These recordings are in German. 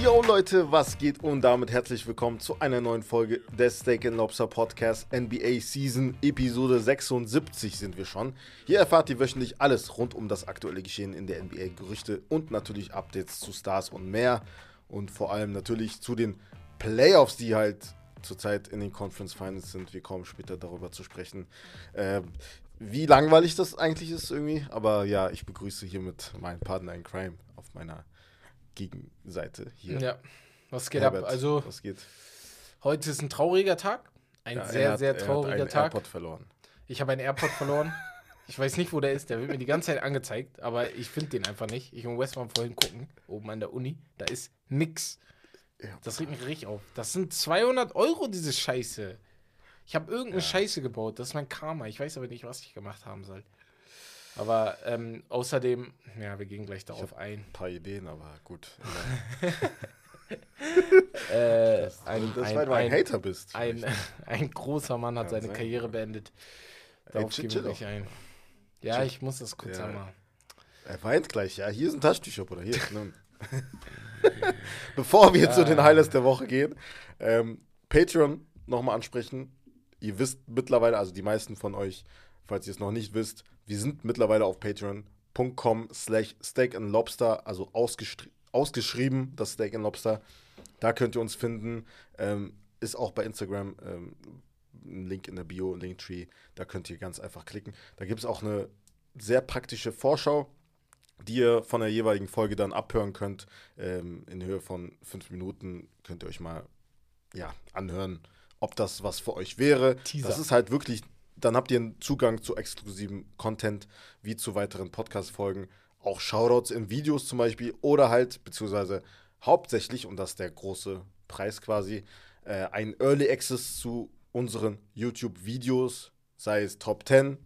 Yo Leute, was geht und damit herzlich willkommen zu einer neuen Folge des Steak Lobster Podcast NBA Season Episode 76 sind wir schon. Hier erfahrt ihr wöchentlich alles rund um das aktuelle Geschehen in der NBA, Gerüchte und natürlich Updates zu Stars und mehr und vor allem natürlich zu den Playoffs, die halt zurzeit in den Conference Finals sind. Wir kommen später darüber zu sprechen. Äh, wie langweilig das eigentlich ist irgendwie, aber ja, ich begrüße hiermit meinen Partner in Crime auf meiner Gegenseite hier. Ja, was geht Herbert, ab? Also, was geht? heute ist ein trauriger Tag. Ein Ja, er sehr, hat- sehr er trauriger hat einen Tag. AirPod verloren. Ich habe einen AirPod verloren. Ich weiß nicht, wo der ist. Der wird mir die ganze Zeit angezeigt, aber ich finde den einfach nicht. Ich und Wes waren vorhin gucken, oben an der Uni. Da ist nix. Ja. Das regt mich richtig auf. Das sind 200 Euro, diese Scheiße. Ich habe irgendeine Scheiße gebaut. Das ist mein Karma. Ich weiß aber nicht, was ich gemacht haben soll. Aber ähm, außerdem, ja, wir gehen gleich darauf ein. Ein paar Ideen, aber gut. Äh, ein, das, ein, weil du ein, ein, Hater bist. Ein, ein großer Mann hat Kann seine sein. Karriere beendet. Ey, Darauf chill- gehen chill wir gleich ein. Ja, ich muss das kurz Ja. einmal. Er weint gleich, ja. Hier ist ein Taschentücher, Bruder. Hier. Bevor wir zu den Highlights der Woche gehen, ähm, Patreon nochmal ansprechen. Ihr wisst mittlerweile, also die meisten von euch, falls ihr es noch nicht wisst, wir sind mittlerweile auf patreon.com slash steak and lobster, also ausgeschri ausgeschrieben, das Steak and Lobster. Da könnt ihr uns finden. Ähm, ist auch bei Instagram ähm, ein Link in der Bio, Linktree. Da könnt ihr ganz einfach klicken. Da gibt es auch eine sehr praktische Vorschau, die ihr von der jeweiligen Folge dann abhören könnt. Ähm, in Höhe von fünf Minuten könnt ihr euch mal ja, anhören, ob das was für euch wäre. Teaser. Das ist halt wirklich, dann habt ihr einen Zugang zu exklusivem Content, wie zu weiteren Podcast-Folgen. Auch Shoutouts in Videos zum Beispiel oder halt, beziehungsweise hauptsächlich, und das ist der große Preis quasi, äh, ein Early Access zu unseren YouTube-Videos, sei es Top 10,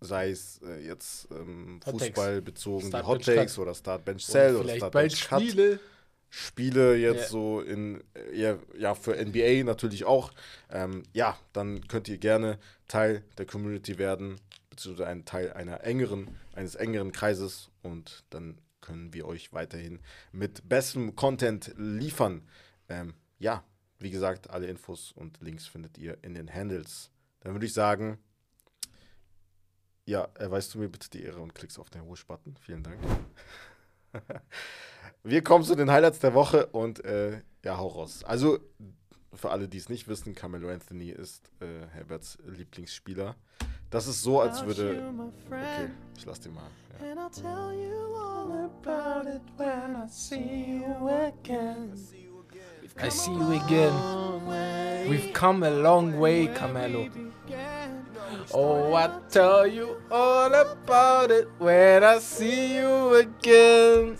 sei es äh, jetzt ähm, Hot. Fußball bezogen, die Start, Hot Bench, Takes oder Start Bench Und Cell oder vielleicht Start bald Bench Cut. Spiele. Spiele jetzt Ja. so in, äh, ja, ja, für NBA natürlich auch. Ähm, ja, dann könnt ihr gerne Teil der Community werden, beziehungsweise ein Teil einer engeren, eines engeren Kreises und dann können wir euch weiterhin mit bestem Content liefern. Ähm, ja, wie gesagt, alle Infos und Links findet ihr in den Handles. Dann würde ich sagen, ja, erweist du mir bitte die Ehre und klickst auf den Rush-Button. Vielen Dank. Wir kommen zu den Highlights der Woche und äh, ja, hau raus. Also, für alle, die es nicht wissen, Carmelo Anthony ist äh, Herberts Lieblingsspieler. Das ist so, als würde. Okay, ich lass den mal. Ja. And I'll tell you all about it when I see you again. I see you again. We've come a long way, Carmelo. Oh, I tell you all about it when I see you again.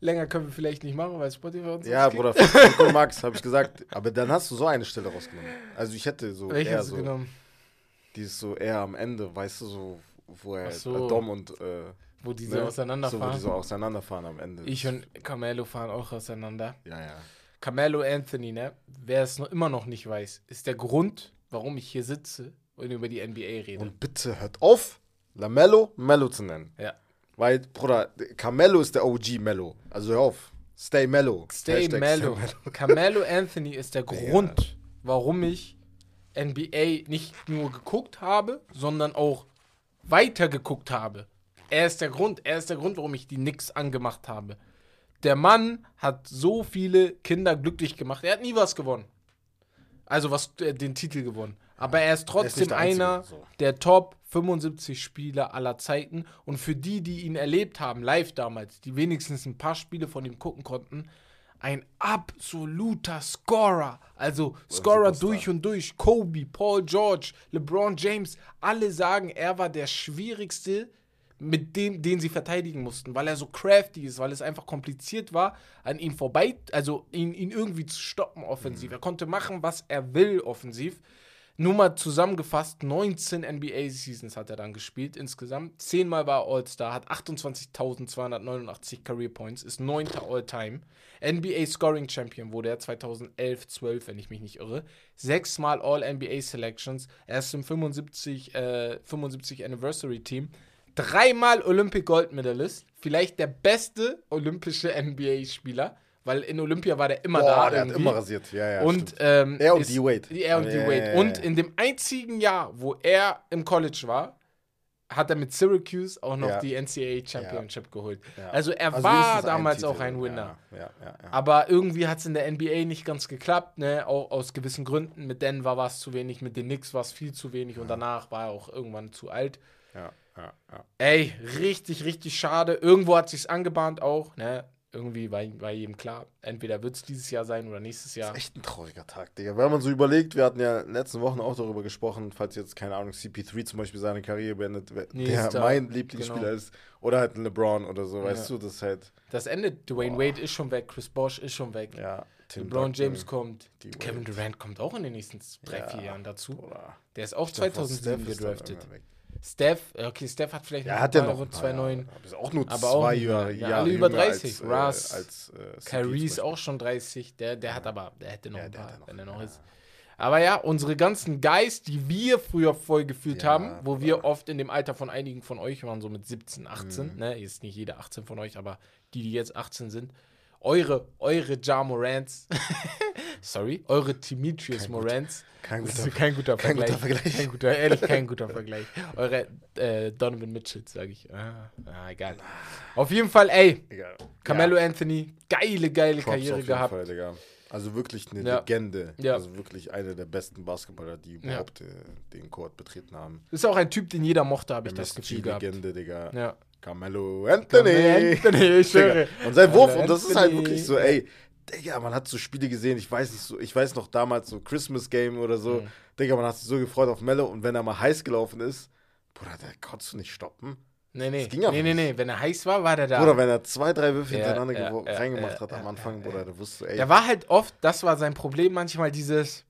Länger können wir vielleicht nicht machen, weil Spotify uns Ja, Bruder, 50 Sekunden Max, habe ich gesagt. Aber dann hast du so eine Stelle rausgenommen. Also, ich hätte so. Welche eher hast du so. genommen? Die ist so eher am Ende, weißt du, so, wo er so. Dom und. Äh, Wo die so ne? So, wo auseinanderfahren? die so auseinanderfahren am Ende. ich und Carmelo fahren auch auseinander. Ja, ja. Carmelo Anthony, ne? Wer es noch immer noch nicht weiß, ist der Grund, warum ich hier sitze und über die NBA rede. Und bitte hört auf, Lamello Mello zu nennen. ja. Weil, Bruder, Carmelo ist der OG Mello. Also hör auf. Stay Mello. Stay Hashtag Mello. Carmelo Anthony ist der Ja. Grund, warum ich NBA nicht nur geguckt habe, sondern auch weiter geguckt habe. Er ist der Grund, er ist der Grund, warum ich die Knicks angemacht habe. Der Mann hat so viele Kinder glücklich gemacht. Er hat nie was gewonnen. Also was äh, den Titel gewonnen. Aber er ist trotzdem der Einzige, einer so. der Top 75 Spieler aller Zeiten. Und für die, die ihn erlebt haben, live damals, die wenigstens ein paar Spiele von ihm gucken konnten, ein absoluter Scorer. Also Scorer durch und durch. Kobe, Paul George, LeBron James, alle sagen, er war der schwierigste, mit dem, den sie verteidigen mussten, weil er so crafty ist, weil es einfach kompliziert war, an ihm vorbei, also ihn, ihn irgendwie zu stoppen offensiv. Er konnte machen, was er will offensiv. Nur mal zusammengefasst, 19 NBA-Seasons hat er dann gespielt insgesamt. Zehnmal war er All-Star, hat 28.289 Career Points, ist neunter All-Time. NBA Scoring Champion wurde er 2011, 12, wenn ich mich nicht irre. Sechsmal All-NBA Selections. Er ist im 75, äh, 75 Anniversary Team. Dreimal Olympic Gold Medalist. vielleicht der beste olympische NBA-Spieler, weil in Olympia war der immer Boah, da. der hat irgendwie. immer rasiert. Ja, ja. und ähm, Er und D-Wade. Er und Ja, D-Wade. ja, ja, Und in dem einzigen Jahr, wo er im College war, hat er mit Syracuse auch noch die NCAA Championship geholt. Also er Also war damals Titel. auch ein Winner. Ja, ja, ja. ja. Aber irgendwie hat es in der NBA nicht ganz geklappt, ne? Auch aus gewissen Gründen. Mit Denver war es zu wenig, mit den Knicks war es viel zu wenig und danach war er auch irgendwann zu alt. ja, ja, ja. Ey, richtig, richtig schade. Irgendwo hat sich's angebahnt auch, ne? Irgendwie war, war jedem klar, entweder wird es dieses Jahr sein oder nächstes Jahr. Echt ein trauriger Tag, Digga. Wenn man so überlegt, wir hatten ja in den letzten Wochen auch darüber gesprochen, falls jetzt, keine Ahnung, CP3 zum Beispiel seine Karriere beendet, wer- Nee, der ist da- mein Lieblingsspieler genau. ist. Oder halt ein LeBron oder so, weißt Ja. du, das ist halt, Das Ende, Dwayne Wade ist schon weg, Chris Bosh ist schon weg. ja, Tim LeBron James kommt. Kevin Durant kommt auch in den nächsten drei, Ja. vier Jahren dazu. Oder Der ist auch Steph- 2007 Steph ist dann gedraftet. Steph, äh, okay, Steph hat vielleicht Ja, hat noch. so zwei neuen. Ist auch nur Aber zwei. Jahre, Ja, alle über jünger 30. Als, Russ, äh, als, äh, Kyrie ist auch schon 30. Der, der hat aber, der hätte noch Ja, ein paar, noch, wenn er noch ja. ist. Aber ja, unsere ganzen Guys, die wir früher voll gefühlt Ja, haben, wo wir oft in dem Alter von einigen von euch waren, so mit 17, 18, Mhm. ne, jetzt nicht jeder 18 von euch, aber die, die jetzt 18 sind, eure, eure Ja Morants, sorry, eure Demetrius Kein Morants, Kein das guter, ist kein guter kein Vergleich. guter Vergleich. Kein guter, ehrlich, kein guter Vergleich. Eure äh, Donovan Mitchell, sage ich. Ah, ah, egal. Auf jeden Fall, ey, Egal. Carmelo Ja, Anthony, geile, geile Props auf Karriere jeden gehabt. Fall, Digga. Also wirklich eine Ja. Legende. Ja. Also wirklich einer der besten Basketballer, die überhaupt äh, den Court betreten haben. Ist auch ein Typ, den jeder mochte, habe ich das Gefühl gehabt. MSG-Legende, Digga. Ja. Carmelo Anthony. Anthony, ich schwöre. Und sein Wurf, Carmelo und das ist halt wirklich so, ey, Digga, man hat so Spiele gesehen, ich weiß nicht so, ich weiß noch damals so Christmas Game oder so, Mhm. Digga, man hat sich so gefreut auf Mello und wenn er mal heiß gelaufen ist, Bruder, der konntest du nicht stoppen. Nee, nee. Das ging nee, nee, nee. Wenn er heiß war, war der da. Bruder, wenn er zwei, drei Würfe Ja, hintereinander ja, ja, reingemacht hat am Anfang, Bruder, da wusstest du, ey, der war halt oft, das war sein Problem, manchmal dieses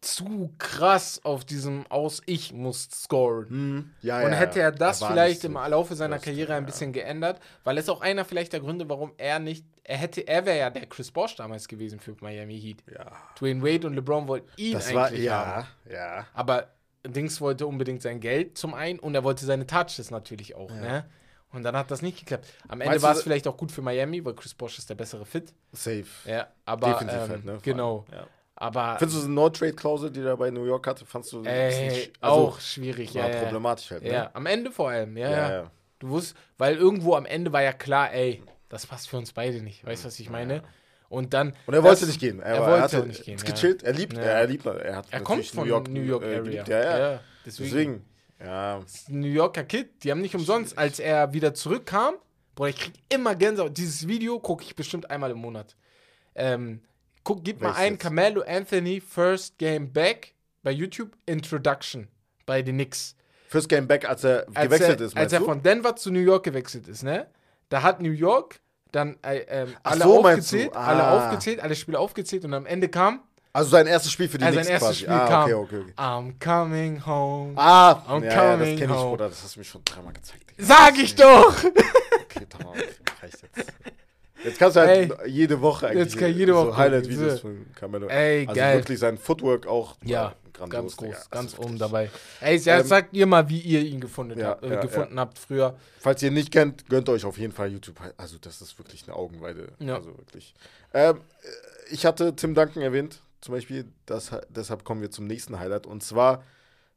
zu krass auf diesem aus ich muss scoren. hm, ja, Und ja, hätte er das vielleicht nicht im so Laufe seiner Karriere ein bisschen geändert, weil es auch einer vielleicht der Gründe, warum er nicht, er hätte, er wäre ja der Chris Bosh damals gewesen für Miami Heat. Ja, Dwayne Wade und LeBron wollten ihn das eigentlich war, haben. ja, ja. Aber Dings wollte unbedingt sein Geld zum einen und er wollte seine Touches natürlich auch, ne? Und dann hat das nicht geklappt. Am Ende war es vielleicht auch gut für Miami, weil Chris Bosh ist der bessere Fit. Safe. Ja, aber Defensiv ähm, halt, ne? genau. Ja. Aber Findest du diese No-Trade-Klausel, die er bei New York hatte, fandst du ey, nicht- also, auch schwierig, ja, ja. problematisch halt, ne? Ja, am Ende vor allem, ja, Ja, ja. ja. Du wusst, weil irgendwo am Ende war ja klar, ey, das passt für uns beide nicht. Weißt du, was ich meine? Und dann. Und er wollte das- nicht gehen. Er, Er wollte er hatte nicht gehen. Ja. gechillt. Er liebt, Ja. er liebt, er hat Er kommt von New York, äh, Area. Ja, ja. Deswegen. Deswegen. Ja. New Yorker Kid, die haben nicht umsonst, als er wieder zurückkam, boah, ich krieg immer Gänsehaut. Dieses Video gucke ich bestimmt einmal im Monat. Ähm, guck, gib mal Welches ein jetzt? Carmelo Anthony First Game Back bei YouTube Introduction bei den Knicks. First Game Back, als er Als gewechselt er, ist, Als er du? von Denver zu New York gewechselt ist, ne? Da hat New York dann äh, ähm, alle so, aufgezählt, alle Ah. aufgezählt, alle Spiele aufgezählt und am Ende kam, also sein erstes Spiel für die äh, Knicks sein erstes. Spiel ah, kam, okay, okay, okay. I'm coming home. Ah, I'm ja, ja, das coming kenne ich. Bruder. Das hast du mir schon dreimal gezeigt. Digga. Sag ich doch! Okay, tamam, reicht jetzt. Jetzt kannst du halt jede Woche eigentlich Jetzt kann jede Woche so Highlight-Videos von Carmelo. Ey, also geil. wirklich sein Footwork auch Ja, grandios, ganz groß, Digga. Ganz oben dabei. Ey, ja, Ähm, sagt ihr mal, wie ihr ihn gefunden, ja, habt, äh, ja, gefunden habt früher. Falls ihr ihn nicht kennt, gönnt euch auf jeden Fall YouTube. Also das ist wirklich eine Augenweide. Ja. Also wirklich. Ähm, äh, ich hatte Tim Duncan erwähnt, zum Beispiel. Das, deshalb kommen wir zum nächsten Highlight. Und zwar,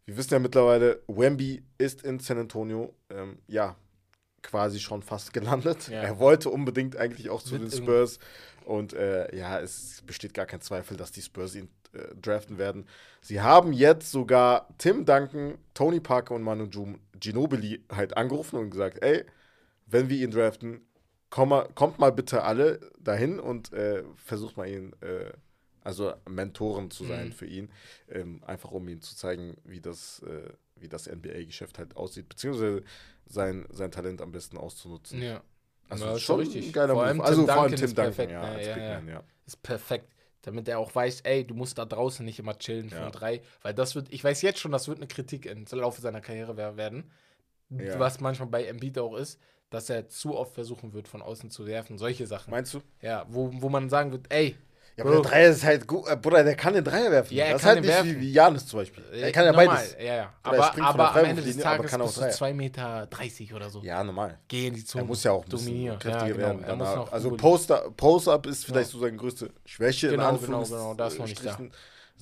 wir wissen ja mittlerweile, Wemby ist in San Antonio. Ähm, ja, quasi schon fast gelandet. Ja. Er wollte unbedingt eigentlich auch zu Wird den Spurs. Und äh, ja, es besteht gar kein Zweifel, dass die Spurs ihn äh, draften werden. Sie haben jetzt sogar Tim Duncan, Tony Parker und Manu Gin- Ginobili halt angerufen und gesagt, ey, wenn wir ihn draften, komm mal, kommt mal bitte alle dahin und äh, versucht mal ihn, äh, also Mentoren zu sein Mhm. für ihn, ähm, einfach um ihm zu zeigen, wie das, äh, wie das NBA-Geschäft halt aussieht, beziehungsweise sein, sein Talent am besten auszunutzen. Ja. Also Ja, schon richtig. ein geiler Vor Move. Also Tim vor allem Duncan Tim Duncan, perfekt, ja, als Ja, Big ja. Man, ja. Ist perfekt. Damit er auch weiß, ey, du musst da draußen nicht immer chillen von Ja. drei. Weil das wird, ich weiß jetzt schon, das wird eine Kritik im Laufe seiner Karriere wer- werden. Ja. Was manchmal bei Embiid auch ist, dass er zu oft versuchen wird, von außen zu werfen. Solche Sachen. Meinst du? Ja, wo, wo man sagen wird, ey, Ja, aber der Dreier ist halt gut. Äh, Bruder, der kann den Dreier werfen. Ja, er das kann ist halt den nicht werfen. wie, wie Janis zum Beispiel. Er kann ja Normal, beides. Ja, ja. Oder er Aber, aber am Ende des Tages kann auch bist du Dreier. 2 Meter 30 oder so. Ja, normal. Geh in die Zone. Er muss ja auch ein bisschen dominieren. kräftiger ja, genau. werden. Er muss noch also Post-Up ist vielleicht so seine größte Schwäche. in Genau, genau, genau, da ist noch nicht da.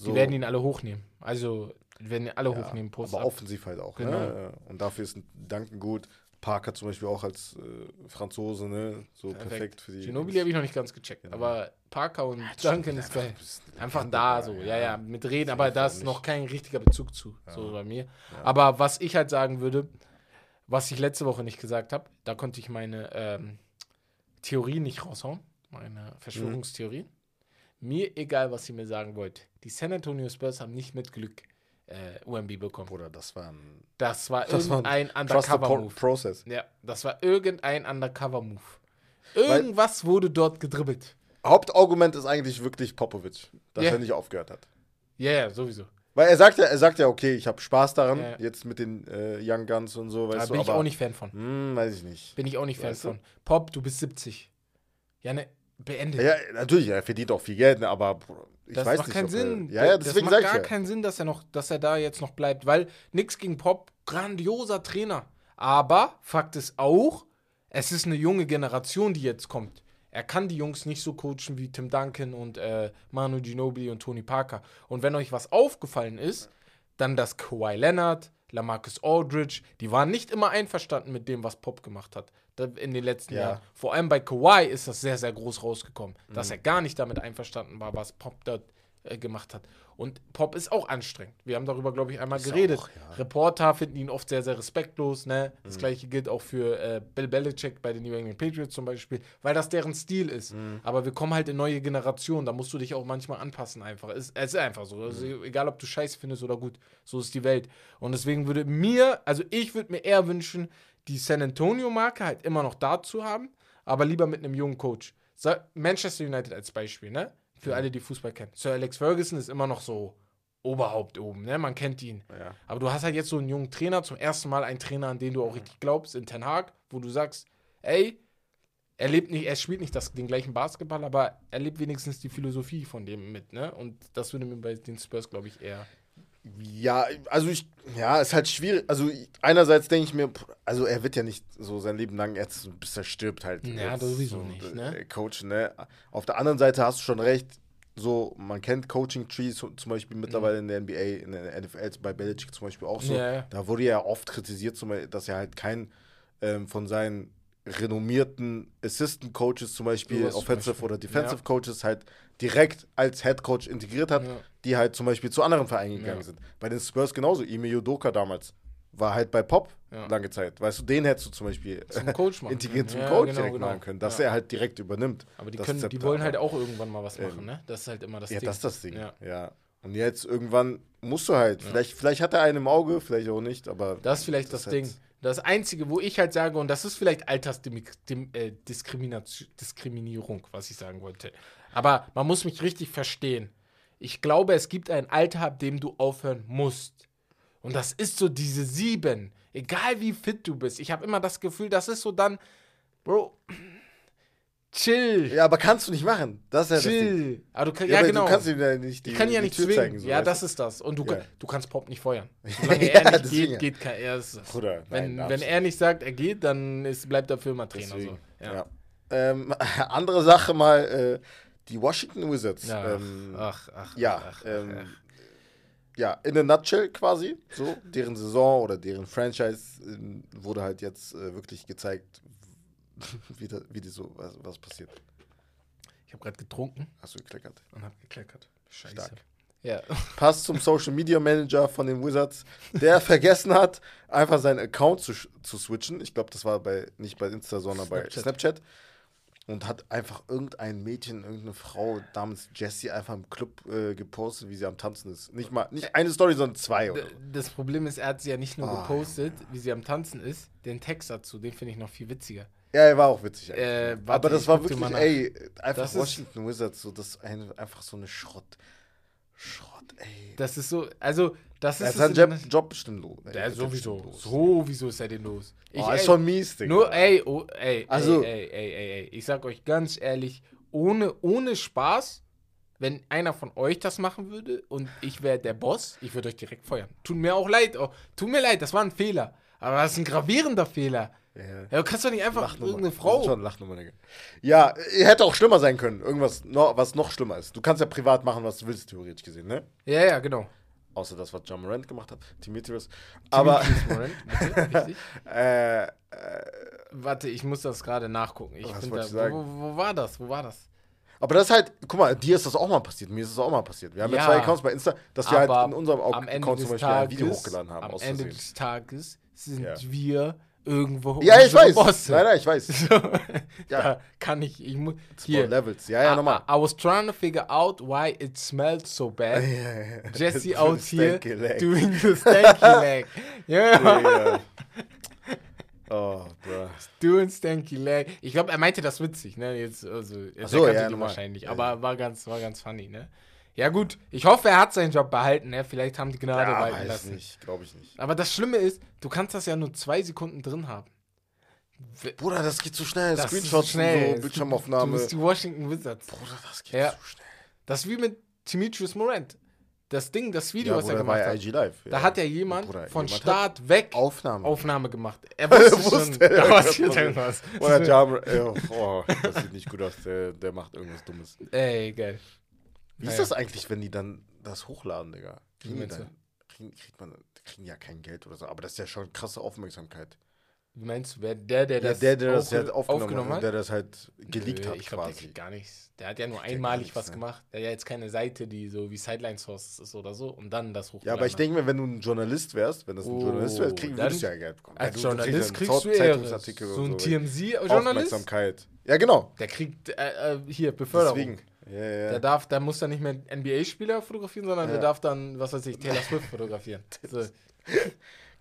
Die werden ihn alle hochnehmen. Also, die werden alle hochnehmen. Post aber offensiv halt auch. Genau. Ne? Und dafür ist ein Duncan gut. Parker zum Beispiel auch als äh, Franzose, ne? So perfekt, für die. Ginobili habe ich noch nicht ganz gecheckt. Aber Parker und Duncan ist geil. Einfach da so, ja, ja, mit reden, aber da ist noch kein richtiger Bezug zu, so bei mir. Aber was ich halt sagen würde, was ich letzte Woche nicht gesagt habe, da konnte ich meine ähm, Theorie nicht raushauen, meine Verschwörungstheorien. Mir egal, was ihr mir sagen wollt. Die San Antonio Spurs haben nicht mit Glück äh, UMB bekommen. Bruder, das war ein, Das war das war irgendein Pro Undercover-Move. Process. Ja, das war irgendein Undercover-Move. Irgendwas wurde dort gedribbelt. Hauptargument ist eigentlich wirklich Popovic, dass Ja. er nicht aufgehört hat. Ja, ja, sowieso. Weil er sagt ja, er sagt ja, okay, ich habe Spaß daran, Ja. jetzt mit den äh, Young Guns und so, Da weißt bin du, ich aber auch nicht Fan von. Hm, weiß ich nicht. Bin ich auch nicht Fan Weißt du? von. Pop, du bist 70. Ja, ne, beendet. Ja, natürlich, er verdient auch viel Geld, ne, aber ich das weiß macht nicht. keinen Sinn. Er, ja, ja, das deswegen macht sag ich gar ja. keinen Sinn, dass er, noch, dass er da jetzt noch bleibt, weil nix gegen Pop, grandioser Trainer. Aber Fakt ist auch, es ist eine junge Generation, die jetzt kommt. Er kann die Jungs nicht so coachen wie Tim Duncan und äh, Manu Ginobili und Tony Parker. Und wenn euch was aufgefallen ist, dann dass Kawhi Leonard, Lamarcus Aldridge, die waren nicht immer einverstanden mit dem, was Pop gemacht hat in den letzten Ja. Jahren. Vor allem bei Kawhi ist das sehr, sehr groß rausgekommen, Mhm. dass er gar nicht damit einverstanden war, was Pop dort äh, gemacht hat. Und Pop ist auch anstrengend. Wir haben darüber, glaube ich, einmal Ist geredet. auch, ja. Reporter finden ihn oft sehr, sehr respektlos. Ne? Mhm. Das gleiche gilt auch für äh, Bill Belichick bei den New England Patriots zum Beispiel, weil das deren Stil ist. Mhm. Aber wir kommen halt in neue Generationen. Da musst du dich auch manchmal anpassen einfach. Es, es ist einfach so. Also, Mhm. egal, ob du Scheiß findest oder gut. So ist die Welt. Und deswegen würde mir, also ich würde mir eher wünschen, die San Antonio-Marke halt immer noch da zu haben, aber lieber mit einem jungen Coach. Manchester United als Beispiel, ne? Für alle, die Fußball kennen. Sir Alex Ferguson ist immer noch so Oberhaupt oben, ne? Man kennt ihn. Ja. Aber du hast halt jetzt so einen jungen Trainer, zum ersten Mal einen Trainer, an den du auch richtig glaubst, in Ten Hag, wo du sagst, ey, er lebt nicht, er spielt nicht das, den gleichen Basketball, aber er lebt wenigstens die Philosophie von dem mit, ne? Und das würde mir bei den Spurs, glaube ich, eher. Ja, also ich, ja, ist halt schwierig. Also einerseits denke ich mir, also er wird ja nicht so sein Leben lang jetzt, bis er stirbt halt. Ja, jetzt sowieso so, nicht, ne? äh, Coachen, ne? Auf der anderen Seite hast du schon recht. So, man kennt Coaching-Trees zum Beispiel mittlerweile in der NBA, in der NFL, bei Belichick zum Beispiel auch so. Ja, ja. Da wurde ja oft kritisiert, dass er halt kein ähm, von seinen renommierten Assistant Coaches zum Beispiel, Sowas zum Offensive Beispiel. oder Defensive Ja. Coaches halt direkt als Head Coach integriert hat, Ja. die halt zum Beispiel zu anderen Vereinen gegangen Ja. sind. Bei den Spurs genauso. Ime Udoka damals war halt bei Pop Ja. lange Zeit. Weißt du, den hättest du zum Beispiel Zum Coach machen integrieren können. zum Ja, Coach genau, direkt genau. machen können, dass Ja. er halt direkt übernimmt. Aber die, das können, die wollen halt auch irgendwann mal was Ähm, machen, ne? Das ist halt immer das Ja, Ding. das ist das Ding. Ja. Ja. Und jetzt irgendwann musst du halt, vielleicht, vielleicht hat er einen im Auge, vielleicht auch nicht, aber Das ist vielleicht das, halt- Ding. Das Einzige, wo ich halt sage, und das ist vielleicht Altersdiskriminierung, was ich sagen wollte. Aber man muss mich richtig verstehen. Ich glaube, es gibt ein Alter, ab dem du aufhören musst. Und das ist so diese sieben. Egal wie fit du bist. Ich habe immer das Gefühl, das ist so dann, Bro, chill. Ja, aber kannst du nicht machen. Das ist ja das Ding. chill. Aber du, kann- Ja, ja, aber genau. du kannst ihm ja nicht die, Ich kann ja nicht Tür zwingen. zeigen. So, ja, das ist das. Und du, Ja. du kannst Pop nicht feuern. Solange Ja, er nicht geht, geht kein, er ist, Bruder, wenn, nein, wenn er nicht sagt, er geht, dann ist, bleibt er für immer Trainer. So. ja. Ähm, andere Sache mal, äh, die Washington Wizards. Ja, ähm, ach, ach, ja, ach, ähm, ja, in a nutshell quasi, so, deren Saison oder deren Franchise ähm, wurde halt jetzt äh, wirklich gezeigt, wie, da, wie die so, was, was passiert. Ich habe gerade getrunken Hast du gekleckert. und habe gekleckert. Scheiße. Stark. Ja. Passt zum Social Media Manager von den Wizards, der vergessen hat, einfach seinen Account zu, zu switchen. Ich glaube, das war bei nicht bei Insta, sondern bei Snapchat. Snapchat. Und hat einfach irgendein Mädchen, irgendeine Frau namens Jessie einfach im Club äh, gepostet, wie sie am Tanzen ist. Nicht mal, nicht eine Story, sondern zwei. Oder? Das Problem ist, er hat sie ja nicht nur Ah, gepostet, wie sie am Tanzen ist. Den Text dazu, den finde ich noch viel witziger. Ja, er war auch witzig. Äh, Aber warte, das ich war wirklich, ey, einfach Das ist- Washington Wizards, so das ist ein, einfach so eine Schrott. Schrott, ey. Das ist so, also, das Er ist ist sein es Job, bestimmt los. ey. Der ist sowieso. los. Sowieso ist er denn los. Ich, Oh, ist ey, schon mies, Digga. Nur, ey, oh, ey, Also- ey, ey, ey, ey, ey, ich sag euch ganz ehrlich, ohne, ohne Spaß, wenn einer von euch das machen würde und ich wäre der Boss, ich würde euch direkt feuern. Tut mir auch leid, oh, tut mir leid, das war ein Fehler. Aber das ist ein gravierender Fehler. Ja. Du kannst doch nicht einfach Lachnummer. irgendeine Frau. Schon Lachnummer, Digga. Ja, hätte auch schlimmer sein können. Irgendwas, no, was noch schlimmer ist. Du kannst ja privat machen, was du willst, theoretisch gesehen, ne? Ja, ja, genau. Außer das, was John Morant gemacht hat. Demetrius. Aber, Morant, bitte, äh, äh, Warte, ich muss das gerade nachgucken. Ich Was da, du wo, wo, wo war das? Wo war das? aber das ist halt, guck mal, dir ist das auch mal passiert, mir ist das auch mal passiert. Wir haben ja, Ja, zwei Accounts bei Insta, dass wir halt in unserem Account zum Beispiel ein Tages, Video hochgeladen haben. am Ende des Tages sind Ja. wir irgendwo Ja, ich weiß. Bosse. Nein, nein, ich weiß. So, Ja. Da kann ich, ich muss, hier. Levels. Ja, ja, nochmal. I, I was trying to figure out why it smelled so bad. Jesse So out here doing the stanky leg. Ja, Ja. Oh, bro. doing stanky leg. Ich glaube, er meinte das witzig, ne? Jetzt, also, er Ach so, ja, wahrscheinlich, aber war ganz, war ganz funny, ne? Ja gut, ich hoffe, er hat seinen Job behalten, ne? Vielleicht haben die Gnade Ja, walten lassen. nicht, glaube ich nicht. Aber das Schlimme ist, du kannst das ja nur zwei Sekunden drin haben. Bruder, das geht zu schnell. Das Screenshots ist schnell. so, Du Bildschirmaufnahme. bist die Washington Wizards. Bruder, das geht Ja. zu schnell. Das ist wie mit Demetrius Morant. Das Ding, das Video, Ja, was Bruder, er gemacht ja hat. Live. Da hat ja jemand Bruder, von jemand Start weg Aufnahme. Aufnahme gemacht. Er wusste, schon, Wusste, da ja, passiert das- irgendwas. Oder Jam, oh, oh, das sieht nicht gut aus. Der, der macht irgendwas Dummes. Ey, geil. Wie ist Naja. das eigentlich, wenn die dann das hochladen, Digga? Kriegen die dann, kriegen, kriegt man, kriegen ja kein Geld oder so, aber das ist ja schon krasse Aufmerksamkeit. Wie meinst du, wer der, der Ja, das, der, der das halt aufgenommen, aufgenommen hat, der das halt geleakt Nö, hat Ich glaube, der quasi. kriegt gar nichts. Der hat ja nur einmalig nichts, was ne? gemacht. Der hat ja jetzt keine Seite, die so wie Sideline Source ist oder so und dann das Ja, hochgeladen aber ich denke mir, wenn du ein Journalist wärst, wenn das ein Oh, Journalist wärst, kriegen, dann- würdest du ja Geld bekommen. Als Ja, Journalist einen kriegst du. Zeitungsartikel So ein und TMZ-Journalist, Aufmerksamkeit. Ja, genau. der kriegt äh, äh, hier Beförderung. Deswegen. Ja, ja. Der darf, der muss dann nicht mehr NBA-Spieler fotografieren, sondern Ja. der darf dann, was weiß ich, Taylor Swift fotografieren. So.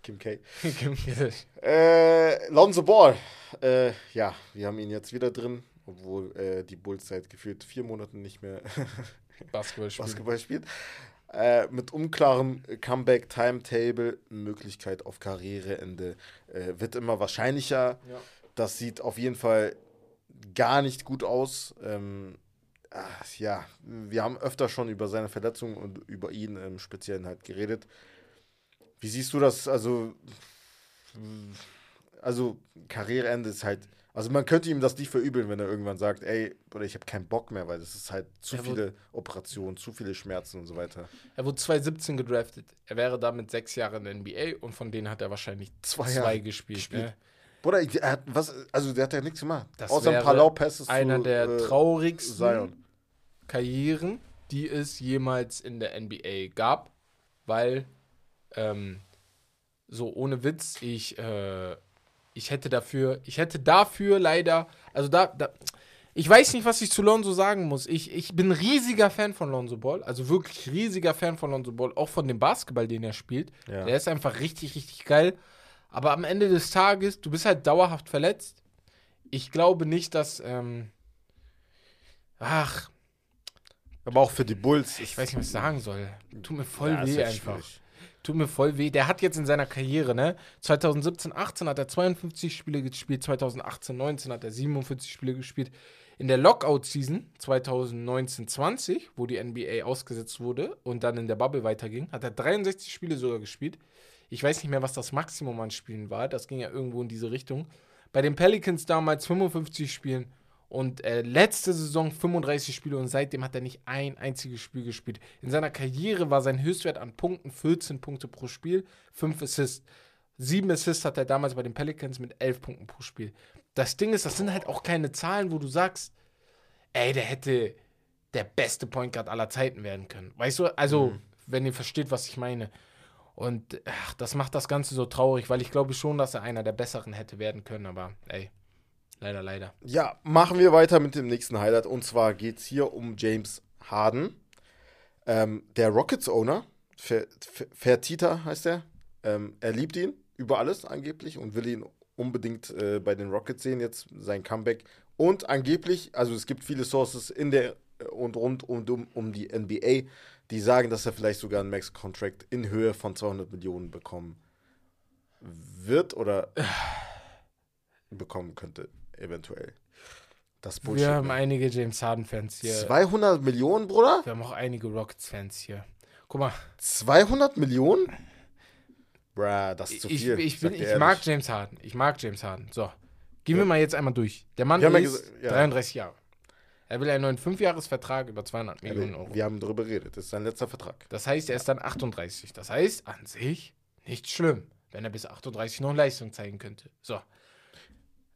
Kim K. Kim- Äh, Lonzo Ball. Äh, ja, wir haben ihn jetzt wieder drin, obwohl äh, die Bulls seit gefühlt vier Monaten nicht mehr Basketball spielen. Basketball spielt. Äh, mit unklarem Comeback-Timetable, Möglichkeit auf Karriereende äh, wird immer wahrscheinlicher. Ja. Das sieht auf jeden Fall gar nicht gut aus. Ähm, ach, ja, wir haben öfter schon über seine Verletzung und über ihn im Speziellen halt geredet. Wie siehst du das? Also, also Karriereende ist halt. Also man könnte ihm das nicht verübeln, wenn er irgendwann sagt, ey, oder ich habe keinen Bock mehr, weil das ist halt zu wo- viele Operationen, zu viele Schmerzen und so weiter. Er wurde 2017 gedraftet. Er wäre damit sechs Jahre in der NBA und von denen hat er wahrscheinlich Zwei zwei, gespielt. gespielt. Ne? Bruder, er hat was, also der hat ja nichts gemacht. Das Außer ein paar wäre Laufpässe Einer zu, der äh, traurigsten Zion. Karrieren, die es jemals in der NBA gab, weil, ähm, so ohne Witz, ich, äh, ich hätte dafür, ich hätte dafür leider, also da, da ich weiß nicht, was ich zu Lonzo sagen muss. Ich, ich bin riesiger Fan von Lonzo Ball, also wirklich riesiger Fan von Lonzo Ball, auch von dem Basketball, den er spielt. Ja. Der ist einfach richtig, richtig geil. Aber am Ende des Tages, du bist halt dauerhaft verletzt. Ich glaube nicht, dass, ähm, ach, Aber auch für die Bulls. ich weiß nicht, was ich sagen soll. Tut mir voll Ja, weh einfach. schwierig. Tut mir voll weh. Der hat jetzt in seiner Karriere, ne? 2017, 18 hat er 52 Spiele gespielt, 2018, 19 hat er 47 Spiele gespielt. In der Lockout-Season 2019, 20, wo die NBA ausgesetzt wurde und dann in der Bubble weiterging, hat er 63 Spiele sogar gespielt. Ich weiß nicht mehr, was das Maximum an Spielen war. Das ging ja irgendwo in diese Richtung. Bei den Pelicans damals 55 Spielen und äh, letzte Saison 35 Spiele und seitdem hat er nicht ein einziges Spiel gespielt. In seiner Karriere war sein Höchstwert an Punkten 14 Punkte pro Spiel, 5 Assists. 7 Assists hat er damals bei den Pelicans mit 11 Punkten pro Spiel. Das Ding ist, das sind halt auch keine Zahlen, wo du sagst, ey, der hätte der beste Point Guard aller Zeiten werden können. Weißt du, also, wenn ihr versteht, was ich meine. Und ach, das macht das Ganze so traurig, weil ich glaube schon, dass er einer der besseren hätte werden können, aber ey, leider, leider. Ja, machen wir weiter mit dem nächsten Highlight. Und zwar geht es hier um James Harden. Ähm, der Rockets-Owner, Fer- Fer- Fertitta heißt er. Ähm, er liebt ihn über alles angeblich und will ihn unbedingt äh, bei den Rockets sehen, jetzt sein Comeback. Und angeblich, also es gibt viele Sources in der äh, und rund um, um, um die NBA, die sagen, dass er vielleicht sogar einen Max-Contract in Höhe von 200 Millionen bekommen wird oder bekommen könnte, eventuell. Das ist Bullshit. Wir haben ne? einige James Harden-Fans hier. 200 Millionen, Bruder? Wir haben auch einige Rockets-Fans hier. Guck mal, 200 Millionen? Bruh, das ist zu ich, viel. ich, bin, sag dir ich mag. James Harden. Ich mag James Harden. So, gehen wir mal jetzt einmal durch. Der Mann haben ja ist gesa- ja. 33 Jahre. Er will einen neuen Fünfjahresvertrag über 200 Ja, Millionen Euro. wir haben darüber geredet. Das ist sein letzter Vertrag. Das heißt, er ist dann 38. Das heißt, an sich nicht schlimm, wenn er bis 38 noch Leistung zeigen könnte. So,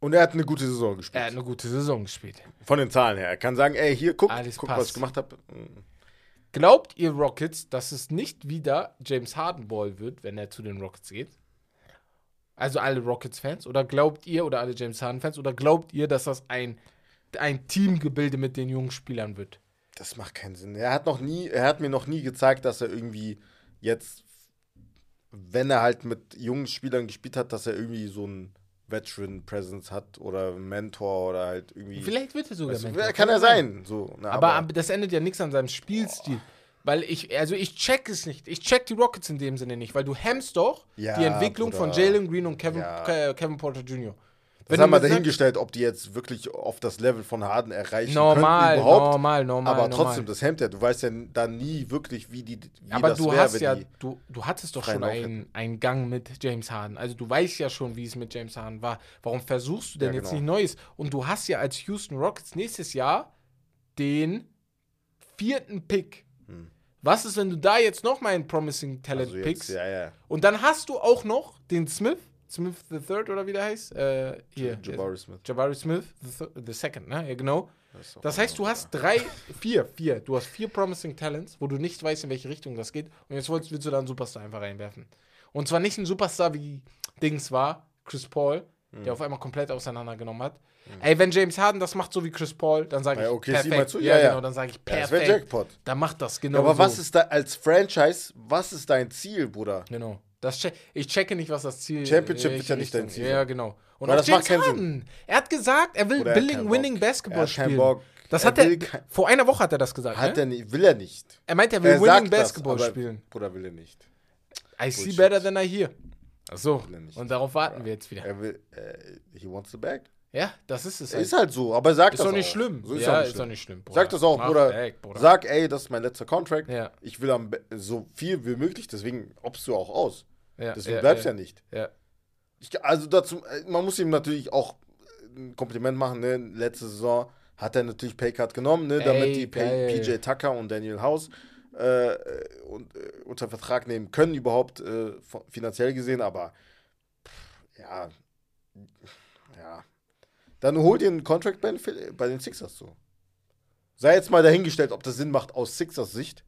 Und er hat eine gute Saison gespielt. er hat eine gute Saison gespielt. Von den Zahlen her. Er kann sagen, ey, hier, guck, Alles guck passt. was ich gemacht habe. Glaubt ihr Rockets, dass es nicht wieder James Harden Ball wird, wenn er zu den Rockets geht? Also alle Rockets-Fans? Oder glaubt ihr, oder alle James Harden-Fans, oder glaubt ihr, dass das ein, ein Teamgebilde mit den jungen Spielern wird? Das macht keinen Sinn. Er hat noch nie, er hat mir noch nie gezeigt, dass er irgendwie jetzt, wenn er halt mit jungen Spielern gespielt hat, dass er irgendwie so ein Veteran Presence hat oder Mentor oder halt irgendwie. Vielleicht wird er sogar Weißt Mentor. kann er sein. So, ne, Aber, aber das ändert ja nichts an seinem Spielstil. Weil ich, also ich check es nicht. Ich check die Rockets in dem Sinne nicht, weil du hemmst doch Ja, die Entwicklung von Bruder. Jalen Green und Kevin, Ja. Ke- Kevin Porter Jr. das haben wir dahingestellt, ob die jetzt wirklich auf das Level von Harden erreichen Normal, könnten überhaupt. normal, normal. aber normal. trotzdem, das hemmt ja. Du weißt ja dann nie wirklich, wie die. Wie Aber das du wär, hast ja, du, du hattest doch schon einen, einen Gang mit James Harden. Also du weißt ja schon, wie es mit James Harden war. Warum versuchst du denn Ja, jetzt genau. nicht Neues? Und du hast ja als Houston Rockets nächstes Jahr den vierten Pick. Was ist, wenn du da jetzt noch mal einen Promising Talent Hm. also pickst? jetzt, ja, ja. Und dann hast du auch noch den Smith, Smith the Third oder wie der heißt? Äh, hier. Jabari Smith. Jabari Smith, the, th- the Second, ne? Ja, genau. Das Das heißt, du hast drei, vier, vier. Du hast vier Promising Talents, wo du nicht weißt, in welche Richtung das geht. Und jetzt willst, willst du da einen Superstar einfach reinwerfen. Und zwar nicht ein Superstar wie Dings war, Chris Paul, Hm. der auf einmal komplett auseinandergenommen hat. Ey, wenn James Harden das macht, so wie Chris Paul, dann sage ich Bei OKC perfekt. Ja, Ja, ja. genau, dann sage ich Ja, das perfekt. wäre Jackpot. dann macht das genau Ja, aber so. was ist da als Franchise, was ist dein Ziel, Bruder? Genau. Das che ich checke nicht, was das Ziel Championship äh, wird ja nicht dein Ziel Ja, genau. Und Weil auch das macht keinen Sinn. Er hat gesagt, er will Oder er Billing, Winning Bock. Basketball Er hat spielen. Bock. Das Er hat er, vor einer Woche hat er das gesagt. Hat ne? er nicht, will er nicht. Er meint, er will Er Winning das, Basketball aber spielen. Bruder will er nicht. I see Bullshit. better than I hear. Ach so. Und darauf warten wir jetzt wieder. Er will, äh, he wants the bag. Ja, das ist es. Ist halt so, aber sag Ist das doch nicht auch. schlimm. So ist ja, auch nicht ist doch nicht schlimm. Bruder. Sag das auch, Bruder. weg, Bruder. Sag, ey, das ist mein letzter Contract. Ja. Ich will am so viel wie möglich, deswegen obst du auch aus. Ja, Deswegen bleibst du ja nicht. ja. Ich, also dazu, man muss ihm natürlich auch ein Kompliment machen, ne? Letzte Saison hat er natürlich Paycard genommen, ne? Damit Ey, die Pay. PJ Tucker und Daniel House äh, und, äh, unter Vertrag nehmen können, überhaupt äh, finanziell gesehen, aber pff, ja, ja. Dann hol dir einen Contract bei, bei den Sixers so. Sei jetzt mal dahingestellt, ob das Sinn macht aus Sixers Sicht.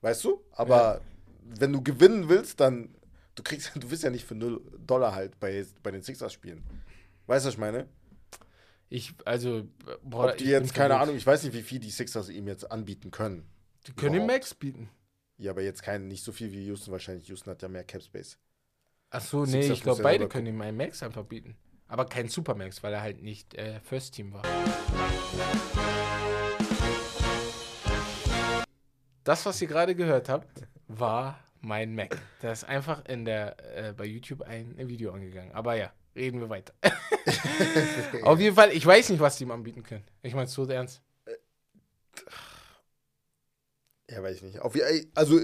Weißt du? Aber wenn du gewinnen willst, dann. Du kriegst, du wirst ja nicht für 0 Dollar halt bei, bei den Sixers spielen. Weißt du, was ich meine? Ich, also, boah, Ob die ich jetzt, keine. Ahnung, ich weiß nicht, wie viel die Sixers ihm jetzt anbieten können. Die können ihm. Max bieten. Ja, aber jetzt kein, nicht so viel wie Houston wahrscheinlich. Houston hat ja mehr Cap Space. Ach so, nee, Sixers ich glaube, beide können ihm einen Max einfach bieten. Aber kein Supermax, weil er halt nicht äh, First Team war. Das, was ihr gerade gehört habt, war mein Mac. Da ist einfach in der, äh, bei YouTube ein Video angegangen. Aber ja, reden wir weiter. Auf jeden Fall, ich weiß nicht, was die ihm anbieten können. Ich meine, so ernst. Ja, weiß ich nicht. Auf, also,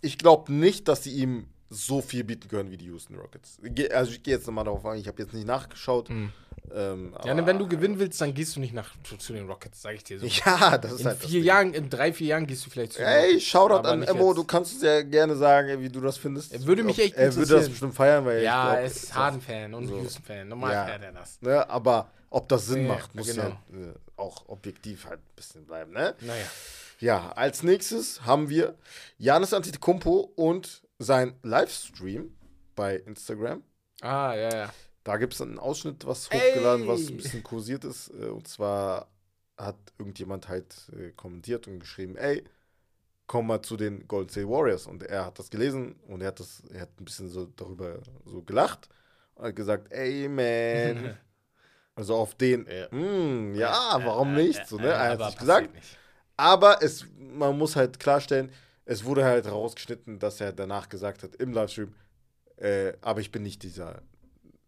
ich glaube nicht, dass sie ihm so viel bieten können wie die Houston Rockets. Also, ich gehe jetzt nochmal darauf ein. Ich habe jetzt nicht nachgeschaut. Mhm. Ähm, Ja, ne, wenn du gewinnen willst, dann gehst du nicht nach, zu, zu den Rockets, sag ich dir so. Ja, das ist in halt vier. Jahren, in drei, vier Jahren gehst du vielleicht zu den Ey, Rockets, Shoutout aber an Emo, du kannst sehr gerne sagen, ey, wie du das findest. Er würde mich echt Er würde das interessieren. bestimmt feiern, weil Ja, glaub, er ist Harden-Fan und so. Houston-Fan. Normal Ja. fährt er das. Ne, aber ob das Sinn Ja, macht, muss genau. ja äh, auch objektiv halt ein bisschen bleiben, ne? Naja. Ja, als nächstes haben wir Janis Antetokounmpo und sein Livestream bei Instagram. Ah, ja, ja. Da gibt es einen Ausschnitt, was hochgeladen, was Ey. ein bisschen kursiert ist. äh, Und zwar hat irgendjemand halt äh, kommentiert und geschrieben, ey, komm mal zu den Golden State Warriors. Und er hat das gelesen und er hat das, er hat ein bisschen so darüber so gelacht und hat gesagt, ey man. also auf den, Ja. "Hm, ja, warum nicht? So, ne? Er hat gesagt. nicht. Aber es, man muss halt klarstellen, es wurde halt rausgeschnitten, dass er danach gesagt hat im Livestream, äh, aber ich bin nicht dieser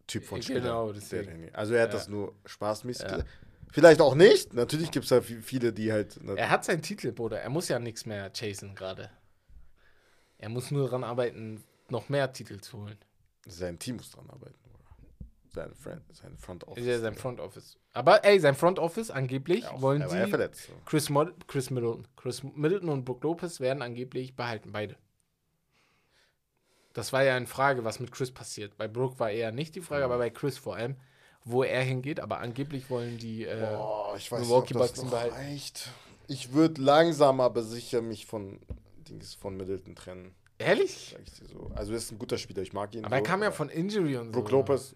Typ von Genau, Spieler. der deswegen. also er hat Ja. das nur spaßmäßig Ja. gesagt. Vielleicht auch nicht. Natürlich gibt es ja vi- viele, die halt. Er hat seinen Titel, Bruder. Er muss ja nichts mehr chasen gerade. Er muss nur daran arbeiten, noch mehr Titel zu holen. Sein Team muss dran arbeiten. Oder? Sein, Friend, sein Front Office. Ja sein Front Office. Aber ey, sein Front Office angeblich Ja, wollen er ja sie verletzt. So. Chris, Mod Chris Middleton. Chris Middleton und Brook Lopez werden angeblich behalten, beide. Das war ja eine Frage, was mit Chris passiert. Bei Brook war eher nicht die Frage, aber bei Chris vor allem, wo er hingeht. Aber angeblich wollen die. Äh, Oh, ich weiß Milwaukee nicht, ob das noch behalten. reicht. Ich würde langsam, aber sicher mich von Dings von Middleton trennen. ehrlich? So. Also, er ist ein guter Spieler, ich mag ihn. Aber er so, kam ja von Injury und Brook so. Lopez,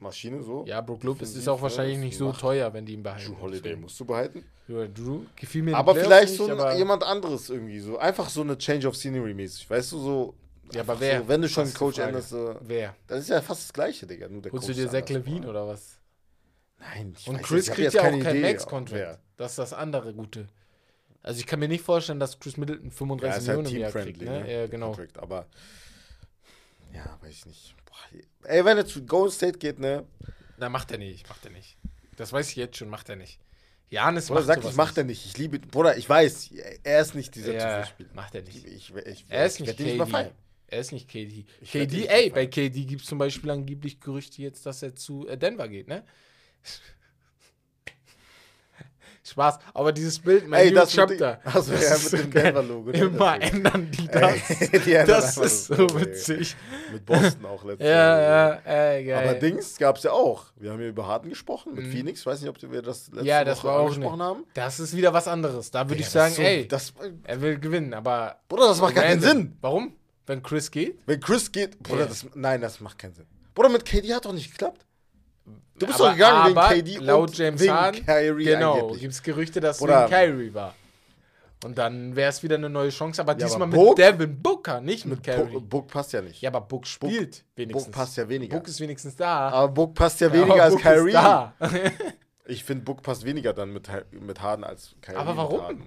Maschine so. Ja, Brook Lopez ist auch ne, wahrscheinlich ist nicht so teuer, wenn die ihn behalten. Drew Holiday musst du behalten. Ja, Drew gefiel mir Aber vielleicht nicht, so ein, aber- jemand anderes irgendwie so. Einfach so eine Change of Scenery mäßig. Weißt du, so. Ja, aber wer? So, wenn du schon die Coach änderst, so, Wer? das ist ja fast das Gleiche, Digga. Nur der Holst Coach du dir Zach Levine oder was? Nein, ich Und weiß Chris hab kriegt ja auch keinen Idee, Max-Contract. Das ist das andere Gute. Also ich kann mir nicht vorstellen, dass Chris Middleton Ja, 35 ist halt Millionen im Jahr kriegt. Ne? ne? Ja, genau. Contract, aber ja, weiß ich nicht. Boah, ey, wenn er zu Golden State geht, ne? Na, macht er nicht, macht er nicht. Das weiß ich jetzt schon, macht er nicht. Janis Oder macht sag ich, macht er nicht. Ich liebe, Bruder, ich weiß, er ist nicht dieser Ja, Spieler. macht er nicht. Ich, ich, ich, Er ist ich nicht nicht KD. feiern. Er ist nicht KD. Ich KD, nicht ey, bei KD gibt es zum Beispiel angeblich Gerüchte jetzt, dass er zu äh, Denver geht, ne? Spaß, aber dieses Bild, mein Ey, das Chapter. Achso, das ja, mit dem. Denver-Logo? Immer ändern die das. Ey, die ändern das ist so ey. witzig. Mit Boston auch letztes Ja, Jahr. ja, ey, geil. Aber Dings gab es ja auch. Wir haben ja über Harden gesprochen, mit Phoenix. Weiß nicht, ob wir das letzte Mhm. ja, das Woche war auch angesprochen nicht. haben. Das ist wieder was anderes. Da würde Ja, ich sagen, so- ey, Das, er will gewinnen, aber. Bruder, das macht gar keinen. Sinn. Warum? Wenn Chris geht? Wenn Chris geht, Bruder, Ja. das, nein, das macht keinen Sinn. Bruder, mit KD hat doch nicht geklappt. Du bist aber, doch gegangen aber wegen KD laut und James wegen Harden, Kyrie genau, gibt es Gerüchte, dass es wegen Kyrie war. Und dann wäre es wieder eine neue Chance, aber Ja, diesmal aber mit Book- Devin Booker, nicht mit Kyrie. Book, Book passt ja nicht. ja, aber Book spielt wenigstens. Book passt ja weniger. Book ist wenigstens da. Aber Book passt ja Aber weniger als Book ist Kyrie. da. Ich finde, Book passt weniger dann mit, mit Harden als Kyrie. Aber warum?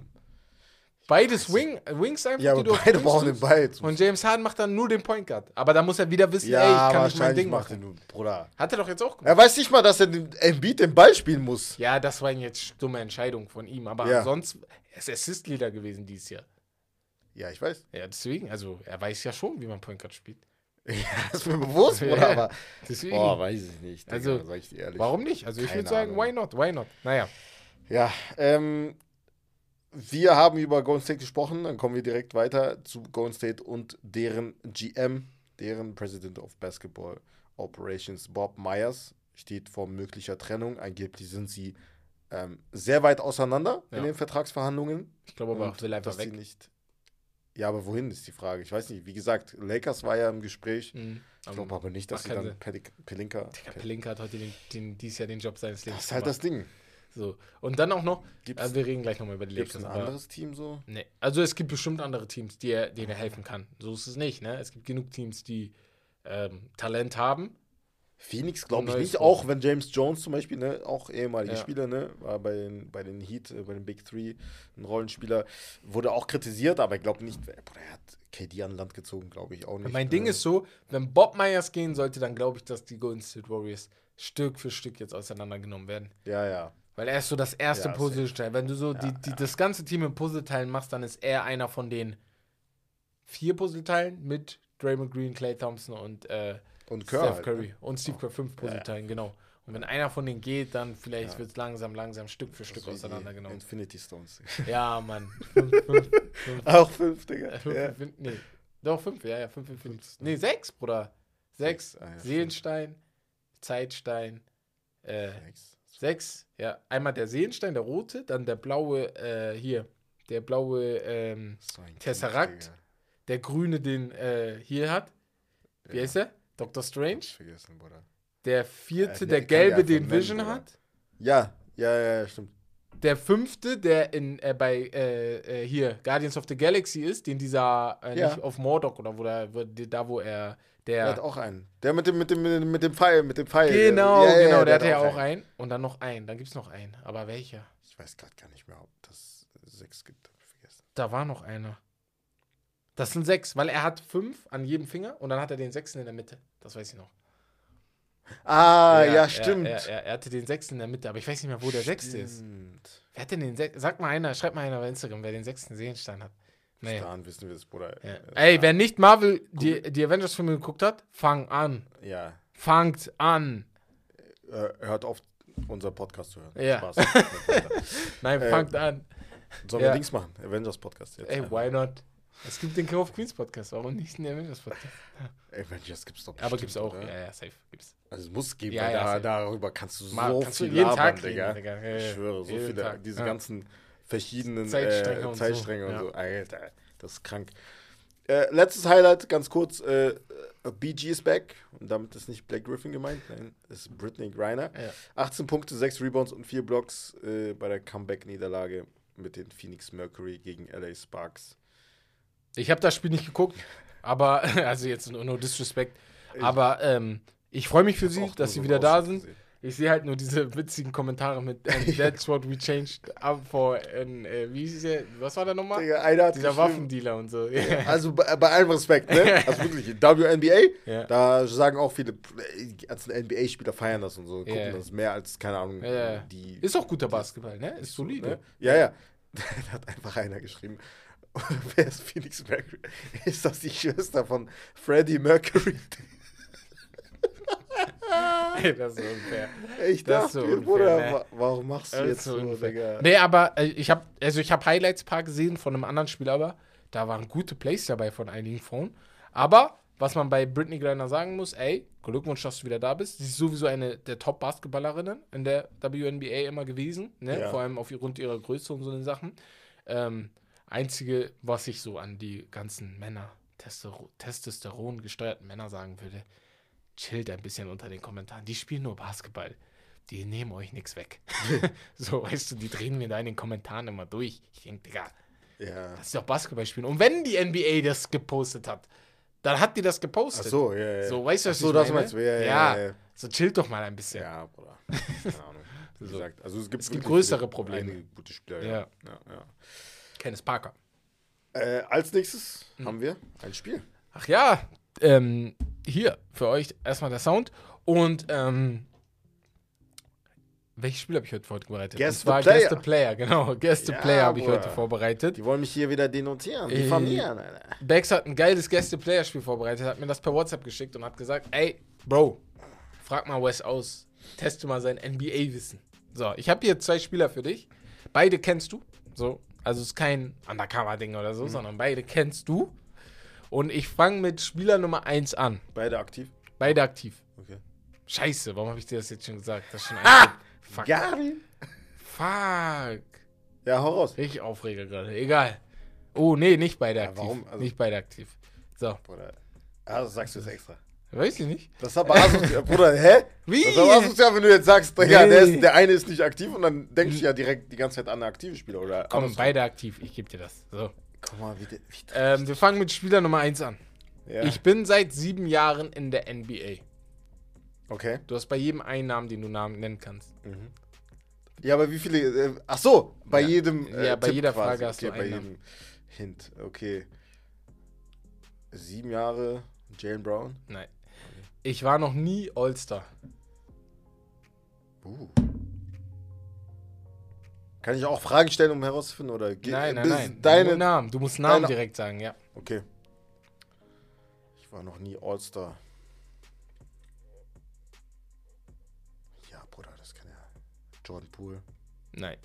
Beides Wing, Wings einfach, Ja, aber die du beide brauchen den. Ball. jetzt. Und James Harden macht dann nur den Point Guard. Aber da muss er wieder wissen, ja, ey, ich kann nicht mein Ding machen. nur, Bruder. Hat er doch jetzt auch gemacht. Er weiß nicht mal, dass er den Embiid den Ball spielen muss. Ja, das war jetzt dumme Entscheidung von ihm. Aber Ja. sonst, er ist Assist-Leader gewesen dieses Jahr. Ja, ich weiß. Ja, deswegen, also er weiß ja schon, wie man Point Guard spielt. Ja, das ist mir bewusst, Bruder, Ja, aber. Deswegen. Boah, weiß ich nicht. Digga, Also, sag ich dir ehrlich. Warum nicht? Also ich würde sagen, Ahnung. why not? Why not? Naja. Ja, ähm, wir haben über Golden State gesprochen, dann kommen wir direkt weiter zu Golden State und deren GM, deren President of Basketball Operations, Bob Myers, steht vor möglicher Trennung. Angeblich sind sie ähm, sehr weit auseinander Ja. in den Vertragsverhandlungen. Ich glaube aber, will einfach weg. nicht. Ja, aber wohin ist die Frage? Ich weiß nicht. Wie gesagt, Lakers war ja im Gespräch. Mhm. Ich glaube aber nicht, dass sie dann Pelinka. Pelinka hat heute den, den, dieses Jahr den Job seines Lebens Das ist halt das Ding. So. Und dann auch noch, Gibt's- äh, wir reden gleich nochmal über die Gibt es Lakers. ein anderes Team so? Nee. Also es gibt bestimmt andere Teams, die er, denen er helfen kann. So ist es nicht, ne? Es gibt genug Teams, die ähm, Talent haben. Phoenix glaube ich nicht, Logo. auch wenn James Jones zum Beispiel, ne, auch ehemaliger Ja. Spieler, ne, war bei den, bei den Heat, äh, bei den Big Three ein Rollenspieler, wurde auch kritisiert, aber ich glaube nicht, äh, er hat KD an Land gezogen, glaube ich auch nicht. mein Ding ne. ist so, wenn Bob Myers gehen sollte, dann glaube ich, dass die Golden State Warriors Stück für Stück jetzt auseinandergenommen werden. Ja, ja. Weil er ist so das erste Ja, Puzzleteil. Wenn du so die, die, das ganze Team in Puzzleteilen machst, dann ist er einer von den vier Puzzleteilen mit Draymond Green, Clay Thompson und äh, Und Kerr. Steph halt, Curry. ne? Und Steve Kerr, fünf Puzzleteilen, genau. Und wenn einer von denen geht, dann vielleicht Ja. wird es langsam, langsam Stück für Stück auseinandergenommen. Infinity Stones. Ja, Mann. Fünf, fünf, fünf, auch fünf, Digga. fünf, ja. Infin- nee. Doch, fünf, ja, ja, fünf Infinity. Nee, sechs, Bruder. Sechs. Sechs, ah, ja, Seelenstein, Zeitstein, äh, Sechs. Sechs, ja. Einmal der Seelenstein, der rote, dann der blaue, äh, hier, der blaue, ähm, So Tesseract. Digga. der grüne, den äh, hier hat. Wie Ja. heißt er? Dr. Strange. Vergessen, Bruder. Der vierte, Äh, kann der gelbe, den nennen, Vision Bruder. hat. Ja, ja, ja, ja, stimmt. Der fünfte, der in, äh, bei, äh, äh, hier, Guardians of the Galaxy ist, den dieser, äh, Ja. nicht auf Mordok oder wo der, da wo er, Der hat der, auch einen. Der mit dem, mit dem, mit dem, Pfeil, mit dem Pfeil. genau, Ja, ja, genau, der hat hatte ja auch einen. Und dann noch einen, dann gibt's noch einen. Aber welcher? Ich weiß gerade gar nicht mehr, ob das sechs gibt. Hab ich vergessen. Da war noch einer. Das sind sechs, weil er hat fünf an jedem Finger und dann hat er den sechsten in der Mitte. Das weiß ich noch. Ah, ja, stimmt. Er, er, er hatte den sechsten in der Mitte, aber ich weiß nicht mehr, wo der sechste ist. Wer hat denn den sechsten? Sag mal einer, schreibt mal einer bei Instagram, wer den sechsten Seelenstein hat. Nee. Daran wissen wir es, Bruder. Ja. Äh, Ey, wer nicht Marvel, die, die Avengers-Filme geguckt hat, fang an. Ja, Fangt an. äh, hört auf, unser Podcast zu hören. Ja. Spaß. Nein, Äh, fangt an. Sollen wir Ja. Dings machen? Avengers Podcast jetzt. Ey, why not? Es gibt den of Queens Podcast, warum nicht den Avengers Podcast? Avengers gibt's doch Aber bestimmt, gibt's auch, oder? ja, ja, safe, gibt's. Also es muss geben, Ja, weil ja, da, darüber kannst du so Mal- kannst du viel jeden labern, Tag Digga. reden, Digga. Ja, ja. Ich schwöre, so viele, Tag, diese ganzen verschiedenen Zeitstränge äh, und so, Zeitstränge und ja. so. Alter, das ist krank. Äh, letztes Highlight, ganz kurz, äh, äh, BG ist back. Und damit ist nicht Black Griffin gemeint, nein, es ist Brittany Griner. Ja. 18 Punkte, 6 Rebounds und 4 Blocks äh, bei der Comeback-Niederlage mit den Phoenix Mercury gegen LA Sparks. Ich habe das Spiel nicht geguckt, aber, also jetzt no, no disrespect, aber ähm, ich freue mich für sie, dass nur sie so wieder da sind. gesehen. Ich sehe halt nur diese witzigen Kommentare mit ähm, That's what we changed up for, in, äh, wie hieß der, was war der nochmal? Digga, einer hat Dieser Waffendealer und so. Also bei, bei allem Respekt, ne? Also wirklich, WNBA, Ja. da sagen auch viele, ganzen NBA-Spieler feiern das und so, gucken Ja. das mehr als, keine Ahnung, Ja. die. Ist auch guter Basketball, ne? Ist solide. ne? Ja, ja. Da hat einfach einer geschrieben, wer ist Phoenix Mercury? Ist das die Schwester von Freddie Mercury? Ey, das ist unfair. Ich Das ist dachte, so unfair, Bruder, ne? wa warum machst du Das jetzt ist so, unfair. Digga? Nee, aber äh, ich habe also ich habe Highlights paar gesehen von einem anderen Spiel, aber da waren gute Plays dabei von einigen Frauen. Aber was man bei Britney Griner sagen muss, ey, Glückwunsch, dass du wieder da bist. Sie ist sowieso eine der Top-Basketballerinnen in der WNBA immer gewesen, ne? Ja. vor allem aufgrund ihrer Größe und so den Sachen. Ähm, einzige, was ich so an die ganzen Männer, Testosteron gesteuerten Männer sagen würde, chillt ein bisschen unter den Kommentaren. Die spielen nur Basketball. Die nehmen euch nichts weg. so, weißt du, die drehen mir da in den Kommentaren immer durch. Ich denke, Digga, Ja. das ist doch Basketball spielen. Und wenn die NBA das gepostet hat, dann hat die das Ach gepostet. so, ja, ja. So, weißt du, was Ach so, ich das meine? meinst du, ja, ja, Ja. ja. So, chillt doch mal ein bisschen. Ja, Bruder. Keine Ahnung. Wie So. gesagt, also es gibt, Es gibt größere viele- Probleme. gute Spieler, ja. ja, ja. Kenneth Parker. Äh, als nächstes Hm. haben wir ein Spiel. Ach ja, ähm, hier für euch erstmal der Sound. Und ähm, welches Spiel habe ich heute vorbereitet? Guess Und zwar the Player. Guess the Player, genau. Guess the Ja, Player habe ich heute vorbereitet. Die wollen mich hier wieder denunzieren, Äh, diffamieren, Alter. Bex hat ein geiles Guess the Player Spiel vorbereitet, hat mir das per WhatsApp geschickt und hat gesagt, ey, Bro, frag mal Wes aus, teste mal sein NBA-Wissen. So, ich habe hier zwei Spieler für dich. Beide kennst du. So, also es ist kein Undercover-Ding oder so, sondern beide kennst du. Und ich fange mit Spieler Nummer 1 an. Beide aktiv. Beide aktiv. Okay. Scheiße, warum habe ich dir das jetzt schon gesagt? Das ist schon Ah! ein Fuck. Gary? Fuck. Ja, hau raus. Richtig Aufreger gerade. Egal. Oh, nee, nicht beide Ja, aktiv. warum? Also- nicht beide aktiv. So, Bruder. Ah, das sagst du jetzt extra. Weiß ich nicht. Das ist aber asozial. Bruder, hä? Wie? Das ist aber asozial, wenn du jetzt sagst, Digga, Nee. der, ist, der eine ist nicht aktiv und dann denkst du ja direkt die ganze Zeit an eine aktive Spieler, oder? Komm, andersrum. beide aktiv. Ich gebe dir das. So. Guck mal, wie, der- wie Ähm, wir fangen mit Spieler Nummer 1 an. ja. Ich bin seit sieben Jahren in der NBA. Okay. Du hast bei jedem einen Namen, den du Namen nennen kannst. Ja, aber wie viele. Äh, ach so, bei Ja. jedem. Äh, Ja, bei Tipp jeder quasi. Frage hast du okay, bei einen jedem Hint. Okay. Sieben Jahre Jalen Brown. Nein. Ich war noch nie All-Star. Uh. Kann ich auch Fragen stellen, um herauszufinden? Oder Nein, nein, nein. Deine. Nur Namen. Du musst Namen direkt sagen, ja. Okay. Ich war noch nie All-Star. Ja, Bruder, das kann ja. Jordan Poole. Nein.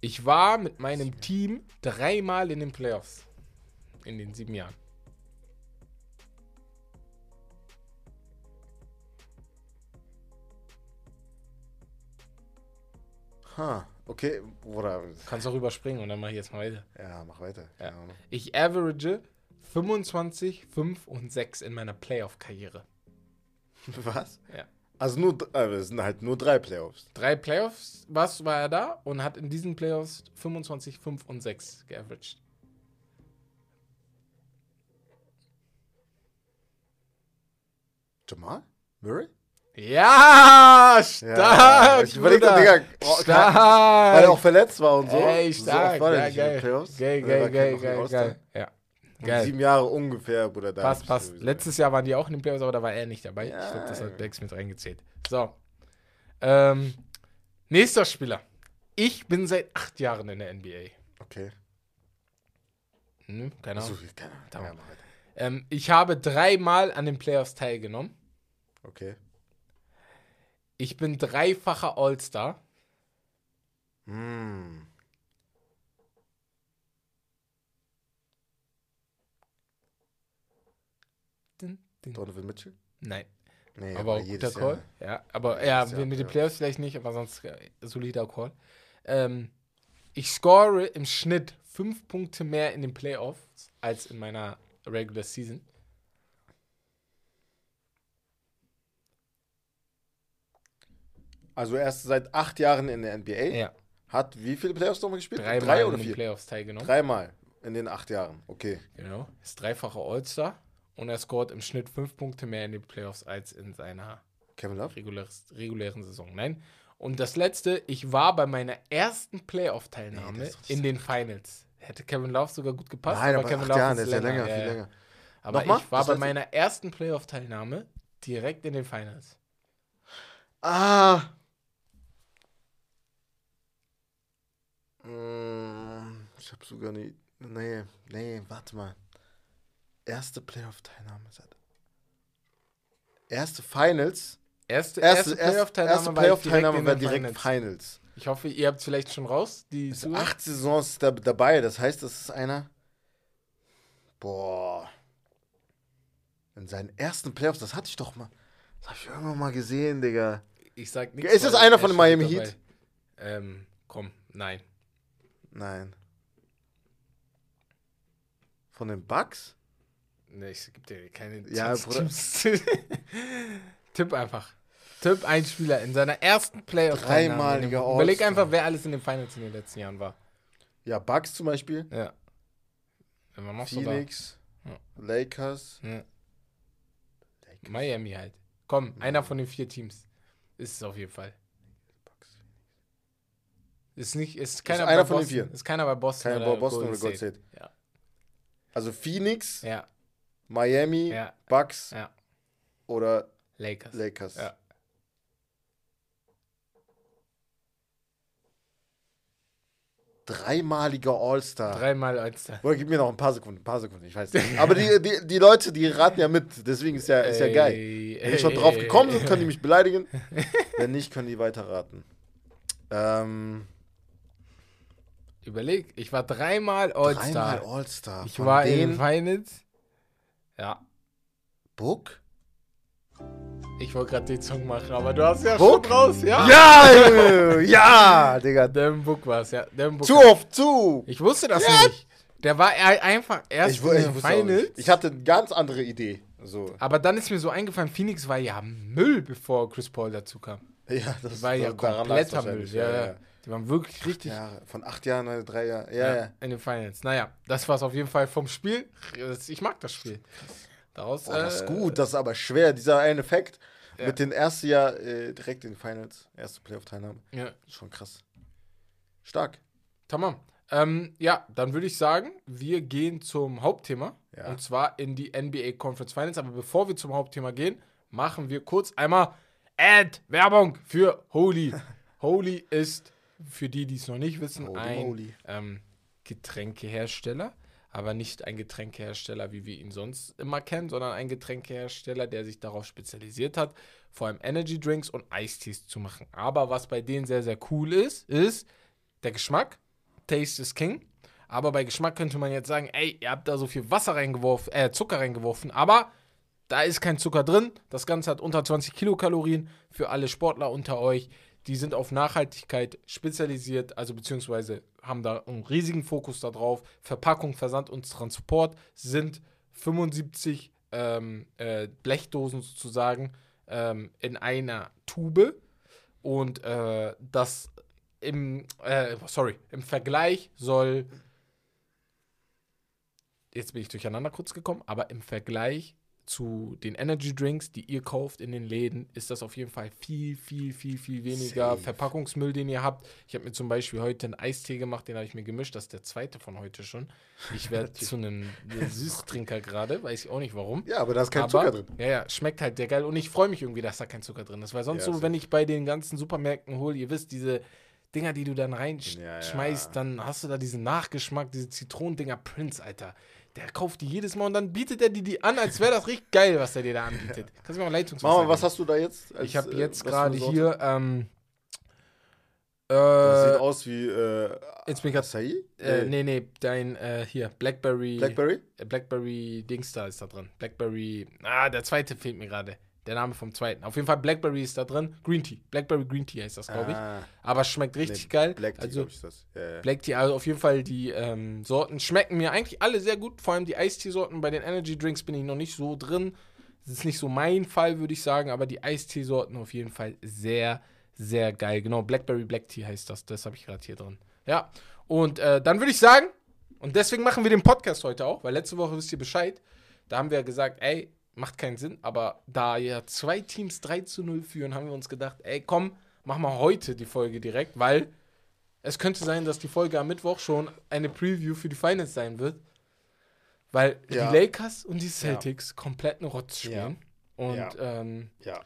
Ich war mit meinem Team dreimal in den Playoffs. In den sieben Jahren. Ha, okay, Bruder. Kannst auch überspringen und dann mache ich jetzt mal weiter. Ja, mach weiter. Ja. Ich average 25, 5 und 6 in meiner Playoff-Karriere. Was? Ja. Also nur, äh, es sind halt nur drei Playoffs. Drei Playoffs was war er da und hat in diesen Playoffs 25, 5 und 6 geaveraged. Jamal? Murray? Ja, stark, ich überleg Bruder. doch, Digga, oh, stark. Weil er auch verletzt war und so. Ey, So stark. der ja, geil. Playoffs. Geil, geil, geil, geil, geil. Ja. Geil. Sieben Jahre ungefähr, Bruder. Da Passt, ich passt. Letztes Jahr waren die auch in den Playoffs, aber da war er nicht dabei. Ja, ich glaube, das ja. hat Bex mit reingezählt. So. Ähm, nächster Spieler. Ich bin seit acht Jahren in der NBA. Okay. Hm, keine Ahnung. keine Ahnung. Ja. Ähm, ich habe dreimal an den Playoffs teilgenommen. Okay. Ich bin dreifacher All-Star. Hm. Donovan Mitchell? Nein, Nee, aber jedes guter Call. Jahr. Ja, aber ja, Jahr mit den Playoffs. Playoffs vielleicht nicht, aber sonst äh, solider Call. Ähm, ich score im Schnitt fünf Punkte mehr in den Playoffs als in meiner Regular Season. Also erst seit acht Jahren in der NBA. Ja, Hat wie viele Playoffs nochmal gespielt? dreimal Drei oder in den vier? Playoffs teilgenommen. Dreimal in den acht Jahren. Okay. Genau. Ist dreifacher All-Star und er scoret im Schnitt fünf Punkte mehr in den Playoffs als in seiner Kevin Love? reguläres, regulären Saison. Nein. Und das letzte, ich war bei meiner ersten Playoff-Teilnahme Nee, in den Finals. Hätte Kevin Love sogar gut gepasst, Nein, aber aber Kevin Love Jahren, ist ist ja länger. länger, viel länger. Aber Nochmal? ich war Das bei meiner ersten Playoff-Teilnahme direkt in den Finals. Ah! Ich habe sogar nie. Nee, nee, warte mal. Erste Playoff-Teilnahme seit. Erste Finals. Erste, Erste, erste Playoff-Teilnahme erste war, Playoff-Teilnahme ich war direkt, Finals. Finals. Ich hoffe, ihr habt vielleicht schon raus. Die Also acht Saisons da, dabei, das heißt, das ist einer. Boah. In seinen ersten Playoffs, das hatte ich doch mal. Das habe ich irgendwann mal gesehen, Digga. Ich sag nichts. Ist das einer er von den schon Miami dabei. Heat? Ähm, komm, nein. Nein. Von den Bucks? Nee, ich geb dir keine Ja, 20 Bruder. Tipps. Tipp einfach. Tipp ein Spieler in seiner ersten playoff Dreimaliger Überleg All-Star. einfach, wer alles in den Finals in den letzten Jahren war. Ja, Bucks zum Beispiel. Ja. Man noch Phoenix. Ja. Lakers. Ja. Miami halt. Komm, einer von den vier Teams. Ist es auf jeden Fall. Ist nicht, ist keiner einer bei von den Boston. vier. Ist keiner bei Boston. Kein oder Boston Golden oder Gold State. Ja. Also Phoenix, Ja, Miami, Ja. Bucks ja. oder Lakers. Lakers. Ja. Dreimaliger All-Star. Dreimal als Boah, gib mir noch ein paar Sekunden, ein paar Sekunden, ich weiß nicht. Aber die, die, die Leute, die raten ja mit, deswegen ist ja, ist ja geil. Wenn die schon drauf gekommen sind, können die mich beleidigen. Wenn nicht, können die weiter raten. Ähm, Überleg, ich war dreimal All-Star. dreimal All-Star. Ich war in Finals. Ja, Book? ich wollte gerade den Song machen, aber du hast ja Book? schon raus, ja? Ja, ja, Digga. Devin Book war es, ja. Book. Zu oft, zu. Ich wusste das Ja. nicht. Der war e- einfach erst Ich, in den Finals. Ich hatte eine ganz andere Idee. So. aber dann ist mir so eingefallen, Phoenix war ja Müll, bevor Chris Paul dazu kam. Ja, das Die war ja kompletter Müll. wahrscheinlich, Ja, ja. Die waren wirklich richtig Jahre. Von acht Jahren, oder drei Jahren. Ja, ja. in den Finals. Naja, das war es auf jeden Fall vom Spiel. Ich mag das Spiel. Daraus, Boah, das ist äh, gut, das ist aber schwer. Dieser eine Effekt Ja. mit dem ersten Jahr äh, direkt in den Finals, erste Playoff-Teilnahme. Ja, Schon krass. Stark. Tamam. Ähm, ja, dann würde ich sagen, wir gehen zum Hauptthema. Ja. Und zwar in die NBA Conference Finals. Aber bevor wir zum Hauptthema gehen, machen wir kurz einmal Ad Werbung für Holy. Holy ist, für die, die es noch nicht wissen, Holy ein ähm, Getränkehersteller. Aber nicht ein Getränkehersteller, wie wir ihn sonst immer kennen, sondern ein Getränkehersteller, der sich darauf spezialisiert hat, vor allem Energy Drinks und Eistees zu machen. Aber was bei denen sehr, sehr cool ist, ist der Geschmack. Taste is King. Aber bei Geschmack könnte man jetzt sagen, ey, ihr habt da so viel Wasser reingeworfen, äh, Zucker reingeworfen, aber da ist kein Zucker drin. Das Ganze hat unter 20 Kilokalorien für alle Sportler unter euch. Die sind auf Nachhaltigkeit spezialisiert, also beziehungsweise haben da einen riesigen Fokus darauf. Verpackung, Versand und Transport sind 75 ähm, äh, Blechdosen sozusagen ähm, in einer Tube. Und äh, das im, äh, sorry, im Vergleich soll, jetzt bin ich durcheinander kurz gekommen, aber im Vergleich zu den Energy Drinks, die ihr kauft in den Läden, ist das auf jeden Fall viel, viel, viel, viel weniger Safe. Verpackungsmüll, den ihr habt. Ich habe mir zum Beispiel heute einen Eistee gemacht, den habe ich mir gemischt. Das ist der zweite von heute schon. Ich werde zu einem Süßtrinker gerade, weiß ich auch nicht warum. Ja, aber da ist kein Aber, Zucker drin. Ja, ja, schmeckt halt sehr geil. Und ich freue mich irgendwie, dass da kein Zucker drin ist. Weil sonst Ja, so, wenn ich bei den ganzen Supermärkten hole, ihr wisst, diese Dinger, die du dann reinschmeißt, Ja, ja. dann hast du da diesen Nachgeschmack, diese Zitronendinger Prince, Alter. Der kauft die jedes Mal und dann bietet er dir die an, als wäre das richtig geil, was er dir da anbietet. Kannst du mir mal Leitungswasser Mama, was hast du da jetzt? als, Ich habe äh, jetzt eine gerade hier, ähm, Das äh, sieht aus wie äh, jetzt bin ich Acai? äh, nee, nee, dein, äh, hier, Blackberry. Blackberry? Äh, Blackberry Dings da ist da drin. Blackberry. Ah, der zweite fehlt mir gerade. Der Name vom zweiten. Auf jeden Fall Blackberry ist da drin. Green Tea. Blackberry Green Tea heißt das, glaube ich. Ah, Aber schmeckt richtig nee, geil. Black Tea, also ich, das. Ja, ja. Black Tea, also auf jeden Fall die ähm, Sorten schmecken mir eigentlich alle sehr gut. Vor allem die Eistee-Sorten. Bei den Energy Drinks bin ich noch nicht so drin. Das ist nicht so mein Fall, würde ich sagen. Aber die Eistee-Sorten auf jeden Fall sehr, sehr geil. Genau, Blackberry Black Tea heißt das. Das habe ich gerade hier drin. Ja. Und äh, dann würde ich sagen, und deswegen machen wir den Podcast heute auch, weil letzte Woche wisst ihr Bescheid. Da haben wir ja gesagt, ey, macht keinen Sinn. Aber da ja zwei Teams 3 zu 0 führen, haben wir uns gedacht, ey, komm, machen wir heute die Folge direkt, weil es könnte sein, dass die Folge am Mittwoch schon eine Preview für die Finals sein wird. Weil Ja. die Lakers und die Celtics komplett eine Rotz spielen. Und Ja. ähm, ja.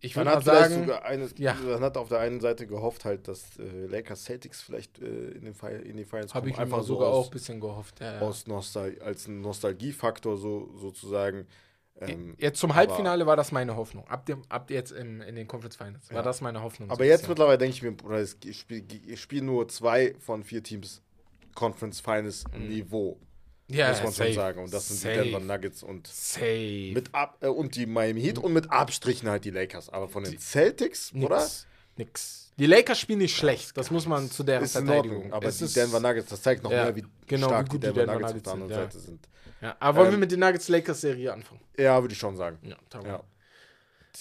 ich Man würde mal sagen, sogar eine, ja. man hat auf der einen Seite gehofft halt, dass äh, Lakers Celtics vielleicht äh, in, den Fi- in die Finals habe ich einfach einfach so sogar aus, auch ein bisschen gehofft. Ja, ja. aus Nostal als Nostalgiefaktor so sozusagen. Ähm, Jetzt zum Halbfinale war das meine Hoffnung. Ab, dem, ab jetzt im, in den Conference Finals war Ja. das meine Hoffnung. so aber ein jetzt mittlerweile denke ich mir, Bruder, es spielen spiel nur zwei von vier Teams Conference Finals Niveau, Mhm. ja, muss man safe. schon sagen. Und das sind Safe. die Denver Nuggets und Safe. mit ab äh, und die Miami Heat und mit Abstrichen halt die Lakers. Aber von den Celtics, nix. oder? Nix. Die Lakers spielen nicht schlecht. Das muss man zu deren Ist in Verteidigung. Ordnung. Aber Es die Denver Nuggets, das zeigt noch Ja, mehr, wie genau, stark wie gut die die Denver, Denver Nuggets auf der Nuggets anderen sind, Seite sind. Ja, aber wollen Ähm, wir mit den Nuggets Lakers Serie anfangen? Ja, würde ich schon sagen. Ja. Ja.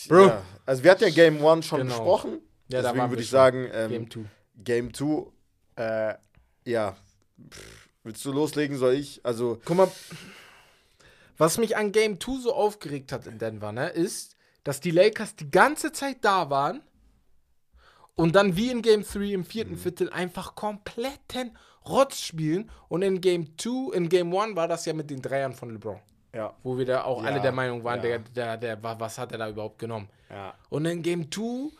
Bro. Ja. Also wir hatten ja Game 1 schon Genau. besprochen. Ja, deswegen würde ich schon. sagen, ähm, Game 2. Game 2, äh, ja, pff, willst du loslegen, soll ich? Also, Guck mal, was mich an Game 2 so aufgeregt hat in Denver, ne, ist, dass die Lakers die ganze Zeit da waren und dann wie in Game 3 im Mhm. vierten Viertel einfach kompletten Rotz spielen. Und in Game 2, in Game 1 war das ja mit den Dreiern von LeBron. ja, Wo wir da auch Ja, alle der Meinung waren, ja. der, der, der, was hat er da überhaupt genommen? ja. Und in Game 2,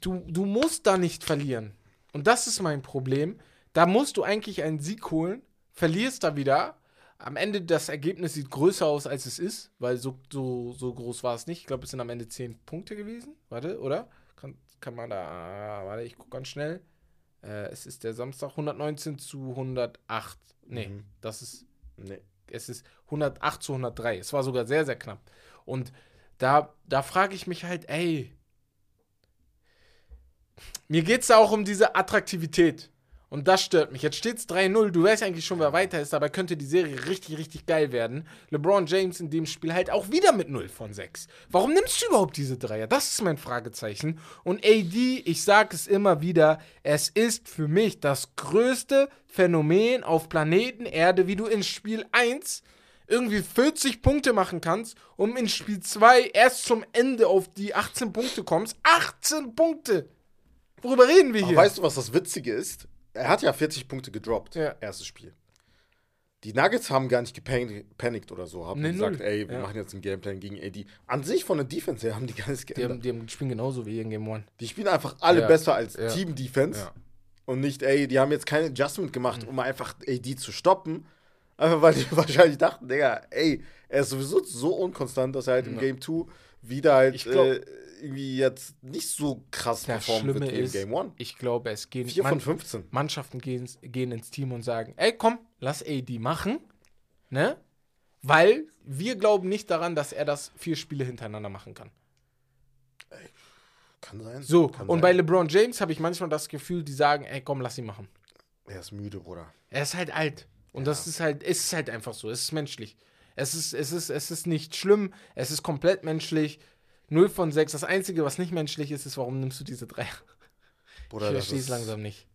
du, du musst da nicht verlieren. Und das ist mein Problem. Da musst du eigentlich einen Sieg holen, verlierst da wieder. Am Ende das Ergebnis sieht größer aus, als es ist, weil so, so, so groß war es nicht. Ich glaube, es sind am Ende 10 Punkte gewesen. Warte, oder? Kann, kann man da. Warte, ich gucke ganz schnell. Äh, es ist der Samstag 119 zu 108. Nee, Mhm. das ist Nee. es ist 108 zu 103. Es war sogar sehr, sehr knapp. Und da, da frage ich mich halt, ey, mir geht es da auch um diese Attraktivität. Und das stört mich. Jetzt steht es 3-0. Du weißt eigentlich schon, wer weiter ist. Dabei könnte die Serie richtig, richtig geil werden. LeBron James in dem Spiel halt auch wieder mit 0 von 6. Warum nimmst du überhaupt diese Dreier? Das ist mein Fragezeichen. Und AD, ich sage es immer wieder, es ist für mich das größte Phänomen auf Planeten Erde, wie du in Spiel 1 irgendwie 40 Punkte machen kannst, um in Spiel 2 erst zum Ende auf die 18 Punkte kommst. 18 Punkte! Worüber reden wir Aber hier? weißt du, was das Witzige ist? Er hat ja 40 Punkte gedroppt, Ja. erstes Spiel. Die Nuggets haben gar nicht gepanikt oder so, haben Nee, gesagt, null. ey, wir Ja. machen jetzt ein Gameplan gegen AD. An sich von der Defense her haben die gar nichts die, geändert. haben, die haben spielen genauso wie in Game 1. Die spielen einfach alle Ja. besser als. Team-Defense. Und nicht, ey, die haben jetzt kein Adjustment gemacht, Mhm. um einfach AD zu stoppen. Einfach weil die wahrscheinlich dachten, Digga, ey, er ist sowieso so unkonstant, dass er halt im. Game 2 wieder halt glaub- äh, irgendwie jetzt nicht so krass Das performen Schlimme wird ist, Game 1. ich glaube, es gehen 4 von Man- 15. Mannschaften gehen, gehen ins Team und sagen, ey, komm, lass AD machen, ne? Weil wir glauben nicht daran, dass er das vier Spiele hintereinander machen kann. Kann sein. So, Kann und sein. bei LeBron James habe ich manchmal das Gefühl, die sagen, ey, komm, lass ihn machen. Er ist müde, Bruder. Er ist halt alt. Und das ist halt, es ist halt einfach so. Es ist menschlich. Es ist, es ist, es ist nicht schlimm. Es ist komplett menschlich. 0 von 6. Das Einzige, was nicht menschlich ist, ist, warum nimmst du diese drei? Bruder, ich verstehe es ist langsam nicht.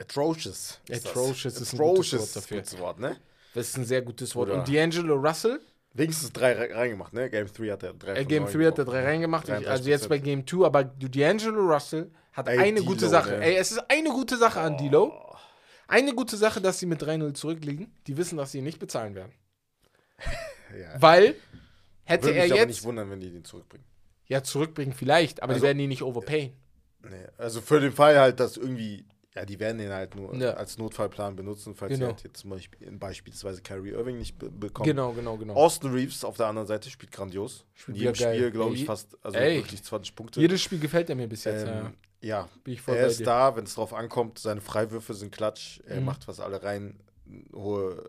Atrocious. ist. Atrocious ist ein gutes Wort dafür. gutes Wort, ne? Das ist ein sehr gutes Wort. Oder- Und D'Angelo Russell, Wenigstens drei re- reingemacht, ne? Game 3 hat er drei Äh, von Game neun 3 hat er getroffen. drei reingemacht. Ich, 33%. also jetzt bei Game 2, aber D'Angelo Russell hat Ey, eine gute Sache. ne? Ey, es ist eine gute Sache an D'Lo. Eine gute Sache, dass sie mit 3-0 zurückliegen. Die wissen, dass sie ihn nicht bezahlen werden. Ja. Weil hätte Würde er mich aber jetzt nicht wundern, wenn die den zurückbringen. ja zurückbringen vielleicht, aber Also- die werden ihn nicht overpayen. Nee, also für den Fall halt, dass irgendwie, ja, die werden den halt nur Ja. als Notfallplan benutzen, falls Genau. sie halt jetzt zum Beispiel beispielsweise Kyrie Irving nicht be bekommen. Genau, genau, genau. Austin Reeves auf der anderen Seite spielt grandios. Spielt geil. Spiel, glaube ich, fast, also ey. wirklich 20 Punkte. Jedes Spiel gefällt er mir bis jetzt. ja. ähm, ja, Bin ich voll er ist dir. da, wenn es drauf ankommt. Seine Freiwürfe sind klatsch. Er Mhm. macht fast alle rein. Hohe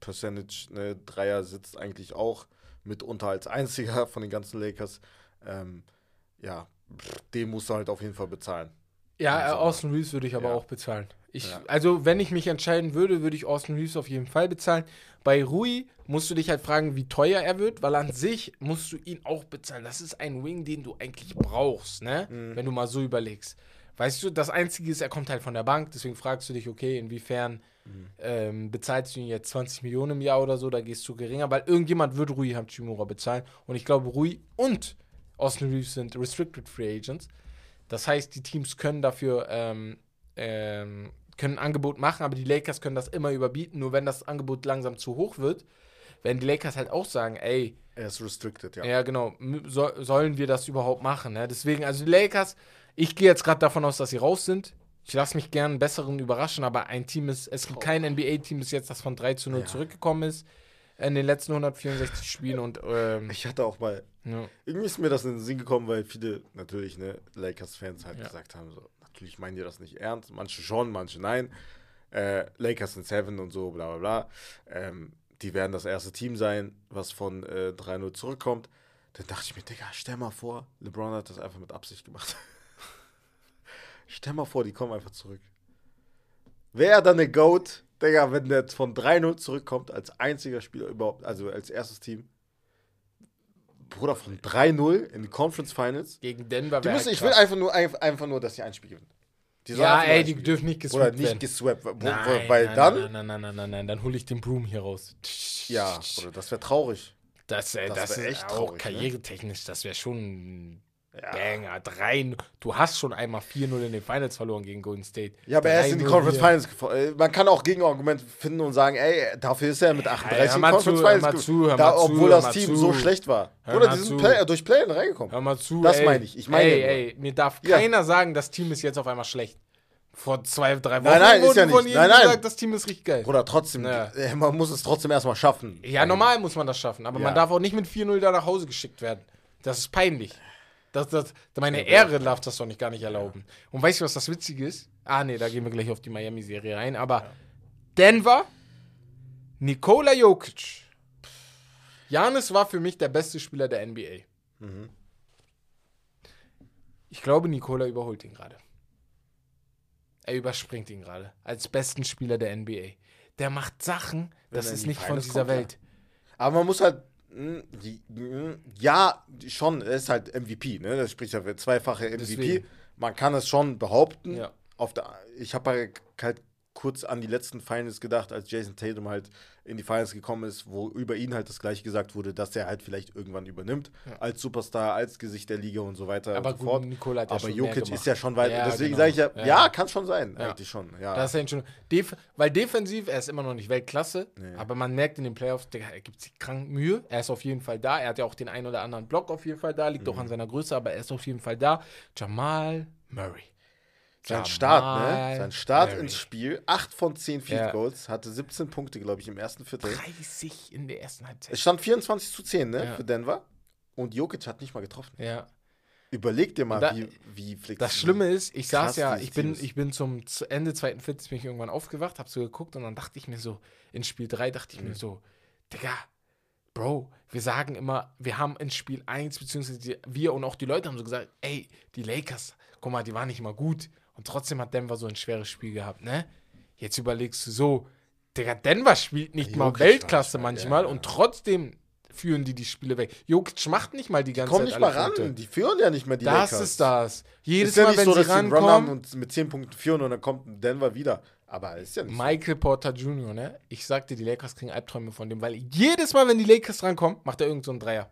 Percentage. Ne? Dreier sitzt eigentlich auch mitunter als einziger von den ganzen Lakers. Ähm, ja, den musst du halt auf jeden Fall bezahlen. Ja, Also, Austin Reeves würde ich aber ja. auch bezahlen. Ich, Ja. Also, wenn ich mich entscheiden würde, würde ich Austin Reeves auf jeden Fall bezahlen. Bei Rui musst du dich halt fragen, wie teuer er wird, weil an sich musst du ihn auch bezahlen. Das ist ein Wing, den du eigentlich brauchst, ne? Mhm. Wenn du mal so überlegst. Weißt du, das Einzige ist, er kommt halt von der Bank, deswegen fragst du dich, okay, inwiefern Mhm. ähm, bezahlst du ihn jetzt 20 Millionen im Jahr oder so, da gehst du geringer, weil irgendjemand wird Rui Hachimura bezahlen. Und ich glaube, Rui und Austin Reeves sind Restricted Free Agents. Das heißt, die Teams können dafür ähm, ähm, können ein Angebot machen, aber die Lakers können das immer überbieten. Nur wenn das Angebot langsam zu hoch wird, werden die Lakers halt auch sagen, ey, Er ist restricted, ja. ja, genau. So, sollen wir das überhaupt machen? Ne? Deswegen, also die Lakers, ich gehe jetzt gerade davon aus, dass sie raus sind. Ich lasse mich gern einen besseren überraschen, aber ein Team ist, es gibt kein NBA-Team bis jetzt, das von 3 zu 0 Ja. zurückgekommen ist in den letzten 164 Spielen und ähm, Ich hatte auch mal, ja. irgendwie ist mir das in den Sinn gekommen, weil viele natürlich, ne, Lakers-Fans halt Ja. gesagt haben, so, natürlich meinen die das nicht ernst. Manche schon, manche nein. Äh, Lakers sind Seven und so, bla bla bla. Ähm, die werden das erste Team sein, was von äh, 3-0 zurückkommt. Dann dachte ich mir, Digga, stell mal vor, LeBron hat das einfach mit Absicht gemacht. stell mal vor, die kommen einfach zurück. Wäre dann eine Goat, Digga, wenn der von 3-0 zurückkommt, als einziger Spieler überhaupt, also als erstes Team. Bruder, von 3-0 in die Conference Finals. gegen Denver Die müssen, halt ich will einfach nur, einfach, nur, dass sie ein Spiel gewinnen. Ja, ey, die dürfen nicht. Oder geswappt nicht werden. geswappt, wo- wo- Nein, weil nein, dann, Nein, nein, nein, nein, nein, nein, dann hole ich den Broom hier raus. ja, oder das wäre traurig. Das, äh, Das das, wär ist echt auch traurig, ne? karrieretechnisch, das wäre schon Ja. Banger. Drei, du hast schon einmal 4-0 in den Finals verloren gegen Golden State. Ja, aber er ist in die 3-0 Conference. Finals gefo- äh, Man kann auch Gegenargumente finden und sagen, ey, dafür ist er mit 38 hör in mal Conference zu, hör Finals zu, da, zu, obwohl das Team zu. so schlecht war. Hör Oder die sind. Play, durch Play reingekommen. Hör mal zu. Das ey, meine ich. Ich meine ey, ja ey, mir darf Ja. keiner sagen, das Team ist jetzt auf einmal schlecht. Vor zwei, drei Wochen Nein, nein, ist ja nicht. von jedem Nein, nein. gesagt, das Team ist richtig geil. Oder trotzdem, Ja. äh, man muss es trotzdem erstmal schaffen. Ja, normal muss man das schaffen, aber Ja. man darf auch nicht mit 4-0 da nach Hause geschickt werden. Das ist peinlich. Das, das, meine Ehre darf das doch nicht gar nicht erlauben. Und weißt du, was das Witzige ist? Ah, nee, da gehen wir gleich auf die Miami-Serie rein. Aber Denver, Nikola Jokic. Janis war für mich der beste Spieler der NBA. Mhm. Ich glaube, Nikola überholt ihn gerade. Er überspringt ihn gerade. Als besten Spieler der NBA. Der macht Sachen, Wenn das ist nicht von Finals dieser kommt, ja. Welt. Aber man muss halt, ja, schon, er ist halt MVP, ne? Das spricht ja für zweifache MVP. Deswegen. Man kann es schon behaupten. Ja. Auf der, ich habe halt kurz an die letzten Finals gedacht, als Jason Tatum halt in die Finals gekommen ist, wo über ihn halt das gleiche gesagt wurde, dass er halt vielleicht irgendwann übernimmt, als Superstar, als Gesicht der Liga und so weiter Aber und so gut, fort. Nikola hat ja Aber Jokic ist ja schon weit. Ja, deswegen genau. sage ich ja, Ja, ja, ja. kann schon sein, Ja. eigentlich schon. Ja. Das ist ja schon. Def weil defensiv, er ist immer noch nicht Weltklasse, Nee. aber man merkt in den Playoffs, Digga, er gibt sich krank Mühe. Er ist auf jeden Fall da. Er hat ja auch den einen oder anderen Block auf jeden Fall da, liegt Mhm. auch an seiner Größe, aber er ist auf jeden Fall da. Jamal Murray. Sein Jamal Start, ne? Sein Start Murray. ins Spiel. 8 von 10 Field Ja. Goals, hatte 17 Punkte, glaube ich, im ersten Viertel. 30 in der ersten Halbzeit. Es stand 24 zu 10, ne? Ja. Für Denver. Und Jokic hat nicht mal getroffen. Ja. Überleg dir mal, Da- wie, wie flexibel. Das Schlimme ist, ich saß ja, ich bin, ich bin zum zu Ende zweiten Viertels bin ich irgendwann aufgewacht, hab so geguckt und dann dachte ich mir so, in Spiel 3 dachte ich Mhm. mir so, Digga, Bro, wir sagen immer, wir haben in Spiel 1, beziehungsweise die, wir und auch die Leute haben so gesagt, ey, die Lakers, guck mal, die waren nicht mal gut. Und trotzdem hat Denver so ein schweres Spiel gehabt, ne? Jetzt überlegst du so, Digga, Denver spielt nicht mal Jokic war Weltklasse manchmal ja. und trotzdem führen die die Spiele weg. Jokic macht nicht mal die ganze Kommen Zeit nicht mal ran. Punkte. Die führen ja nicht mehr die Das Lakers. ist das. Jedes ist ja Mal, nicht wenn so, sie dass einen Run haben rankommen, und mit 10 Punkten führen und dann kommt Denver wieder. Aber ist ja nicht Michael Porter Jr., ne? Ich sagte, die Lakers kriegen Albträume von dem, weil jedes Mal, wenn die Lakers rankommen, macht er irgend so einen Dreier.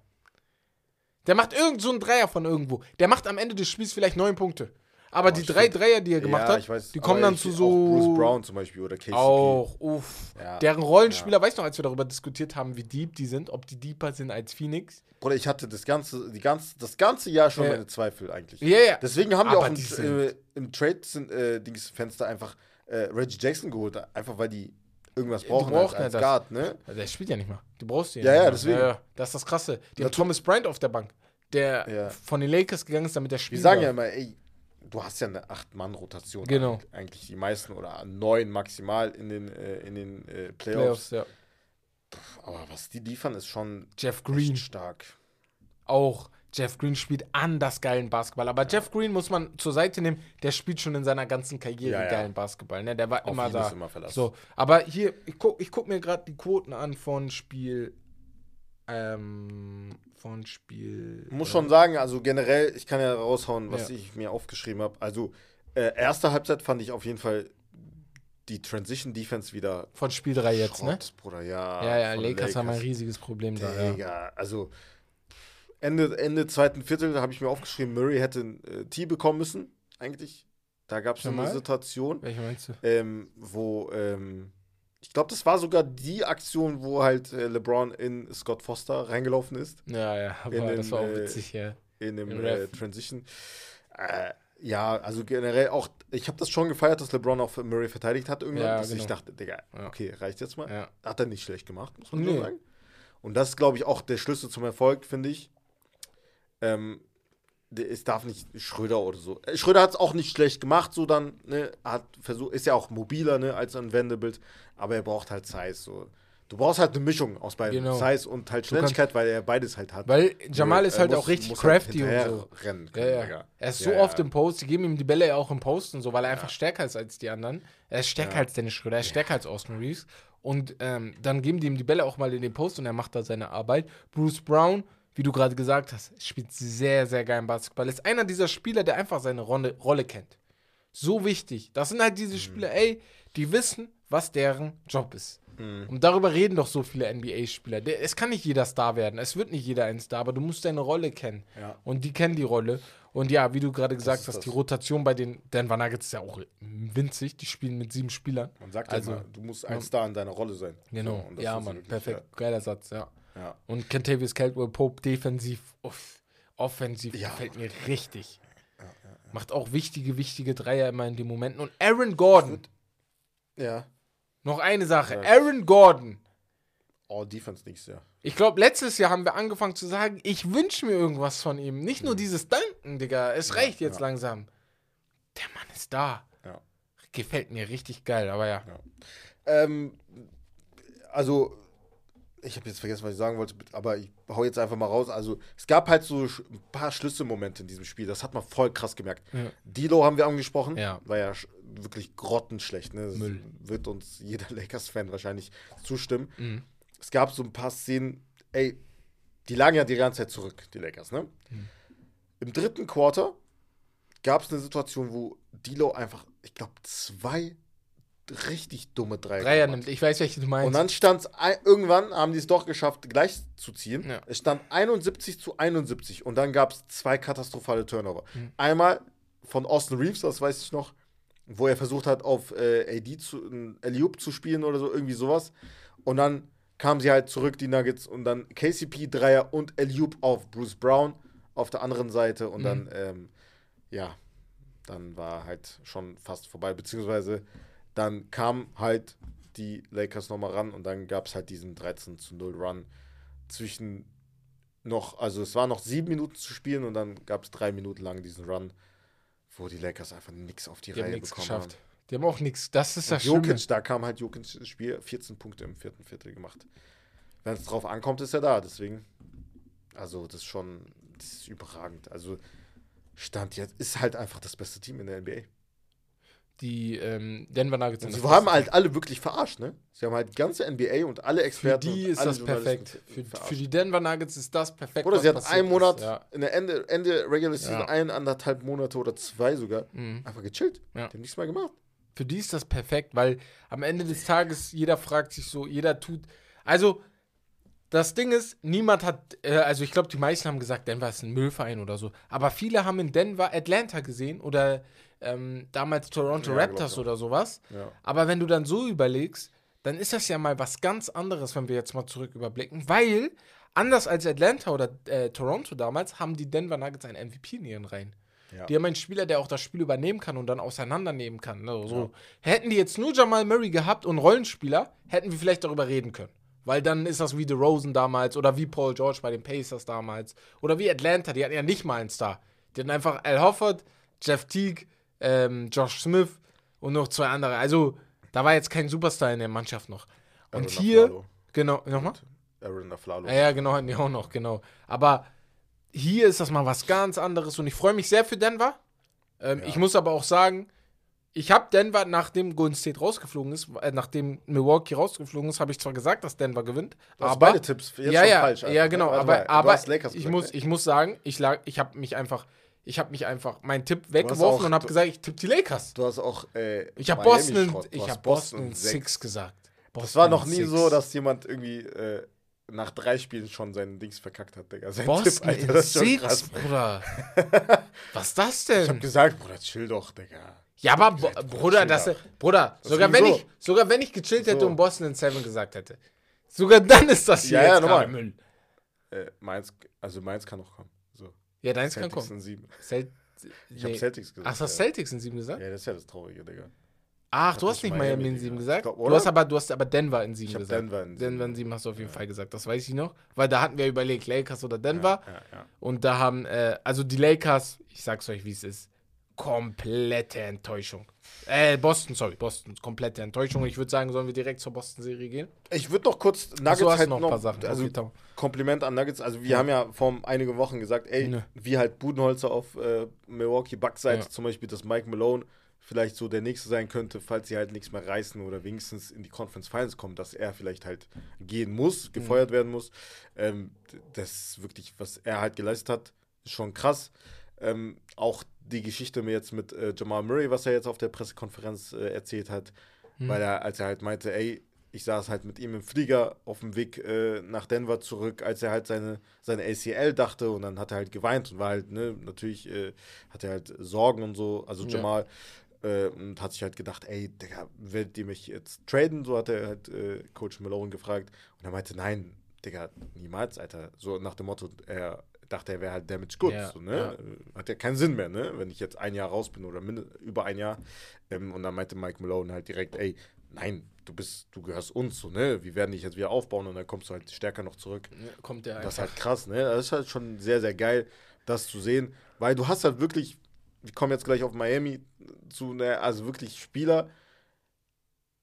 Der macht irgend so einen Dreier von irgendwo. Der macht am Ende des Spiels vielleicht neun Punkte. Aber die drei stimmt. Dreier, die er gemacht ja, hat, weiß, die kommen dann zu so. Bruce Brown zum Beispiel oder KCP. Auch, uff. Ja. Deren Rollenspieler, weißt du noch, als wir darüber diskutiert haben, wie deep die sind, ob die deeper sind als Phoenix? Bruder, ich hatte das ganze, die ganze, das ganze Jahr schon Ja. meine Zweifel eigentlich. Ja, ja. Deswegen haben die Aber auch im, äh, im Trade-Fenster einfach äh, Reggie Jackson geholt. Einfach weil die irgendwas brauchen brauchen als, als ja. Guard, ne? Also der spielt ja nicht mal. Du brauchst den Ja, ja, deswegen. Ja, ja. Das ist das Krasse. Die haben Thomas Bryant auf der Bank, der Ja. von den Lakers gegangen ist, damit der Wir spielt. sagen ja immer, ey, du hast ja eine 8-Mann-Rotation. Genau. Eigentlich die meisten oder neun maximal in den, äh, in den äh, Playoffs, Playoffs. ja. Aber was die liefern, ist schon Jeff Green stark. auch. Jeff Green spielt anders geilen Basketball. Aber Jeff Green muss man zur Seite nehmen, der spielt schon in seiner ganzen Karriere Ja, ja. geilen Basketball. Ne? Der war Auf immer da. immer. So, aber hier, ich guck, ich guck mir gerade die Quoten an von Spiel. Ähm, von Spiel. Muss schon sagen, also generell, ich kann ja raushauen, was Ja. ich mir aufgeschrieben habe. Also, äh, erste Halbzeit fand ich auf jeden Fall die Transition Defense wieder Von Spiel 3 jetzt, ne? Bruder, ja. Ja, ja, von Lakers, haben ein riesiges Problem da. Ja. Digga, also Ende, Ende zweiten Viertel habe ich mir aufgeschrieben, Murray hätte ein äh, Tee bekommen müssen, eigentlich. Da gab es eine? Situation, Welche meinst du? ähm, wo, ähm, ich glaube, das war sogar die Aktion, wo halt äh, LeBron in Scott Foster reingelaufen ist, Ja, ja, aber In das den, war auch äh, witzig, ja. in dem äh. Transition. Äh, ja, also generell auch, ich habe das schon gefeiert, dass LeBron auch für Murray verteidigt hat irgendwann, Ja, dass ich genau. dachte, Digga, okay, reicht jetzt mal. Ja. Hat er nicht schlecht gemacht, muss man Nee. so sagen. Und das ist, glaube ich, auch der Schlüssel zum Erfolg, finde ich. Ähm, es darf nicht Schröder oder so. Äh, Schröder hat es auch nicht schlecht gemacht, so dann, ne, hat versucht, ist ja auch mobiler, ne, als ein Vanderbilt, aber er braucht halt Size, so. Du brauchst halt eine Mischung aus beiden, Genau. Size und halt Schnelligkeit, weil er beides halt hat. Weil Jamal ist Er halt muss- auch richtig muss halt crafty und so. Rennen Ja, ja. Er ist Ja, so oft im Post, die geben ihm die Bälle ja auch im Post und so, weil er einfach stärker ist als die anderen. Er ist stärker als Dennis Schröder, er ist stärker als Austin Reeves. Und ähm, dann geben die ihm die Bälle auch mal in den Post und er macht da seine Arbeit. Bruce Brown, wie du gerade gesagt hast, spielt sehr, sehr geilen Basketball. Ist einer dieser Spieler, der einfach seine Rolle, Rolle kennt. So wichtig. Das sind halt Mhm. diese Spieler, ey, die wissen, was deren Job ist. Mhm. Und darüber reden doch so viele NBA-Spieler. Es kann nicht jeder Star werden. Es wird nicht jeder ein Star, aber du musst deine Rolle kennen. Ja. Und die kennen die Rolle. Und ja, wie du gerade gesagt hast, die Rotation bei den Denver Nuggets ist ja auch winzig. Die spielen mit sieben Spielern. Man sagt Also, ja immer, du musst ein Star in deiner Rolle sein. Genau. So, ja, Mann. Perfekt. Geiler Satz, ja. Ja. ja. Und Kentavious Caldwell Pope defensiv, uff, offensiv, Ja. gefällt mir richtig. Macht auch wichtige, wichtige Dreier immer in den Momenten. Und Aaron Gordon, ja. noch eine Sache. Aaron Gordon. All Defense nächstes Jahr. Ich glaube, letztes Jahr haben wir angefangen zu sagen, ich wünsche mir irgendwas von ihm. Nicht nur dieses Danken, Digga. Es reicht jetzt Mhm. ja. langsam. Der Mann ist da. Ja. Gefällt mir richtig geil, aber ja. Ähm, also, ich habe jetzt vergessen, was ich sagen wollte, aber ich hau jetzt einfach mal raus. Also, es gab halt so ein paar Schlüsselmomente in diesem Spiel. Das hat man voll krass gemerkt. Ja. Dilo haben wir angesprochen. Ja. War ja wirklich grottenschlecht. Ne? Das Müll. wird uns jeder Lakers-Fan wahrscheinlich zustimmen. Mhm. Es gab so ein paar Szenen, ey, die lagen ja die ganze Zeit zurück, die Lakers, ne? Mhm. Im dritten Quarter gab es eine Situation, wo Dilo einfach, ich glaube, zwei richtig dumme Dreier, Dreier gemacht nimmt. Ich weiß, welche du meinst. und dann stand es, irgendwann haben die es doch geschafft, gleich zu ziehen. Ja. Es stand 71 zu 71 und dann gab es zwei katastrophale Turnover. Mhm. Einmal von Austin Reeves, das weiß ich noch, wo er versucht hat, auf äh, AD zu, Eliup zu spielen oder so, irgendwie sowas. Und dann kamen sie halt zurück, die Nuggets, und dann KCP, Dreier und Eliup auf Bruce Brown auf der anderen Seite. Und Mhm. dann, ähm, ja, dann war halt schon fast vorbei, beziehungsweise dann kam halt die Lakers nochmal ran und dann gab es halt diesen 13 zu 0 Run zwischen noch, also es war noch sieben Minuten zu spielen und dann gab es drei Minuten lang diesen Run, wo die Lakers einfach nichts auf die, die haben Reihe nichts bekommen geschafft. haben. Die haben auch nichts. Das ist das Und Schlimme. Jokic, da kam halt Jokic ins Spiel, 14 Punkte im vierten Viertel gemacht. Wenn es drauf ankommt, ist er da, deswegen. Also, das ist schon, das ist überragend. Also, Stand jetzt, ist halt einfach das beste Team in der NBA. Die ähm, Denver Nuggets sind Sie haben halt alle wirklich verarscht, ne? Sie haben halt die ganze NBA und alle Für Experten. die und ist das perfekt. Für, für die Denver Nuggets ist das perfekt. Oder sie hat einen Monat, Ist. Ja. in der Ende, Ende Regular Season, Ja. ein, anderthalb Monate oder zwei sogar, Mhm. einfach gechillt. Ja. Die haben nichts mehr gemacht. Für die ist das perfekt, weil am Ende des Tages jeder fragt sich so, jeder tut. Also, das Ding ist, niemand hat, äh, also ich glaube, die meisten haben gesagt, Denver ist ein Müllverein oder so. Aber viele haben in Denver Atlanta gesehen oder ähm, damals Toronto Ja, Raptors oder sowas. Ja. Aber wenn du dann so überlegst, dann ist das ja mal was ganz anderes, wenn wir jetzt mal zurück überblicken, weil anders als Atlanta oder äh, Toronto damals, haben die Denver Nuggets einen MVP in ihren Reihen. Ja. Die haben einen Spieler, der auch das Spiel übernehmen kann und dann auseinandernehmen kann. Ne? So. Hätten die jetzt nur Jamal Murray gehabt und Rollenspieler, hätten wir vielleicht darüber reden können. Weil dann ist das wie The Rosen damals oder wie Paul George bei den Pacers damals oder wie Atlanta, die hatten ja nicht mal einen Star. Die hatten einfach Al Hofford, Jeff Teague, ähm, Josh Smith und noch zwei andere. Also da war jetzt kein Superstar in der Mannschaft noch. Und Aaron hier, Aflalo. genau, nochmal? Aaron Aflalo. Ja, ja, genau, hatten auch noch, genau. Aber hier ist das mal was ganz anderes und ich freue mich sehr für Denver. Ähm, Ja. Ich muss aber auch sagen, ich habe Denver, nachdem Golden State rausgeflogen ist, äh, nachdem Milwaukee rausgeflogen ist, habe ich zwar gesagt, dass Denver gewinnt. Du aber beide Tipps jetzt ja, ja, falsch. einfach, ja, ne? genau. Aber, mal, du aber Lakers ich, gesagt, muss, ne? ich muss sagen, ich, lag, ich habe mich einfach, ich habe mich einfach meinen Tipp auch- weggeworfen und habe gesagt, ich tippe die Lakers. Du hast auch. Äh, Ich habe Boston, ich habe Boston. Six gesagt. Das Boston war noch nie Six. so, dass jemand irgendwie äh, nach drei Spielen schon seinen Dings verkackt hat, Digga. Sein Boston Alter, in das Six, krass. Bruder. Was ist das Ich hab denn? gesagt, Bruder, chill doch, Digga. Ja, aber gesagt, Bruder, das. Bruder, Das sogar wenn so. ich, sogar wenn ich gechillt hätte So. und Boston in Seven gesagt hätte, sogar dann ist das hier Ja, ja, jetzt normal. gerade Müll. Äh, Mainz, also Mainz kann noch kommen. Ja, deins kann Celtics kommen. in sieben. Cel Ich hab nee. Celtics gesagt. Ach, du hast ja. Celtics in sieben gesagt? Ja, das ist ja das Traurige, Digga. Ach, du hast nicht Miami Miami in sieben gesagt. glaub, du hast aber, du hast aber Denver in sieben Ich gesagt. Denver in Denver in sieben. sieben hast du auf jeden Fall gesagt. Das weiß ich noch. Weil da hatten wir überlegt, Lakers oder Denver. Ja, ja. Und da haben, äh, also die Lakers, ich sag's euch, wie es ist, komplette Enttäuschung. Äh, Boston, sorry, Boston, komplette Enttäuschung. Ich würde sagen, sollen wir direkt zur Boston-Serie gehen? Ich würde noch kurz Nuggets hast halt noch noch, ein paar Sachen. also Okay. Kompliment an Nuggets. Also wir haben ja vor einigen Wochen gesagt, ey, Ne. wie halt Budenholzer auf äh, Milwaukee Bucks Seite Ja. zum Beispiel, dass Mike Malone vielleicht so der Nächste sein könnte, falls sie halt nichts mehr reißen oder wenigstens in die Conference Finals kommen, dass er vielleicht halt gehen muss, gefeuert Mhm. werden muss. Ähm, das ist wirklich, was er halt geleistet hat, ist schon krass. Ähm, auch die Geschichte mir jetzt mit äh, Jamal Murray, was er jetzt auf der Pressekonferenz äh, erzählt hat, Mhm. weil er, als er halt meinte, ey, ich saß halt mit ihm im Flieger auf dem Weg äh, nach Denver zurück, als er halt seine, seine ACL dachte und dann hat er halt geweint und war halt, ne, natürlich äh, hat er halt Sorgen und so, also Ja. Jamal, äh, und hat sich halt gedacht, ey, Digga, werdet ihr mich jetzt traden? So hat er halt äh, Coach Malone gefragt und er meinte, nein, Digga, niemals, Alter. So nach dem Motto, er dachte, er wäre halt damaged goods, Ja, so, ne? ja. Äh, Hat ja keinen Sinn mehr, ne? Wenn ich jetzt ein Jahr raus bin oder über ein Jahr. Ähm, und dann meinte Mike Malone halt direkt, ey, nein, du bist, du gehörst uns, so, ne? Wir werden dich jetzt wieder aufbauen und dann kommst du halt stärker noch zurück. Kommt der Das ist halt krass, ne? Das ist halt schon sehr, sehr geil, das zu sehen, weil du hast halt wirklich, wir kommen jetzt gleich auf Miami zu, ne, also wirklich Spieler,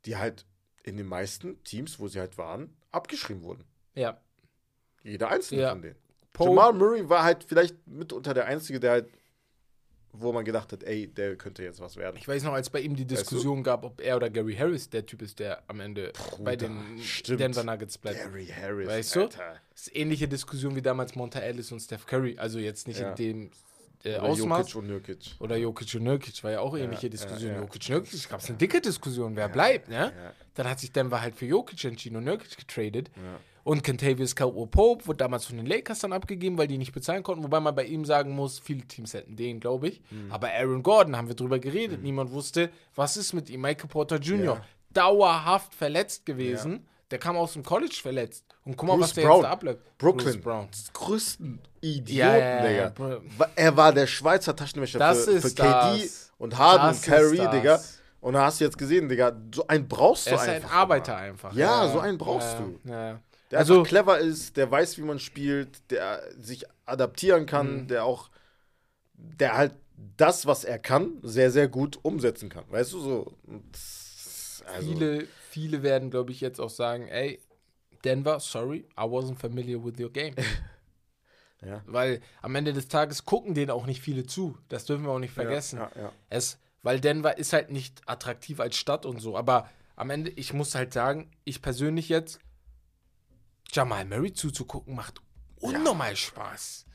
die halt in den meisten Teams, wo sie halt waren, abgeschrieben wurden. Ja. Jeder einzelne Ja. von denen. Pope- Jamal Murray war halt vielleicht mitunter der Einzige, der halt, wo man gedacht hat, ey, der könnte jetzt was werden. Ich weiß noch, als bei ihm die Diskussion gab, ob er oder Gary Harris der Typ ist, der am Ende bei den stimmt. Denver Nuggets bleibt. Gary Harris, Weißt du? Alter. Das ist ähnliche Diskussion wie damals Monta Ellis und Steph Curry. Also jetzt nicht Ja. in dem äh, Oder Ausmaß. Jokic und Nurkic. Oder Jokic und Nurkic war ja auch ähnliche ja, Diskussion. ja. Jokic Nurkic gab es eine dicke Diskussion, wer bleibt, ne? Ja, Dann hat sich Denver halt für Jokic entschieden und Nurkic getradet. Ja. Und Kentavious Caldwell Pope wurde damals von den Lakers dann abgegeben, weil die nicht bezahlen konnten. Wobei man bei ihm sagen muss, viele Teams hätten den, glaube ich. Mhm. Aber Aaron Gordon haben wir drüber geredet. Niemand wusste, was ist mit ihm. Michael Porter Jr. Ja. dauerhaft verletzt gewesen. Der kam aus dem College verletzt. Und guck mal, Bruce was der Brown. jetzt da abläuft. Brooklyn. Bruce größten Idioten, Ja, ja, ja, Digga. Er war der Schweizer Taschenmesser Das für, ist für KD das. und Harden Das das. Digga. Und da hast du jetzt gesehen, Digga, so einen brauchst du Er ist einfach. ein Arbeiter aber. einfach. Ja, so einen brauchst ja, du. Ja. Der Also- clever ist, der weiß, wie man spielt, der sich adaptieren Mhm. kann, der auch, der halt das, was er kann, sehr, sehr gut umsetzen kann. Weißt du, so. Also, Viele, viele werden, glaube ich, jetzt auch sagen, ey, Denver, sorry, I wasn't familiar with your game. Ja. Weil am Ende des Tages gucken denen auch nicht viele zu. Das dürfen wir auch nicht vergessen. Ja, ja. Es weil Denver ist halt nicht attraktiv als Stadt und so. Aber am Ende, ich muss halt sagen, ich persönlich jetzt, Jamal Murray zuzugucken, macht unnormal Spaß.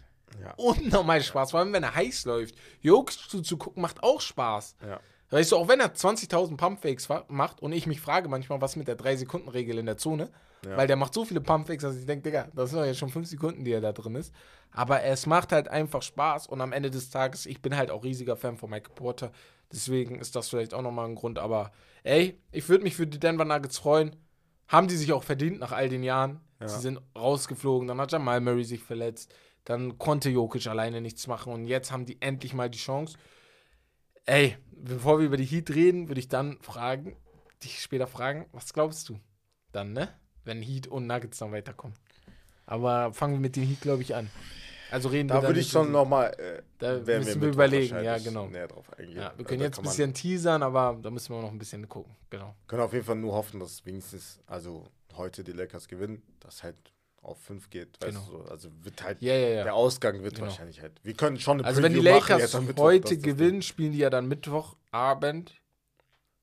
Ja. Unnormal Spaß, vor allem wenn er heiß läuft. Jokic zuzugucken macht auch Spaß. Ja. Weißt du, auch wenn er 20.000 Pumpfakes fa- macht und ich mich frage manchmal, was mit der 3-Sekunden-Regel in der Zone, Ja. weil der macht so viele Pumpfakes, dass ich denke, Digga, das sind doch jetzt schon 5 Sekunden, die er da drin ist. Aber es macht halt einfach Spaß und am Ende des Tages, ich bin halt auch riesiger Fan von Michael Porter, deswegen ist das vielleicht auch nochmal ein Grund, aber ey, ich würde mich für die Denver Nuggets freuen. Haben die sich auch verdient nach all den Jahren. Ja. Sie sind rausgeflogen, dann hat Jamal Murray sich verletzt, dann konnte Jokic alleine nichts machen und jetzt haben die endlich mal die Chance. Ey, bevor wir über die Heat reden, würde ich dann fragen, dich später fragen, was glaubst du dann, ne? Wenn Heat und Nuggets dann weiterkommen. Aber fangen wir mit den Heat, glaube ich, an. Also reden wir Da dann würde ich schon nochmal. Äh, Da müssen wir überlegen, ja, genau. Näher drauf eingehen. Ja, wir Äh, können da jetzt ein bisschen teasern, aber da müssen wir noch ein bisschen gucken. Genau. können auf jeden Fall nur hoffen, dass wenigstens, also heute die Lakers gewinnen, dass halt auf 5 geht. Weißt Genau. du, so. Also wird halt, Ja, ja, ja. der Ausgang wird Genau. wahrscheinlich halt. Wir können schon eine Also wenn die Preview machen Lakers am Mittwoch, heute das das gewinnen, spielen die ja dann Mittwochabend.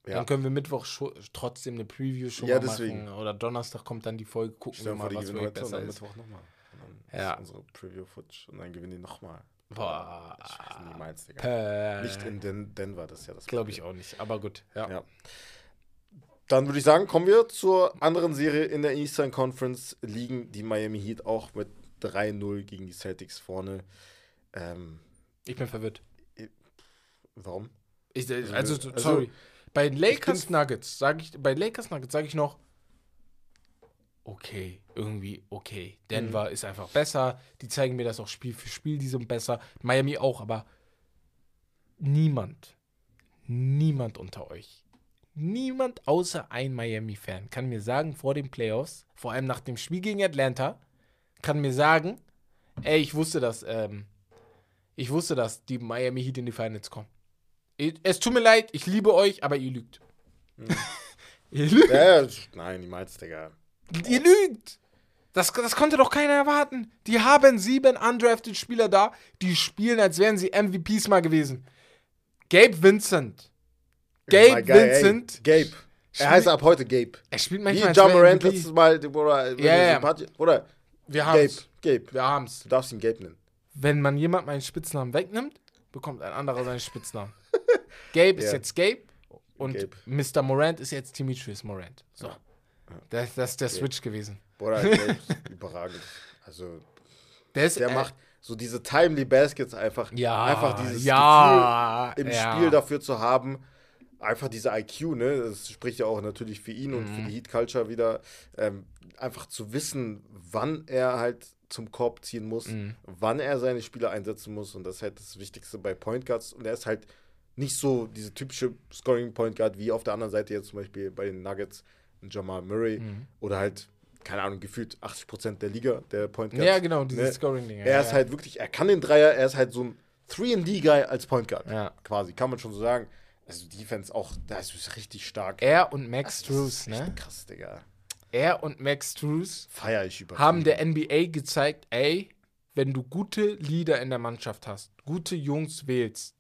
Dann können wir Mittwoch trotzdem eine Preview schon Ja, deswegen. machen. Oder Donnerstag kommt dann die Folge, gucken wir mal, die was wirklich und besser dann ist. Mittwoch nochmal. Und Ja. ist unsere Preview futsch und dann gewinnen die nochmal. Boah. Ich weiß nicht, meins, Digga. Äh, Nicht in Den Denver, das ist ja das Glaube ich auch nicht, aber gut. Ja. Dann würde ich sagen, kommen wir zur anderen Serie in der Eastern Conference. Liegen die Miami Heat auch mit 3-0 gegen die Celtics vorne. Ähm, Ich bin verwirrt. warum? Ich, äh, Also, also, also, sorry. Bei Lakers Nuggets sage ich, bei Lakers Nuggets sage ich noch, okay, irgendwie okay. Denver Mhm. ist einfach besser. Die zeigen mir das auch Spiel für Spiel, die sind besser. Miami auch, aber niemand, niemand unter euch, niemand außer ein Miami-Fan kann mir sagen vor den Playoffs, vor allem nach dem Spiel gegen Atlanta, kann mir sagen, ey, ich wusste das, ähm, ich wusste, dass die Miami Heat in die Finals kommen. Es tut mir leid, ich liebe euch, aber ihr lügt. ihr lügt. Ja, nein, niemals, Digga. Ihr lügt. Das, das konnte doch keiner erwarten. Die haben sieben undrafted Spieler da, die spielen, als wären sie MVPs mal gewesen. Gabe Vincent. Gabe Mal geil, ey. Vincent. Gabe. Er heißt ab heute Gabe. Er spielt Wie manchmal als John Morant letztes Mal, oder, Ja. Sympathie- oder Wir Gabe. haben's. Gabe. Wir haben's. Du darfst ihn Gabe nennen. Wenn man jemand meinen Spitznamen wegnimmt, bekommt ein anderer seinen Spitznamen. Gabe ist Ja. jetzt Gabe und Gabe. Mr. Morant ist jetzt Demetrius Morant. So. Ja. Das, das ist der Switch gewesen. Bruder, Gabe ist überragend. Also, Der ist, der äh, macht so diese timely Baskets einfach. ja, einfach dieses ja, Gefühl im ja. Spiel dafür zu haben. Einfach diese IQ, ne? Das spricht ja auch natürlich für ihn und Mhm. für die Heat Culture wieder. Ähm, einfach zu wissen, wann er halt zum Korb ziehen muss, Mhm. wann er seine Spieler einsetzen muss. Und das ist halt das Wichtigste bei Point Guards. Und er ist halt nicht so diese typische Scoring Point Guard wie auf der anderen Seite jetzt zum Beispiel bei den Nuggets Jamal Murray Mhm. oder halt, keine Ahnung, gefühlt 80% der Liga, der Point Guards. Ja, genau, dieses ne? Scoring-Ding. Er ja, ist ja. halt wirklich, er kann den Dreier, er ist halt so ein 3D-Guy als Point Guard. Ja. Quasi, kann man schon so sagen. Also Defense auch, da ist es richtig stark. Er und Max Das ist echt ne? Krass, Digga. Er und Max Struz Feier ich über. haben der NBA gezeigt, ey, wenn du gute Leader in der Mannschaft hast, gute Jungs wählst,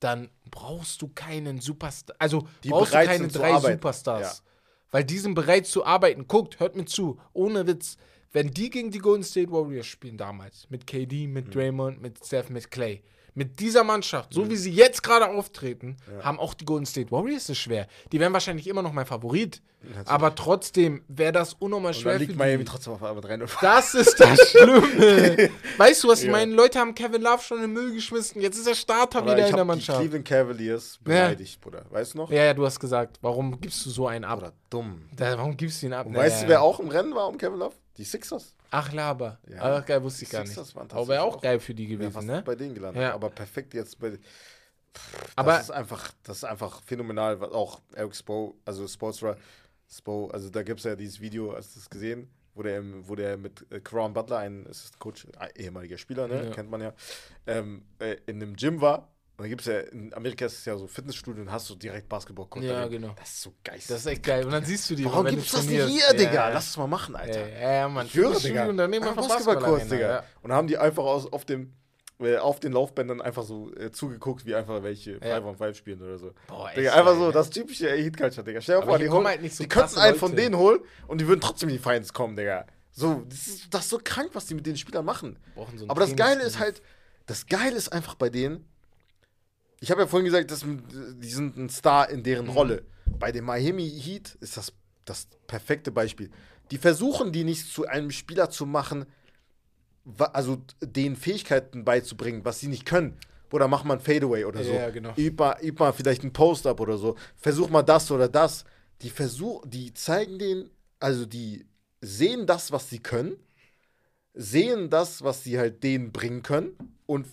dann brauchst du keinen Superstar. Also Die brauchst du keine drei. Superstars. Weil die sind bereit zu arbeiten. Guckt, hört mir zu. Ohne Witz. Wenn die gegen die Golden State Warriors spielen damals, mit KD, mit Mhm. Draymond, mit Steph, mit Clay, mit dieser Mannschaft, so wie sie jetzt gerade auftreten, haben auch die Golden State Warriors es schwer. Die wären wahrscheinlich immer noch mein Favorit. Aber trotzdem wäre das unnormal Und schwer dann für liegt. Miami trotzdem auf einmal 3 Das ist das Schlimme. weißt du, was ich Ja. meine? Leute haben Kevin Love schon in den Müll geschmissen. Jetzt ist er Starter Oder wieder ich in der Mannschaft. Cleveland Cavaliers beleidigt, Bruder. Weißt du noch? Ja, ja, du hast gesagt, warum gibst du so einen ab? Oder dumm. Da, warum gibst du ihn ab? Und Na, weißt ja, du, ja. wer auch im Rennen war um Kevin Love? Die Sixers. Ach, Laber. Ja. Ach, geil, wusste ich gar nicht. Sixers waren Aber wäre auch geil für die gewesen, ne? bei denen gelandet. Ja. Aber perfekt jetzt bei. Pff, Aber- das ist einfach, das ist einfach phänomenal, was auch Eric Spo, also Sportsra, Spo, also da gibt es ja dieses Video, hast du das gesehen, wo der, wo der mit äh, Crown Butler, ein Assistant Coach, ehemaliger Spieler, ne, Ja. kennt man ja, ähm, äh, in einem Gym war. Und da gibt es ja, in Amerika ist es ja so Fitnessstudio und hast du direkt basketball Ja, genau. Das ist so geil. Das ist echt geil. Und dann siehst du die, Warum wenn gibt's du das nicht hier, Digga? Ja, Lass es mal machen, Alter. ja, ja, Mann. Ich höre, Digga. Und dann nehmen wir Einfach von Basketballkurs, Basketball Digga. Ja. Und haben die einfach aus, auf dem äh, auf den Laufbändern einfach so äh, zugeguckt, wie einfach welche Ja. 5 on 5 spielen oder so. Boah, echt Digga, einfach geil, so ne? das typische Heat-Culture, Digga. Stell dir vor, die, holen, halt nicht so die könnten einen von Leute. denen holen und die würden trotzdem in die Finals kommen, Digga. So, das ist, das ist so krank, was die mit den Spielern machen. So Aber das Geile ist halt, das Geile ist einfach bei denen, ich habe ja vorhin gesagt, dass, die sind ein Star in deren Mhm. Rolle. Bei dem Miami Heat ist das das perfekte Beispiel. Die versuchen, die nicht zu einem Spieler zu machen, also den Fähigkeiten beizubringen, was sie nicht können. Oder mach mal ein Fadeaway oder so. Ja, genau. Üb mal, üb mal vielleicht ein Post-Up oder so. Versuch mal das oder das. Die versuch, die zeigen denen, also die sehen das, was sie können, sehen das, was sie halt denen bringen können und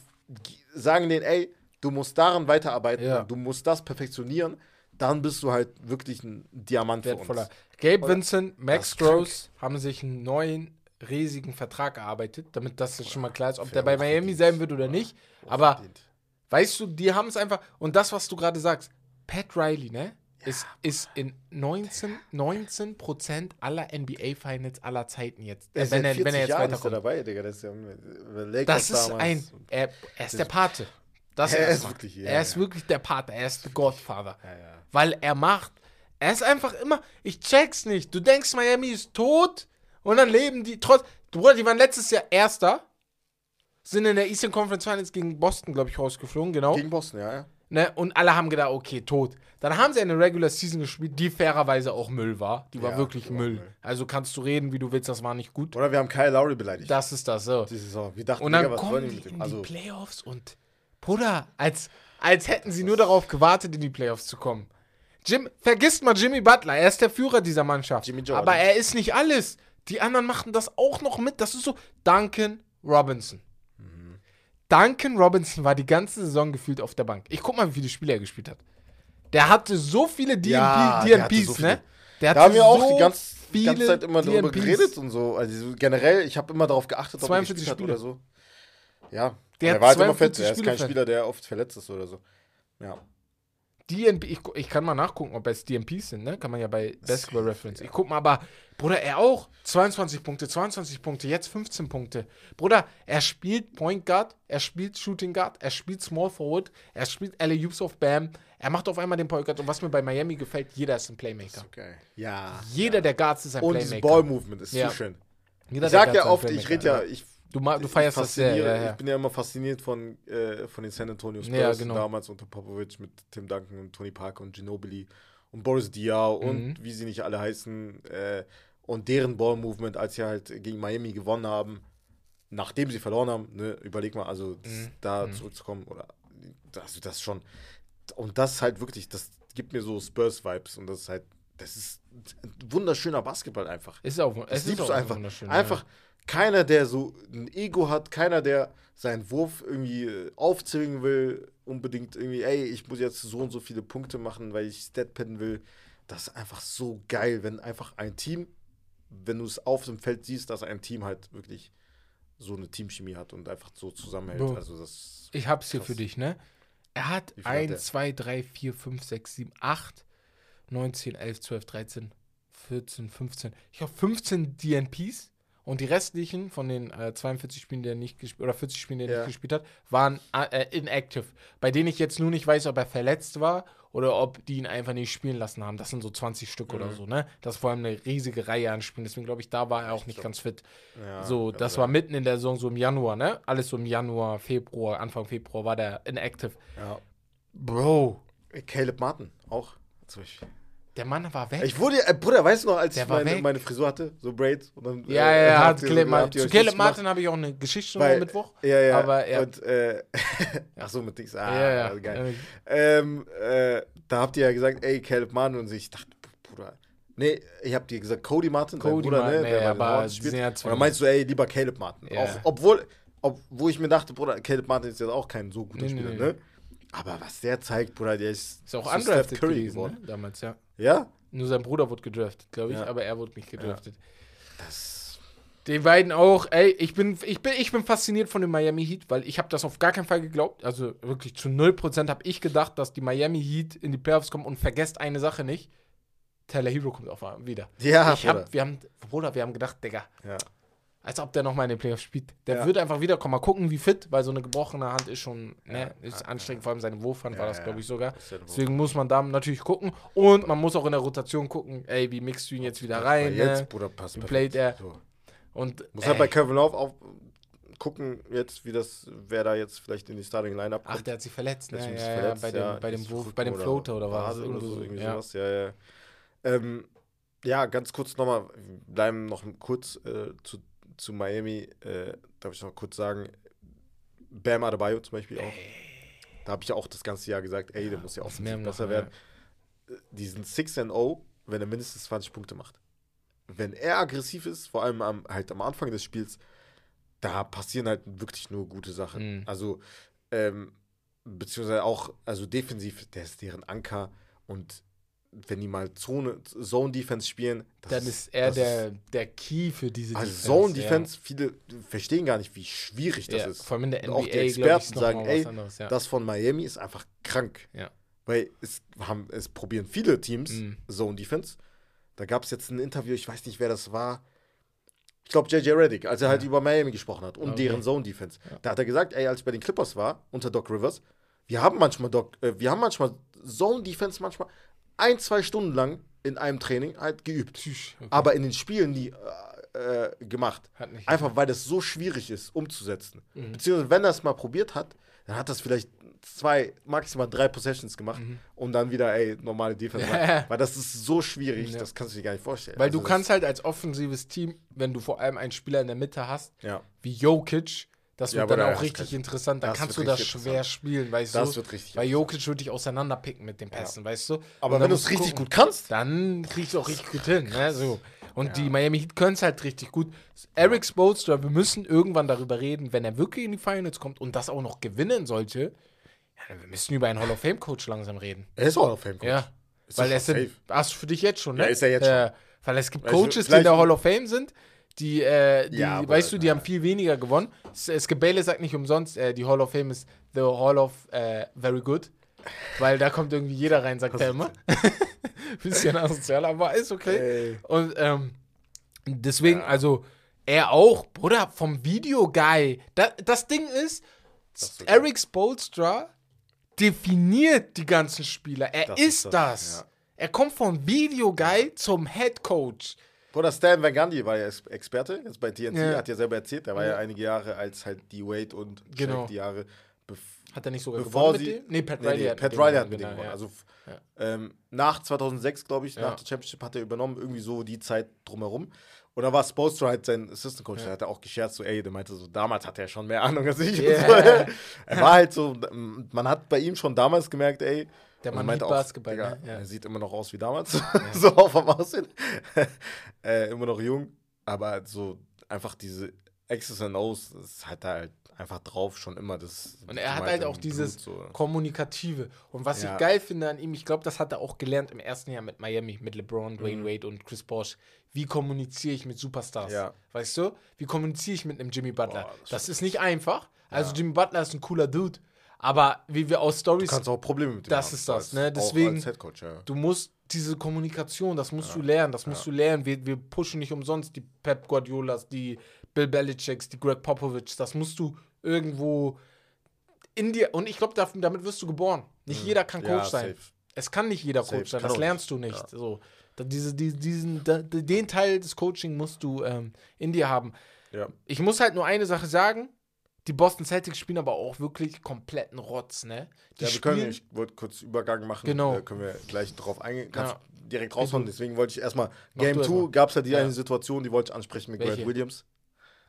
sagen denen, ey, du musst daran weiterarbeiten, Ja. du musst das perfektionieren, dann bist du halt wirklich ein Diamant für wertvoller. uns. Gabe Oder- Vincent, Max. Strauss haben sich einen neuen riesigen Vertrag erarbeitet, damit das jetzt schon mal klar ist, ob der bei Miami verdient. sein wird oder nicht. Aber verdient. weißt du, die haben es einfach. Und das, was du gerade sagst, Pat Riley, ne? Ist, ist in 19, 19 Prozent aller NBA-Finals aller Zeiten jetzt. Er Äh, ist wenn, er, 40 wenn er jetzt Jahren ist er weiterkommt. dabei, Digga. Das ist ja äh, Das ist ein. Er, er ist der Pate. Das Er ist wirklich, ja, er ist ja. wirklich der Pate. Er ist der Godfather. Ja. Weil er macht. Er ist einfach immer. Ich check's nicht. Du denkst, Miami ist tot und dann leben die trotz. Bruder, die waren letztes Jahr Erster. Sind in der Eastern Conference Finals gegen Boston, glaube ich, rausgeflogen, genau. Gegen Boston, ja, ja. Ne? Und alle haben gedacht, okay, tot. Dann haben sie eine Regular Season gespielt, die fairerweise auch Müll war. Die war Ja, wirklich die war Müll. Müll. Also kannst du reden, wie du willst, das war nicht gut. Oder wir haben Kyle Lowry beleidigt. Das ist das so. Die Saison. Wir dachten, Und dann Digga, was kommen die die mit in dem? die Also, Playoffs und Bruder, als, als hätten sie nur darauf gewartet, in die Playoffs zu kommen. Jim, vergisst mal Jimmy Butler, er ist der Führer dieser Mannschaft. Jimmy Jordan. Aber er ist nicht alles. Die anderen machen das auch noch mit. Das ist so Duncan Robinson. Mhm. Duncan Robinson war die ganze Saison gefühlt auf der Bank. Ich guck mal, wie viele Spiele er gespielt hat. Der hatte so viele DNP, Ja, der hatte DNPs, so viele. ne? Der da haben wir auch so die ganze, die ganze viele Zeit immer darüber DNPs. geredet und so. Also generell, ich habe immer darauf geachtet, ob er 42 gespielt hat Spiele. oder so. Ja, Der er hat war halt immer fit. 42 Er ist kein Spiele Spieler, der oft verletzt ist oder so. Ja. DNP, ich, ich kann mal nachgucken, ob es DNPs sind, ne? Kann man ja bei Basketball Reference. Ich guck mal, aber, Bruder, er auch 22 Punkte, 22 Punkte, jetzt 15 Punkte. Bruder, er spielt Point Guard, er spielt Shooting Guard, er spielt Small Forward, er spielt LA Hoops of Bam, er macht auf einmal den Point Guard und was mir bei Miami gefällt, jeder ist ein Playmaker. Okay. Ja. Jeder der Guards ist ein Und dieses Playmaker. Ball-Movement ist Ja. zu schön. Jeder Ich sag ja ist oft, ich rede ja, ich Du, du feierst das sehr, ja, ja. Ich bin ja immer fasziniert von, äh, von den San Antonio Spurs Ja, genau. damals unter Popovich mit Tim Duncan und Tony Parker und Ginobili und Boris Diaw und Mhm. wie sie nicht alle heißen äh, und deren Ball-Movement, als sie halt gegen Miami gewonnen haben, nachdem sie verloren haben, ne, überleg mal, also das, Mhm. da zurückzukommen oder also das schon und das halt wirklich, das gibt mir so Spurs-Vibes und das ist halt, das ist ein wunderschöner Basketball einfach. Ist auch, Das es ist auch einfach. wunderschön, Einfach keiner, der so ein Ego hat, keiner, der seinen Wurf irgendwie äh, aufzwingen will, unbedingt irgendwie, ey, ich muss jetzt so und so viele Punkte machen, weil ich Statpadden will. Das ist einfach so geil, wenn einfach ein Team, wenn du es auf dem Feld siehst, dass ein Team halt wirklich so eine Teamchemie hat und einfach so zusammenhält. Bro. Also das Ich hab's hier Krass. für dich, ne? Er hat Wie viel hat der? 1, 2, 3, 4, 5, 6, 7, 8, 9, 10, 11, 12, 13, 14, 15. Ich habe 15 DNPs und die restlichen von den äh, 42 Spielen, die er nicht gespielt oder 40 Spielen, die er Ja. nicht gespielt hat, waren äh, inactive. Bei denen ich jetzt nur nicht weiß, ob er verletzt war oder ob die ihn einfach nicht spielen lassen haben. Das sind so 20 Stück oder Mhm. so, ne? Das ist vor allem eine riesige Reihe an Spielen. Deswegen glaube ich, da war er auch nicht glaub- ganz fit. ja, So, das aber- war mitten in der Saison, so im Januar, ne? Alles so im Januar, Februar, Anfang Februar war der inactive. Ja. Bro, Caleb Martin auch. Beispiel. der Mann war weg. Ich wurde, äh, Bruder, weißt du noch, als Der ich meine, meine Frisur hatte, so Braids? Und dann, ja, äh, ja, hat Caleb Martin. Zu Caleb? Martin habe ich auch eine Geschichte am Mittwoch. Ja, ja. Aber er- Und, äh, ach so, mit Dings. Ah, ja, ja. geil. Äh, Ähm, äh, da habt ihr ja gesagt, ey, Caleb Martin und ich dachte, Bruder. Nee, ich hab dir gesagt, Cody Martin, Cody Bruder, Martin, ne, nee, den aber spielt. ja und dann meinst du, ey, lieber Caleb Martin. Ja. Auch, obwohl, ob, wo ich mir dachte, Bruder, Caleb Martin ist jetzt auch kein so guter nee, Spieler, nee. ne? Aber was der zeigt, Bruder, der ist, Ist auch undrafted Curry geworden. ne? damals, ja. Ja? Nur sein Bruder wurde gedraftet, glaube ich, Ja. aber er wurde nicht gedraftet. Das, Die beiden auch, ey, ich bin, ich bin, ich bin fasziniert von dem Miami Heat, weil ich habe das auf gar keinen Fall geglaubt. Also wirklich zu 0% habe ich gedacht, dass die Miami Heat in die Playoffs kommen und vergesst eine Sache nicht. Tyler Hero kommt auf einmal wieder. ja, ich hab, wir haben, Bruder, wir haben gedacht, Digga, ja. Als ob der nochmal in den Playoffs spielt. Der Ja. wird einfach wiederkommen. Mal gucken, wie fit, weil so eine gebrochene Hand ist schon, ne, ist anstrengend. Vor allem seine Wurfhand war das, glaube ich, sogar. Deswegen muss man da natürlich gucken. Und man muss auch in der Rotation gucken, ey, wie mixt du ihn jetzt wieder rein, Jetzt, ne? Bruder, passt Wie playt er? So. Und Muss ey, halt bei Kevin Love auch gucken, jetzt, wie das, wer da jetzt vielleicht in die Starting Lineup ach, der hat sich verletzt, ne? Ja, ja, verletzt, bei dem, ja, bei dem, Wurf, bei dem Floater oder was? Irgendwo so, irgendwie ja. sowas, ja, ja. Ähm, ja, ganz kurz nochmal, bleiben noch kurz äh, zu, zu Miami. Äh, darf ich noch kurz sagen, Bam Adebayo zum Beispiel auch. Da habe ich ja auch das ganze Jahr gesagt, ey, der muss ja auch besser werden. Äh, Die sind 6-0, wenn er mindestens 20 Punkte macht. Wenn er aggressiv ist, vor allem am, halt am Anfang des Spiels, da passieren halt wirklich nur gute Sachen. Mhm. Also, ähm, beziehungsweise auch, also defensiv, der ist deren Anker und wenn die mal Zone, Zone-Defense spielen, das Dann ist er der, der Key für diese also Defense, Zone-Defense, viele verstehen gar nicht, wie schwierig das ja. ist. Ja, vor allem in der Und NBA, auch die Experten sagen, ey, anderes, ja. Das von Miami ist einfach krank. Ja. Weil es, haben, es probieren viele Teams Mhm. Zone-Defense. Da gab es jetzt ein Interview, ich weiß nicht, wer das war. Ich glaube, JJ Reddick, als er halt über Miami gesprochen hat und Okay. deren Zone-Defense. Da hat er gesagt, ey, als ich bei den Clippers war, unter Doc Rivers, wir haben manchmal Doc, äh, wir haben manchmal Zone-Defense manchmal ein, zwei Stunden lang in einem Training halt geübt. Okay. Aber in den Spielen nie äh, äh, gemacht. Hat nicht Einfach weil das so schwierig ist, umzusetzen. Mhm. Beziehungsweise, wenn er es mal probiert hat, dann hat das vielleicht zwei, maximal drei Possessions gemacht und dann wieder, ey, normale Defense. Mhm. Ja. weil das ist so schwierig, Ja. das kannst du dir gar nicht vorstellen. Weil du Also das- kannst halt als offensives Team, wenn du vor allem einen Spieler in der Mitte hast, Ja, wie Jokic, das Ja, wird aber dann da auch richtig kein- interessant. Dann das kannst du das schwer spielen, weißt das du? wird richtig Weil. Jokic würde dich auseinanderpicken mit den Pässen, weißt du? Aber wenn du es richtig gut kannst, Dann kriegst du auch richtig gut hin. Ne? So. Und die Miami Heat können es halt richtig gut. Eric Spoelstra, wir müssen irgendwann darüber reden, wenn er wirklich in die Finals kommt und das auch noch gewinnen sollte. Ja, wir müssen über einen Hall of Fame Coach langsam reden. er ist auch noch Fan. Ja. Ist weil schon sind, safe. hast du für dich jetzt schon, ne? Ja, ist er jetzt Äh, weil es gibt Coaches, die in der Hall of Fame sind, die, äh, die Ja, aber- weißt du, die ja. haben viel weniger gewonnen. Gebele sagt nicht umsonst, äh, die Hall of Fame ist the Hall of äh, Very Good. Weil da kommt irgendwie jeder rein, sagt er immer. Bisschen asozial, aber ist okay. Ey. Und ähm, deswegen, also er auch, Bruder, vom Video-Guy. Da, das Ding ist, ist so Eric Spolstra definiert die ganzen Spieler. Er Das ist, ist das. das, ja. Er kommt vom Video-Guy zum Head Coach. Bruder Stan Van Gundy war ja Ex- Experte, jetzt bei TNT, Ja. hat ja selber erzählt, der war ja einige Jahre als halt die Wade und Shaq Genau. die Jahre Hat er nicht sogar bevor sie. Nee, Pat Riley nee, hat Pat Riley hat mit dem gewonnen. ja. Also f- ähm, nach 2006, glaube ich, Ja. nach der Championship hat er übernommen, irgendwie so die Zeit drumherum. Und da war Spoelstra halt sein Assistant Coach, der hat er auch gescherzt, so, ey, der meinte so, damals hatte er schon mehr Ahnung als ich. Yeah. So. er war halt so, man hat bei ihm schon damals gemerkt, ey, Der und Mann meinte liebt Basketball, Digga, ne? Ja. Er sieht immer noch aus wie damals, so auf dem Aussehen. äh, immer noch jung, aber so einfach diese X's and O's, das hat er halt einfach drauf schon immer. Das Und er hat halt auch dieses Blut, so. Kommunikative. Und was Ja. ich geil finde an ihm, ich glaube, das hat er auch gelernt im ersten Jahr mit Miami, mit LeBron, Dwayne Wade und Chris Bosh. Wie kommuniziere ich mit Superstars? Mhm. Ja. Weißt du? Wie kommuniziere ich mit einem Jimmy Butler? Boah, das das ist nicht einfach. Also Jimmy Butler ist ein cooler Dude. Aber wie wir aus Stories Du kannst auch Probleme mit dem Das haben, ist das, ne? Deswegen- Headcoach, ja. Du musst diese Kommunikation, das musst du lernen, das musst du lernen. Wir, wir pushen nicht umsonst die Pep Guardiolas, die Bill Belichicks, die Greg Popovich. Das musst du irgendwo in dir. Und ich glaube, damit wirst du geboren. Nicht jeder kann Coach Mhm. Ja, sein. safe. Es kann nicht jeder Safe, Coach sein. kann Das auch lernst nicht. du nicht. So, diese, die, diesen, den Teil des Coaching musst du ähm, in dir haben. Ja. Ich muss halt nur eine Sache sagen. Die Boston Celtics spielen aber auch wirklich kompletten Rotz, ne? Die ja, wir können, ich wollte kurz Übergang machen, Genau. äh, können wir gleich drauf eingehen. Kannst Ja. direkt raushauen, deswegen wollte ich erstmal, Game du 2 erstmal. gab es ja die Ja. eine Situation, die wollte ich ansprechen mit Grant Welche? Williams.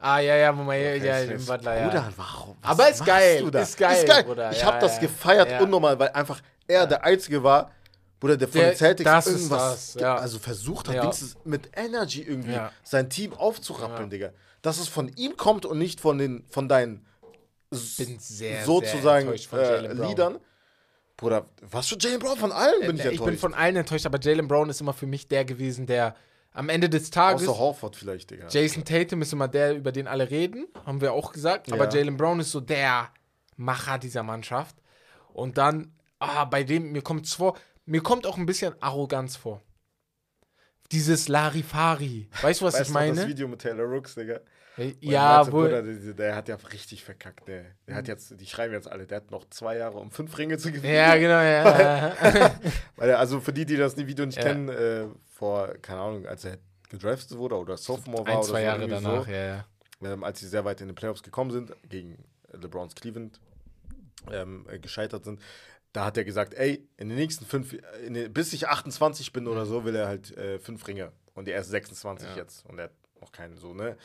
Ah, ja, ja, wo man, ja, ja, den Butler, ja. Bruder, warum? Aber ist geil, du da? ist geil, Bruder, Ich ja, habe das gefeiert Ja. unnormal, weil einfach er der Einzige war, Bruder, der von Der- den Celtics das ist irgendwas ja. also versucht hat, Ja. mit Energy irgendwie Ja. sein Team aufzurappeln, Ja. Digga. Dass es von ihm kommt und nicht von den von deinen bin sehr, sozusagen sehr enttäuscht von äh. Liedern. Bruder, was für Jalen Brown von allen bin ich Äh, ich enttäuscht. bin von allen enttäuscht, aber Jalen Brown ist immer für mich der gewesen, der am Ende des Tages. Außer Horford vielleicht, Digga. Jason Tatum ist immer der, über den alle reden, haben wir auch gesagt. Aber Ja. Jalen Brown ist so der Macher dieser Mannschaft. Und dann, ah, bei dem, mir kommt vor, mir kommt auch ein bisschen Arroganz vor. dieses Larifari. Weißt du, was Weißt ich du noch das meine? Video mit Taylor Rooks, Digga? Ja, wohl. Bruder, der, der hat ja richtig verkackt. Der, der hat jetzt, die schreiben jetzt alle, der hat noch zwei Jahre, um fünf Ringe zu gewinnen. Ja, genau, ja. Weil er, also für die, die das Video nicht Ja. kennen, äh, vor, keine Ahnung, als er gedraftet wurde oder Sophomore war Ein, oder zwei Jahre danach, so, ja, ja. ähm, als sie sehr weit in den Playoffs gekommen sind, gegen LeBrons Cleveland ähm, äh, gescheitert sind, da hat er gesagt, ey, in den nächsten fünf, in den, bis ich 28 bin oder so, will er halt äh, fünf Ringe. Und er ist 26 Ja. jetzt und er hat noch keinen so, ne?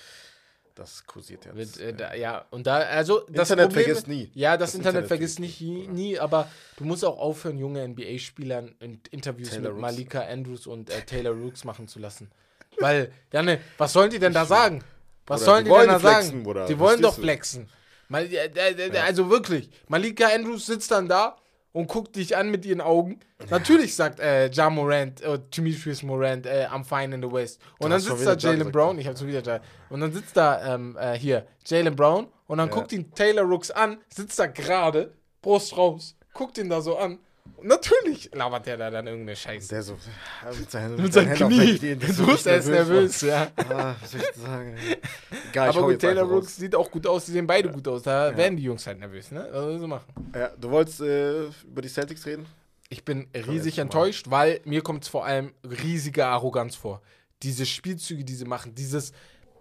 Das kursiert jetzt. Wird, äh, da, ja, und da, also das Internet Problem, vergisst nie. Ja, das, Das Internet, Internet vergisst nicht nie, nie, aber du musst auch aufhören, junge NBA-Spielern in Interviews Taylor mit Rooks. Malika Andrews und äh, Taylor Rooks machen zu lassen. Weil, Janne, was sollen die denn da sagen? Was Bruder, sollen die die, denn da flexen, sagen? Bruder. Die wollen doch flexen. Mal, äh, äh, äh, Also wirklich, Malika Andrews sitzt dann da und guckt dich an mit ihren Augen. Natürlich sagt äh, Ja Morant, äh, Demetrius Morant, äh, I'm fine in the West. Und dann sitzt da Jalen. Brown, ich hab's schon wieder Ja. Und dann sitzt da ähm, äh, hier Jalen Brown und dann Ja. guckt ihn Taylor Rooks an, sitzt da gerade, Brust raus, guckt ihn da so an. Natürlich labert der da dann irgendeine Scheiße. Der so äh, mit seinen, Mit seinen Händen auf Knie. das Du so bist erst nervös, ja. Ah, was soll ich sagen? Egal, Aber gut, Taylor einfach raus. Rooks sieht auch gut aus, die sehen beide gut aus. Da werden die Jungs halt nervös, ne? Also so machen. Ja, du wolltest äh, über die Celtics reden? Ich bin riesig enttäuscht, weil mir kommt es vor allem riesige Arroganz vor. Diese Spielzüge, die sie machen, dieses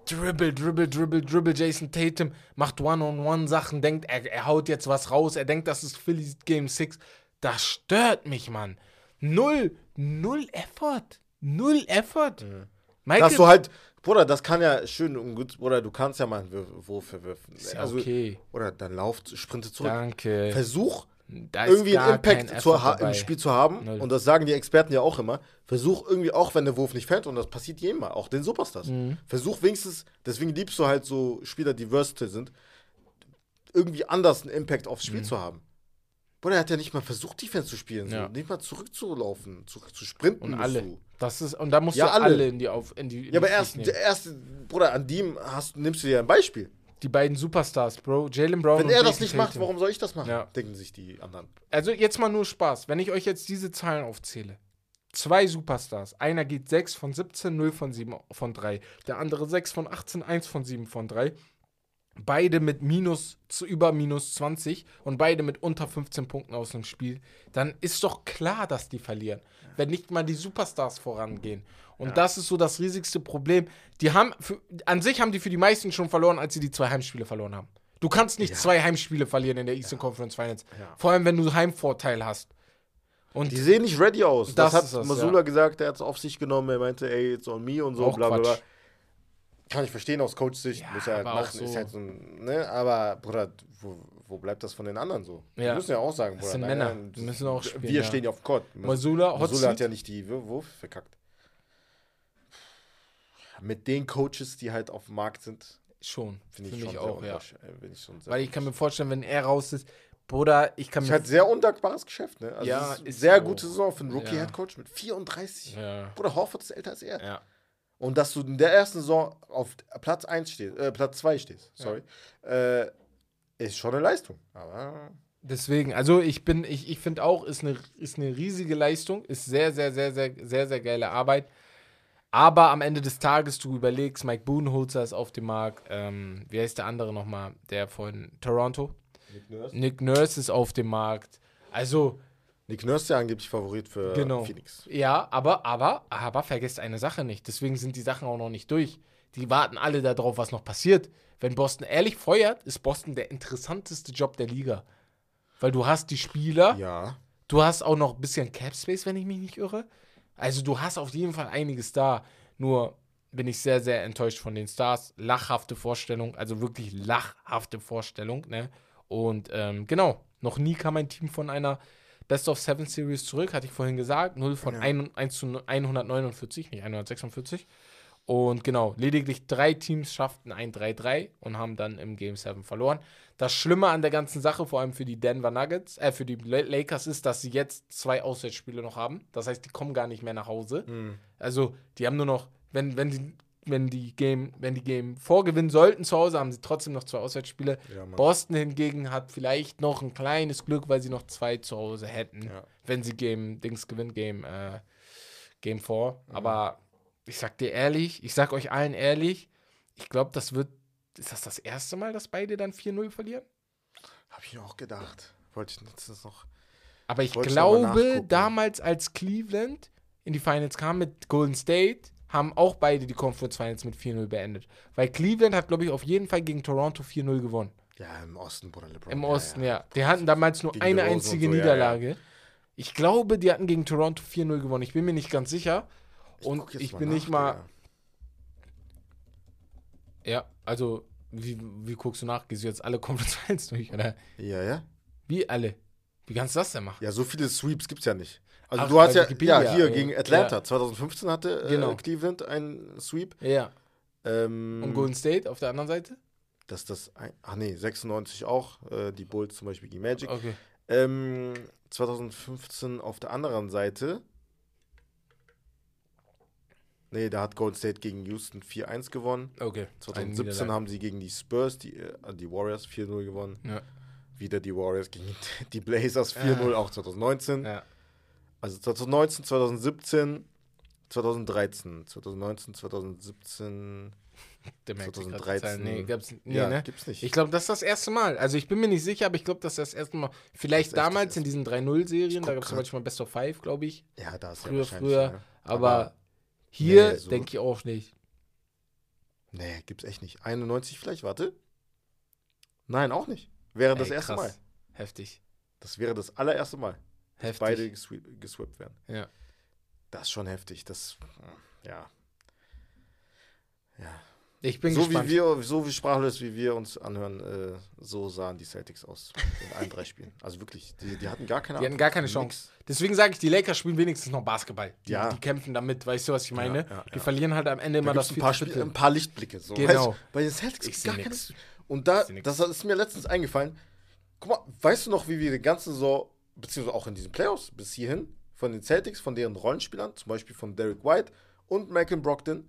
Dribble, Dribble, Dribble, Dribble. Jason Tatum macht One-on-One-Sachen, denkt, er, er haut jetzt was raus, er denkt, das ist Phillies Game 6. Das stört mich, Mann. Null, null Effort. Null Effort. Michael, Dass du halt, Bruder, das kann ja schön und gut, Bruder, du kannst ja mal einen Wurf, verwürfen. Ist ja Also, okay. Oder dann lauf, sprinte zurück. Danke. Versuch, irgendwie einen Impact zu im. Spiel zu haben. Null. Und das sagen die Experten ja auch immer. Versuch irgendwie, auch wenn der Wurf nicht fällt, und das passiert jedem mal, auch den Superstars. Mhm. Versuch wenigstens, deswegen liebst du halt so Spieler, die versatile sind, irgendwie anders einen Impact aufs Mhm. Spiel zu haben. Bruder, er hat ja nicht mal versucht, Defense zu spielen, so. Ja. nicht mal zurückzulaufen, zurück zu sprinten. Und alle. Du. Das ist, und da musst Ja, du alle. alle, in die auf in die in Ja, aber erst, der erste, Bruder, an dem hast, nimmst du dir ein Beispiel. Die beiden Superstars, Bro. Jalen Brown Wenn und er das nicht macht, warum soll ich das machen? Ja. Denken sich die anderen. Also jetzt mal nur Spaß. Wenn ich euch jetzt diese Zahlen aufzähle. Zwei Superstars. Einer geht 6 von 17, 0 von 7 von 3. Der andere 6 von 18, 1 von 7 von 3. Beide mit minus zu über minus 20 und beide mit unter 15 Punkten aus dem Spiel. Dann ist doch klar, dass die verlieren. Wenn nicht mal die Superstars vorangehen. Und das ist so das riesigste Problem. Die haben, für, an sich haben die für die meisten schon verloren, als sie die zwei Heimspiele verloren haben. Du kannst nicht zwei Heimspiele verlieren in der Eastern Conference Finals. Ja. Vor allem, wenn du Heimvorteil hast. Und Die sehen nicht ready aus. Das Das, hat das, Masula ja. gesagt, er hat es auf sich genommen, er meinte, ey, it's on me und so, Auch bla bla bla. Quatsch. Kann ich verstehen aus Coach-Sicht, Ja, muss er halt machen, so- ist halt so ein, ne, aber, Bruder, wo, wo bleibt das von den anderen so? Die Ja. müssen ja auch sagen, Das Bruder. sind nein, Männer, die müssen auch spielen, Wir ja. stehen ja auf Court. Masula, Masula hat ja nicht die Wurf verkackt. Mit den Coaches, die halt auf dem Markt sind, schon. finde ich, ich, schon auch, ja. äh, ich schon Weil ich kann mir vorstellen, wenn er raus ist, Bruder, ich kann ist mir. halt sehr undankbares Geschäft, ne? Also Ja, ist ist sehr auch. gute Saison für einen Ja. Rookie-Headcoach mit 34. ja. Bruder, Horford ist älter als er. ja. Und dass du in der ersten Saison auf Platz 1 stehst, äh, Platz 2 stehst, sorry, äh, ist schon eine Leistung. Aber Deswegen, also ich bin, ich, ich finde auch, ist eine, ist eine riesige Leistung, ist sehr, sehr, sehr, sehr, sehr, sehr geile Arbeit. Aber am Ende des Tages, du überlegst, Mike Budenholzer ist auf dem Markt, ähm, wie heißt der andere nochmal, der von Toronto? Nick Nurse, Nick Nurse ist auf dem Markt. Also, Nick Nurse ist ja angeblich Favorit für Genau. Phoenix. Ja, aber, aber, aber vergesst eine Sache nicht. Deswegen sind die Sachen auch noch nicht durch. Die warten alle darauf, was noch passiert. Wenn Boston ehrlich feuert, ist Boston der interessanteste Job der Liga. Weil du hast die Spieler, Ja. du hast auch noch ein bisschen Cap Space, wenn ich mich nicht irre. Also du hast auf jeden Fall einiges da. Nur bin ich sehr, sehr enttäuscht von den Stars. Lachhafte Vorstellung, also wirklich lachhafte Vorstellung. Ne? Und ähm, genau, noch nie kam ein Team von einer Best of Seven Series zurück, hatte ich vorhin gesagt. 0 von Ja. 1, 1 zu 149, nicht 146. Und genau, lediglich drei Teams schafften ein 3-3 und haben dann im Game 7 verloren. Das Schlimme an der ganzen Sache, vor allem für die Denver Nuggets, äh, für die La- Lakers, ist, dass sie jetzt zwei Auswärtsspiele noch haben. Das heißt, die kommen gar nicht mehr nach Hause. Mhm. Also, die haben nur noch, wenn, wenn die, wenn die Game, wenn die Game vorgewinnen sollten zu Hause, haben sie trotzdem noch zwei Auswärtsspiele. Ja. Boston hingegen hat vielleicht noch ein kleines Glück, weil sie noch zwei zu Hause hätten, Ja. wenn sie Game Dings gewinnen, Game, äh, Game 4. Mhm. Aber ich sag dir ehrlich, ich sag euch allen ehrlich, ich glaube, das wird, ist das das erste Mal, dass beide dann 4-0 verlieren? Habe ich auch gedacht. Wollte ich letztens noch. Aber ich glaube, damals als Cleveland in die Finals kam mit Golden State, haben auch beide die Conference Finals mit 4-0 beendet. Weil Cleveland hat, glaube ich, auf jeden Fall gegen Toronto 4-0 gewonnen. Ja, im Osten, Bruder LeBron. Im Ja, Osten, ja. ja. Die hatten damals nur Gegen eine und einzige so, ja, Niederlage. Ich glaube, die hatten gegen Toronto 4-0 gewonnen. Ich bin mir nicht ganz sicher. Und guck jetzt ich bin nach, nicht mal. Ja, also, wie, wie guckst du nach? Gehst du jetzt alle Conference Finals durch, oder? Ja, ja. Wie alle? Wie kannst du das denn machen? Ja, so viele Sweeps gibt es ja nicht. Also Ach, du hast ja, Wikipedia, ja hier äh, gegen Atlanta. ja. 2015 hatte äh, Genau. Cleveland einen Sweep. Ja. Ähm, Und Golden State auf der anderen Seite? dass das, ein, ach nee, 96 auch, äh, die Bulls zum Beispiel gegen Magic. Okay. Ähm, 2015 auf der anderen Seite. Nee, da hat Golden State gegen Houston 4-1 gewonnen. Okay. Eine 2017 Niederlage. haben sie gegen die Spurs, die, äh, die Warriors 4-0 gewonnen. Ja. Wieder die Warriors gegen die Blazers 4-0, Ah. auch 2019. Ja. Also 2019, 2017, 2013. 2019, 2017. Der merkt sich grad die 2013. Zahlen. Nee, gab's, nee, ja, ne? gibt's nicht. Ich glaube, das ist das erste Mal. Also ich bin mir nicht sicher, aber ich glaube, das ist das erste Mal. Vielleicht Das damals das in diesen 3-0-Serien, da gab es grad. manchmal Best of Five, glaube ich. ja, da ist ja Früher, wahrscheinlich, früher. ja. Aber, hier nee, so- denke ich auch nicht. Nee, gibt's echt nicht. 91 vielleicht, warte. Nein, auch nicht. Wäre das Ey, erste krass. Mal. Heftig. Das wäre das allererste Mal, Heftig. beide geswi- geswippt werden. Ja. Das ist schon heftig. Das, ja. Ja. Ich bin so gespannt. wie wir, so wie sprachlos wie wir uns anhören, äh, so sahen die Celtics aus in allen drei Spielen. Also wirklich, die, die hatten gar keine Die hatten gar keine Nix. Chance. Deswegen sage ich, die Lakers spielen wenigstens noch Basketball. Die, Ja. die kämpfen damit, weißt du, was ich meine? ja, die ja. verlieren halt am Ende immer Da das gibt's ein paar, Spiel, ein paar Lichtblicke. So. Genau. Weißt, bei den Celtics Ich gar nix. Und da, nix. das ist mir letztens eingefallen. Guck mal, weißt du noch, wie wir die ganze Saison, beziehungsweise auch in diesen Playoffs bis hierhin, von den Celtics, von deren Rollenspielern, zum Beispiel von Derek White und Malcolm Brogdon,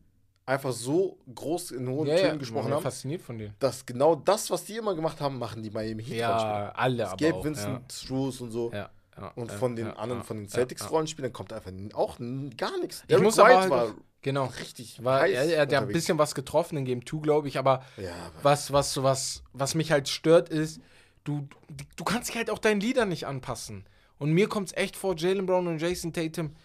einfach so groß in hohen Ja, ja, Tönen ich gesprochen bin haben, fasziniert von denen. dass genau das, was die immer gemacht haben, machen die Miami Heat Ja, alle aber Gabe auch. Vincent, Struz und so. Ja. Ja, ja, Und ja, von den ja, anderen, ja, von den ja, Celtics ja. Rollenspielern kommt einfach auch gar nichts. Ich muss aber halt war Genau. richtig War, heiß er, er hat ja ein bisschen was getroffen in Game 2, glaube ich, aber Ja, aber was, was, was, was mich halt stört, ist, du, du, du kannst dich halt auch deinen Liedern nicht anpassen. Und mir kommt es echt vor, Jalen Brown und Jason Tatum,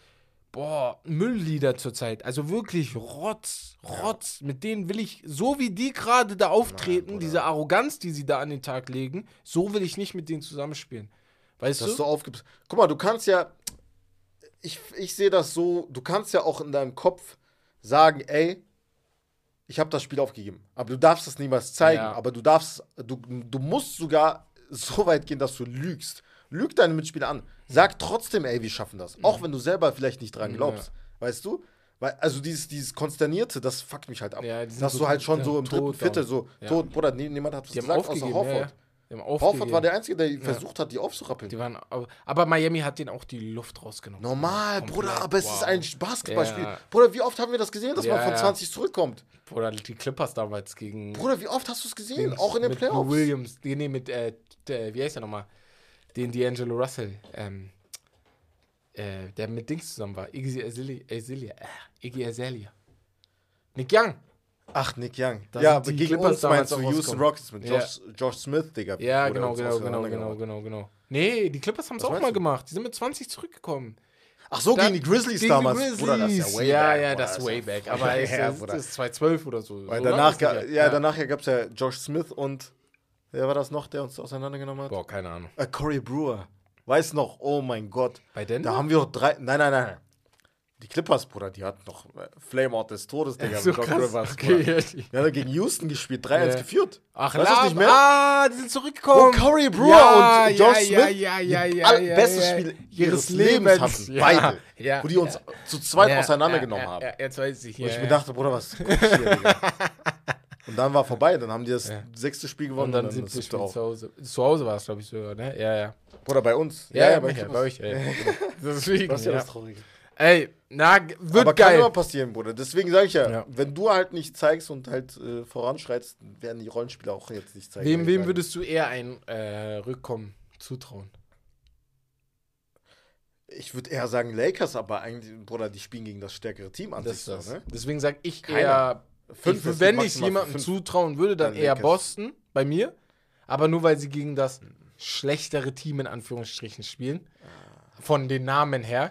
boah, Mülllieder zurzeit. Also wirklich Rotz, Rotz. Mit denen will ich, so wie die gerade da auftreten, Bruder. diese Arroganz, die sie da an den Tag legen, so will ich nicht mit denen zusammenspielen. Weißt dass du? du aufgibst. Guck mal, du kannst ja, ich, ich sehe das so, du kannst ja auch in deinem Kopf sagen, ey, ich habe das Spiel aufgegeben. Aber du darfst das niemals zeigen. Ja. Aber du darfst, du, du musst sogar so weit gehen, dass du lügst. Lüg deine Mitspieler an. Sag trotzdem, ey, wir schaffen das. Auch wenn du selber vielleicht nicht dran Ja. glaubst. Weißt du? Weil, also dieses, dieses Konsternierte, das fuckt mich halt ab. Ja, dass so du halt schon ja, so im dritten Viertel so Ja. tot, Bruder, nie- niemand hat was Die gesagt, außer. Horford. Ja, ja. Horford war der Einzige, der versucht hat, die aufzurappeln. Die waren, aber, Miami hat denen auch die Luft rausgenommen. Normal, Komplett, Bruder, aber es wow. ist ein Basketballspiel. Ja. Bruder, wie oft haben wir das gesehen, dass Ja, man von ja. 20 zurückkommt? Oder die Clippers damals gegen. Bruder, wie oft hast du es gesehen? Auch in den mit Playoffs. Williams. Nee, nee, mit, äh, der, wie heißt der nochmal? Den D'Angelo Russell. Ähm, äh, der mit Dings zusammen war. Iggy Azalea. Azalea. Äh, Iggy Azalea. Nick Young. Ach, Nick Young. Da ja, die gegen Clippers uns meinst du damals auch Houston. Rockets mit Ja. Josh, Josh Smith, Digga. Ja, genau, genau, genau, genau, genau, genau. Nee, die Clippers haben es auch mal du? gemacht. Die sind mit 20 zurückgekommen. Ach so, Da- gegen die Grizzlies Gegen damals. Die Grizzlies. Bruder, das ist ja way ja, back, ja, das ist way ja back. Aber es her, ist, ist 2012 oder so. Weil so danach, ja, her. danach gab es ja Josh Smith und wer war das noch, der uns auseinandergenommen hat? Boah, keine Ahnung. Äh, Corey Brewer. Weiß noch, oh mein Gott. Bei Denver? Da haben wir auch drei. Nein, nein, nein. Die Clippers, Bruder, die hatten noch äh, Flameout des Todes, Digga. so. Rivers, Okay, Wir haben gegen Houston gespielt, 3-1 Ja. geführt. Ach, Weißt das nicht mehr? Ah, die sind zurückgekommen. Corey Brewer Ja, und Josh ja, Smith ja, ja, ja, ja, ja, bestes. Spiel Ihres Lebens Lebens. hatten. Beide. wo die uns zu zweit auseinandergenommen haben. Ja, jetzt weiß ich. Wo ich mir dachte, Bruder, was guck ich hier, Digga. Und dann war vorbei, dann haben die das Ja. sechste Spiel gewonnen Und dann das 70 siebte auch. zu Hause. Zu Hause war es, glaube ich, sogar, ne? Ja, ja. Bruder, bei uns. Ja, ja, bei, bei, bei euch, ey. Deswegen, Das ist ja ja. das Traurige. Ey, na, wird Aber kann geil. immer passieren, Bruder. Deswegen sage ich ja, Ja. wenn du halt nicht zeigst und halt äh, voranschreitst, werden die Rollenspieler auch jetzt nicht zeigen. Wem, wem würdest du eher ein äh, Rückkommen zutrauen? Ich würde eher sagen Lakers, aber eigentlich, Bruder, die spielen gegen das stärkere Team an Das sich. das. So, ne? Deswegen sage ich Keiner. eher, Fünf, ich, wenn ich jemandem fünf. zutrauen würde, dann Dann eher. Boston bei mir. Aber nur weil sie gegen das schlechtere Team in Anführungsstrichen spielen. Von den Namen her.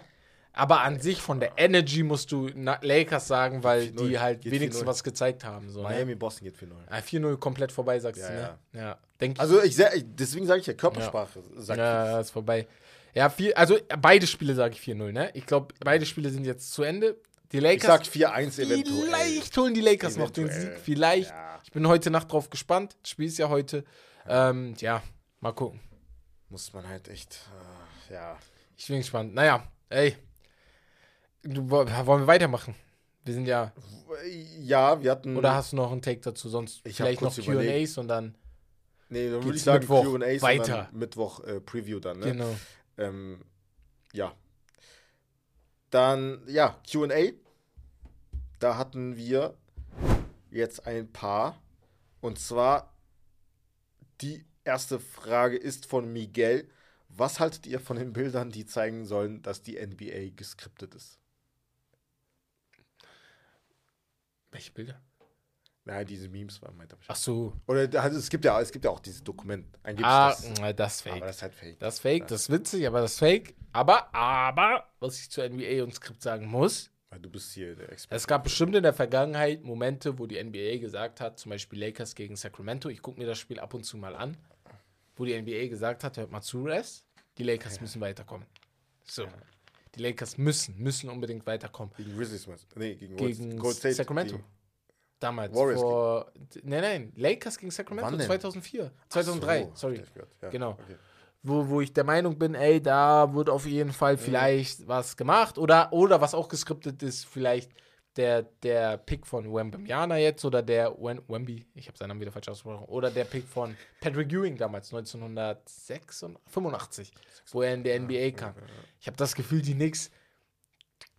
Aber an sich von der Energy musst du Lakers sagen, weil 4-0. die halt Geht wenigstens 4-0. was gezeigt haben. So, ne? Miami, Boston geht 4-0. Ah, 4-0 komplett vorbei, sagst Ja, du, ne? ja. Ja. Denk. Also ich seh, ich- deswegen sage ich ja Körpersprache. Sagt ja, vieles. ja, ist vorbei. Ja, viel, also beide Spiele sage ich 4-0, ne? Ich glaube, beide Spiele sind jetzt zu Ende. Die Ich Lakers. sag 4-1 eventuell. Vielleicht holen die Lakers noch den Eventuell. Sieg. Vielleicht. Ja. Ich bin heute Nacht drauf gespannt. Das Spiel ist ja heute. Ähm, ja, mal gucken. Muss man halt echt, äh, ja. Ich bin gespannt. Naja, ey. Du, wo- wollen wir weitermachen? Wir sind ja. Ja, wir hatten. Oder hast du noch einen Take dazu? Sonst Ich vielleicht noch QAs und dann. Nee, dann würde ich sagen Mittwoch Q&As weiter. und dann Mittwoch äh, Preview dann, ne? Genau. Ähm, ja. Dann, ja, QA. Da hatten wir jetzt ein paar. Und zwar, die erste Frage ist von Miguel. Was haltet ihr von den Bildern, die zeigen sollen, dass die NBA geskriptet ist? Welche Bilder? Naja, diese Memes waren meint Ach so. Oder also es gibt ja, es gibt ja auch dieses Dokument. Angeblich Ah, das, na, das ist fake. aber das ist halt fake. Das ist fake, das ist witzig, aber das ist fake. Aber, aber, was ich zur NBA und Skript sagen muss, Weil du bist hier der Experte. es gab bestimmt in der Vergangenheit Momente, wo die NBA gesagt hat, zum Beispiel Lakers gegen Sacramento, ich gucke mir das Spiel ab und zu mal an, wo die NBA gesagt hat, hört mal zu, Rest, die Lakers müssen weiterkommen. So. Die Lakers müssen, müssen unbedingt weiterkommen. Gegen Grizzlies? Nee, gegen, Gegen Gold State. Sacramento. Die- Damals. Warriors vor. Nein, nein, Lakers gegen Sacramento Wann denn? 2004. 2003, So, sorry. Ja, Genau. okay. wo, wo ich der Meinung bin, ey, da wird auf jeden Fall vielleicht was gemacht oder, oder was auch geskriptet ist, vielleicht der, der Pick von Wembanyama jetzt oder der Wen, Wemby, ich habe seinen Namen wieder falsch ausgesprochen, oder der Pick von Patrick Ewing damals, 1985, wo er in der NBA kam. Ich habe das Gefühl, die Knicks,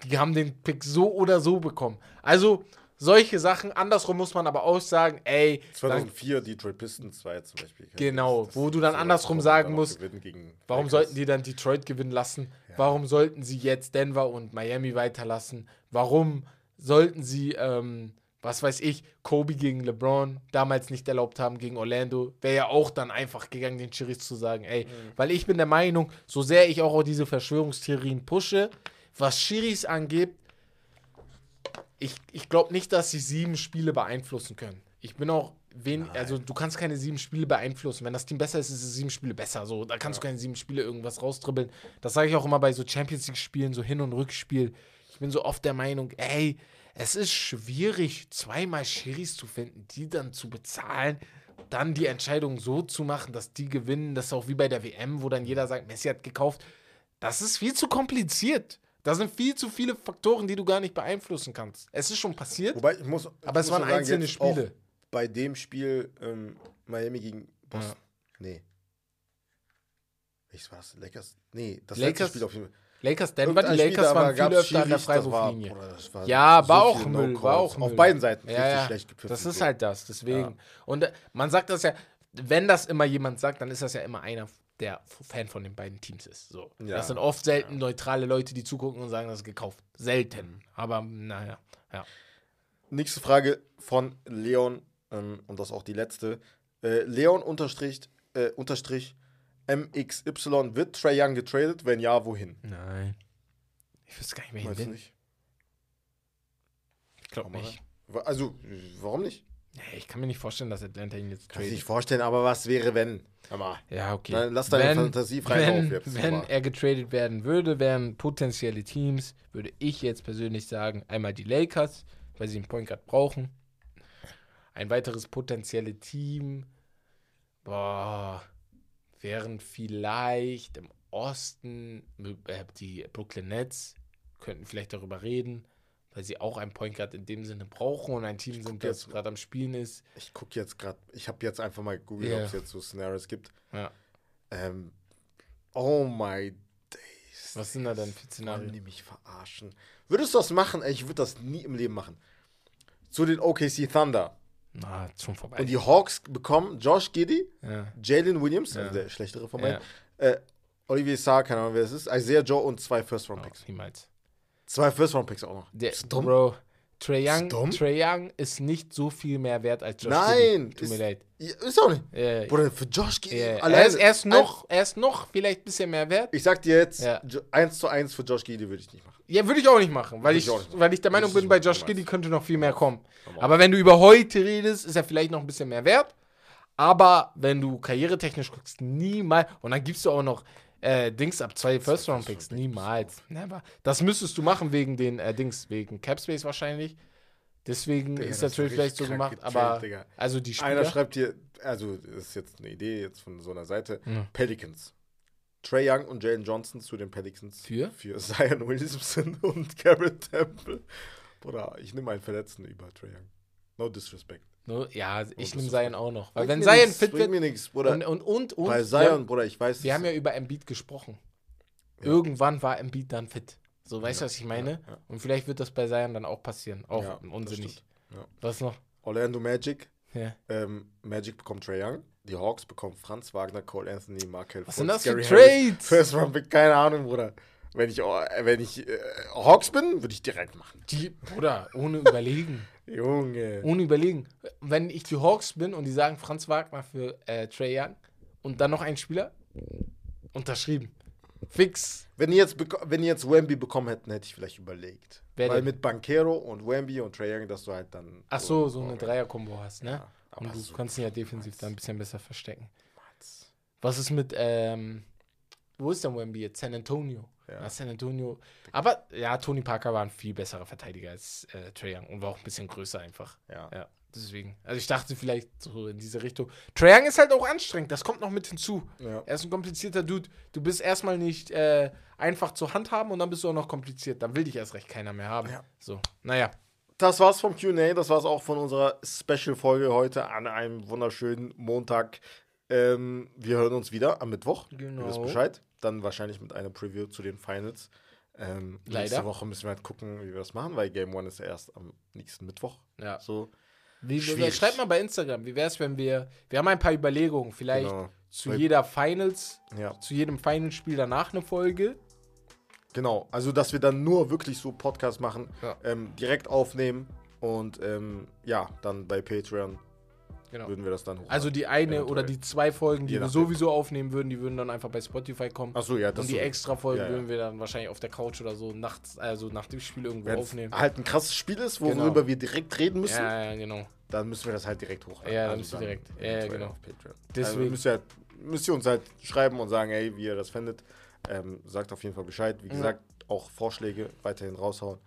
die haben den Pick so oder so bekommen. Also solche Sachen, andersrum muss man aber auch sagen, ey, dann, 2004 Detroit Pistons war jetzt zum Beispiel. Genau, wo du dann sowas andersrum sagen dann auch musst, Warum Lakers. sollten die dann Detroit gewinnen lassen? Warum sollten sie jetzt Denver und Miami weiterlassen? Warum sollten sie, ähm, was weiß ich, Kobe gegen LeBron damals nicht erlaubt haben gegen Orlando? Wäre ja auch dann einfach gegangen, den Schiris zu sagen, ey, weil ich bin der Meinung, so sehr ich auch diese Verschwörungstheorien pushe, was Schiris angeht, ich, ich glaube nicht, dass sie sieben Spiele beeinflussen können. Ich bin auch wen, also du kannst keine sieben Spiele beeinflussen. Wenn das Team besser ist, ist es sieben Spiele besser. So, da kannst du keine sieben Spiele irgendwas raustribbeln. Das sage ich auch immer bei so Champions League Spielen, so Hin- und Rückspiel. Ich bin so oft der Meinung, ey, es ist schwierig, zweimal Schiris zu finden, die dann zu bezahlen, dann die Entscheidung so zu machen, dass die gewinnen. Das ist auch wie bei der WM, wo dann jeder sagt, Messi hat gekauft. Das ist viel zu kompliziert. Da sind viel zu viele Faktoren, die du gar nicht beeinflussen kannst. Es ist schon passiert, Wobei, ich muss. aber ich es muss waren sagen, einzelne jetzt auch Spiele. Bei dem Spiel ähm, Miami gegen Boston. Nee. Welches war das? Lakers? Nee, das letzte Lakers- Spiel auf jeden Fall. Lakers, Denver, die Lakers waren viel öfter an der Freiwurflinie. Das war Ja, so war auch Müll, war auch Auf Müll. beiden Seiten Ja, ja. schlecht gepfiffen. Das ist halt das, deswegen. Und äh, man sagt das ja, wenn das immer jemand sagt, dann ist das ja immer einer, der Fan von den beiden Teams ist. So. Ja. Das sind oft selten neutrale Leute, die zugucken und sagen, das ist gekauft. Selten. Aber naja, ja. Nächste Frage von Leon, ähm, und das ist auch die letzte. Äh, Leon unterstrich, äh, unterstrich MXY, wird Trey Young getradet? Wenn ja, wohin? Nein. Ich wüsste gar nicht mehr Weißt du hin. nicht? Ich glaube nicht. Also, warum nicht? Ich kann mir nicht vorstellen, dass Atlanta ihn jetzt Kann ich tradet. nicht vorstellen, aber was wäre, wenn? Ja, okay. Nein, lass deine Fantasie frei wenn, auf jetzt, Wenn aber- er getradet werden würde, wären potenzielle Teams, würde ich jetzt persönlich sagen, einmal die Lakers, weil sie einen Point Guard brauchen. Ein weiteres potenzielle Team, boah, wären vielleicht im Osten äh, die Brooklyn Nets, könnten vielleicht darüber reden, weil sie auch einen Point Guard in dem Sinne brauchen und ein Team sind, guck das gerade am Spielen ist. Ich gucke jetzt gerade, ich habe jetzt einfach mal gegoogelt, Ja. ob es jetzt so Szenarios gibt. Ja. Ähm, oh my days. Was sind da denn für Wollen Szenarien? die mich verarschen? Würdest du das machen? Ich würde das nie im Leben machen. Zu den OKC Thunder. Na, schon vorbei. Und die Hawks bekommen Josh Giddy, ja. Jalen Williams, Ja. also der schlechtere von Ja. beiden, äh, Olivier Sarr, keine Ahnung, wer es ist. Isaiah Joe und zwei First-Round-Picks. Niemals. Zwei First-Round-Picks auch noch. Der, Bist du dumm? Bro, Trae Young? Trae Young ist nicht so viel mehr wert als Josh Nein. Tut mir ist- leid. Ist auch nicht. Ja, Bruder, für Josh Giddy. ja. Er, alleine- ist, er, ist noch, er ist noch vielleicht ein bisschen mehr wert. Ich sag dir jetzt, Ja. Jo- 1 zu 1 für Josh Giddy würde ich nicht machen. Ja, würde ich auch nicht machen, weil ich, ich machen. weil ich der Meinung bin, bei Josh Giddy könnte noch viel mehr kommen. Aber- Aber wenn du über heute redest, ist er vielleicht noch ein bisschen mehr wert. Aber wenn du karrieretechnisch guckst, niemals. Und dann gibst du auch noch äh, Dings ab zwei First-Round-Picks. Niemals. Never. Das müsstest du machen wegen den äh, Dings, wegen Capspace wahrscheinlich. Deswegen Digga, ist das natürlich vielleicht so gemacht, krank aber getrailt, Digga. also die Einer Spieler. schreibt hier, also das ist jetzt eine Idee jetzt von so einer Seite, Ja. Pelicans. Trey Young und Jalen Johnson zu den Pelicans. Für? Für Zion Williamson und Garrett Temple. Bruder, ich nehme einen Verletzten über Trey Young. No disrespect. No, ja, ich nehme Zion auch noch. Weil wenn Zion fit wird mir nichts, Bruder. und, und, und, und Bei wir Zion, haben- Bruder, ich weiß. Wir haben ja über Embiid gesprochen. Irgendwann war Embiid dann fit. So, weißt du, was ich meine? Und vielleicht wird das bei Zion dann auch passieren. Auch unsinnig. Was noch? Orlando Magic. Ähm, Magic bekommt Trey Young. Die Hawks bekommen Franz Wagner, Cole Anthony, Markel Was sind das für Trades? First Round keine Ahnung, Bruder. Wenn ich, äh, wenn ich äh, Hawks bin, würde ich direkt machen. Die, Bruder, ohne überlegen. Junge. ohne überlegen. Wenn ich die Hawks bin und die sagen Franz Wagner für äh, Trey Young und dann noch ein Spieler, unterschrieben. Fix. Wenn die jetzt, wenn die jetzt Wemby bekommen hätten, hätte ich vielleicht überlegt. Wer Weil denn? mit Bankero und Wemby und Trey Young, dass du halt dann. Ach so, so eine Dreier-Kombo hast, ne? Ja, und du kannst ihn ja defensiv da ein bisschen besser verstecken. Mats. Was ist mit, ähm, wo ist denn Wemby jetzt? San Antonio. Ja. San Antonio. Aber ja, Tony Parker war ein viel besserer Verteidiger als äh, Trae Young und war auch ein bisschen größer einfach. Ja. Ja, deswegen. Also ich dachte vielleicht so in diese Richtung. Trae Young ist halt auch anstrengend, das kommt noch mit hinzu. Ja. Er ist ein komplizierter Dude. Du bist erstmal nicht äh, einfach zur Hand haben und dann bist du auch noch kompliziert. Dann will dich erst recht keiner mehr haben. Ja. So, naja. Das war's vom QA. Das war's auch von unserer Special-Folge heute an einem wunderschönen Montag. Ähm, wir hören uns wieder am Mittwoch. Genau. Ihr wisst Bescheid. Dann wahrscheinlich mit einer Preview zu den Finals. Ähm, Leider. Nächste Woche müssen wir halt gucken, wie wir das machen, weil Game One ist ja erst am nächsten Mittwoch. Ja. So. Wie, wie, schreibt mal bei Instagram, wie wäre es, wenn wir. Wir haben ein paar Überlegungen. Vielleicht Genau. zu Weil- jeder Finals, Ja. zu jedem Finalspiel danach eine Folge. Genau. Also, dass wir dann nur wirklich so Podcast machen, Ja. ähm, direkt aufnehmen und ähm, ja, dann bei Patreon Genau. würden wir das dann hochladen. Also die eine Eventuell. oder die zwei Folgen, die wir sowieso aufnehmen würden, die würden dann einfach bei Spotify kommen. Achso, ja, das und die so. extra Folgen Ja, ja. würden wir dann wahrscheinlich auf der Couch oder so nachts, also nach dem Spiel irgendwo Wenn aufnehmen. halt ein krasses Spiel ist, worüber Genau. wir direkt reden müssen, Ja, ja, genau. dann müssen wir das halt direkt hochladen. Ja, dann müsst ihr direkt. Ja, genau. Auf Patreon. Deswegen- Also müsst, ihr halt, müsst ihr uns halt schreiben und sagen, ey, wie ihr das findet. Ähm, sagt auf jeden Fall Bescheid. Wie gesagt, auch Vorschläge weiterhin raushauen.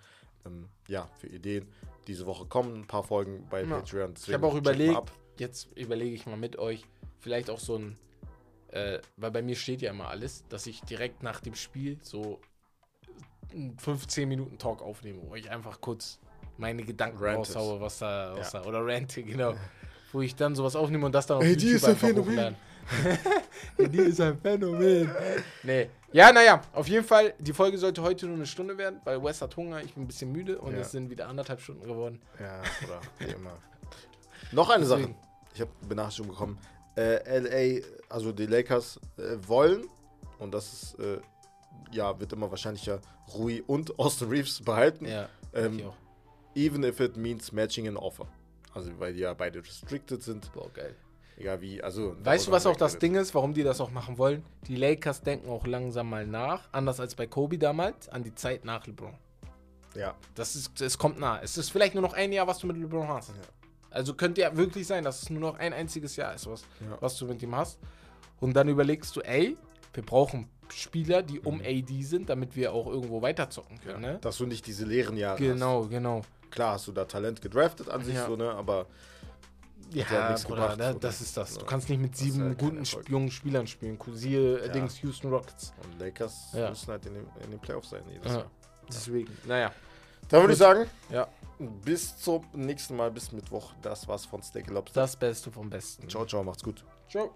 Ähm, ja, für Ideen. Diese Woche kommen ein paar Folgen bei Ja. Patreon. Ich habe auch überlegt. Jetzt überlege ich mal mit euch, vielleicht auch so ein, äh, weil bei mir steht ja immer alles, dass ich direkt nach dem Spiel so einen 15 Minuten Talk aufnehme, wo ich einfach kurz meine Gedanken Rantet. raushaue, was da, was Ja. da oder rante, genau. Wo ich dann sowas aufnehme und das dann auf Ey, die YouTube ist ein einfach Phänomen. hochlade. Ey, die ist ein Phänomen. Nee. Ja, naja, auf jeden Fall, die Folge sollte heute nur eine Stunde werden, weil Wes hat Hunger, ich bin ein bisschen müde und Ja. es sind wieder anderthalb Stunden geworden. Ja, oder wie immer. Noch eine Sache. Ich habe Benachrichtigung bekommen. Äh, LA, also die Lakers äh, wollen, und das ist, äh, ja, wird immer wahrscheinlicher, Rui und Austin Reeves behalten. Ja, Ähm. Even if it means matching an offer. Also, weil die ja beide restricted sind. Boah, geil. Egal wie, also. Weißt du, was auch das. Ding ist, warum die das auch machen wollen? Die Lakers denken auch langsam mal nach, anders als bei Kobe damals, an die Zeit nach LeBron. Ja, Das ist, es kommt nah. Es ist vielleicht nur noch ein Jahr, was du mit LeBron hast. Ja. Also könnte ja wirklich sein, dass es nur noch ein einziges Jahr ist, was, Ja. was du mit ihm hast. Und dann überlegst du, ey, wir brauchen Spieler, die um Mhm. AD sind, damit wir auch irgendwo weiterzocken können. Ne? dass du nicht diese leeren Jahre Genau, genau. hast. Klar hast du da Talent gedraftet an sich, Ja. so, ne, aber Ja, ja nichts Bruder, gebracht, ne, das ist das. Du Ja. kannst nicht mit sieben halt guten jungen Spielern spielen. Siehe äh, Ja. Dings Houston Rockets. und Lakers Ja. müssen halt in den, in den Playoffs sein jedes Ja. Jahr. Deswegen, naja. Dann würde ich sagen, Ja. Bis zum nächsten Mal, bis Mittwoch. Das war's von Steak Lobster. Das Beste vom Besten. Ciao, ciao, macht's gut. Ciao.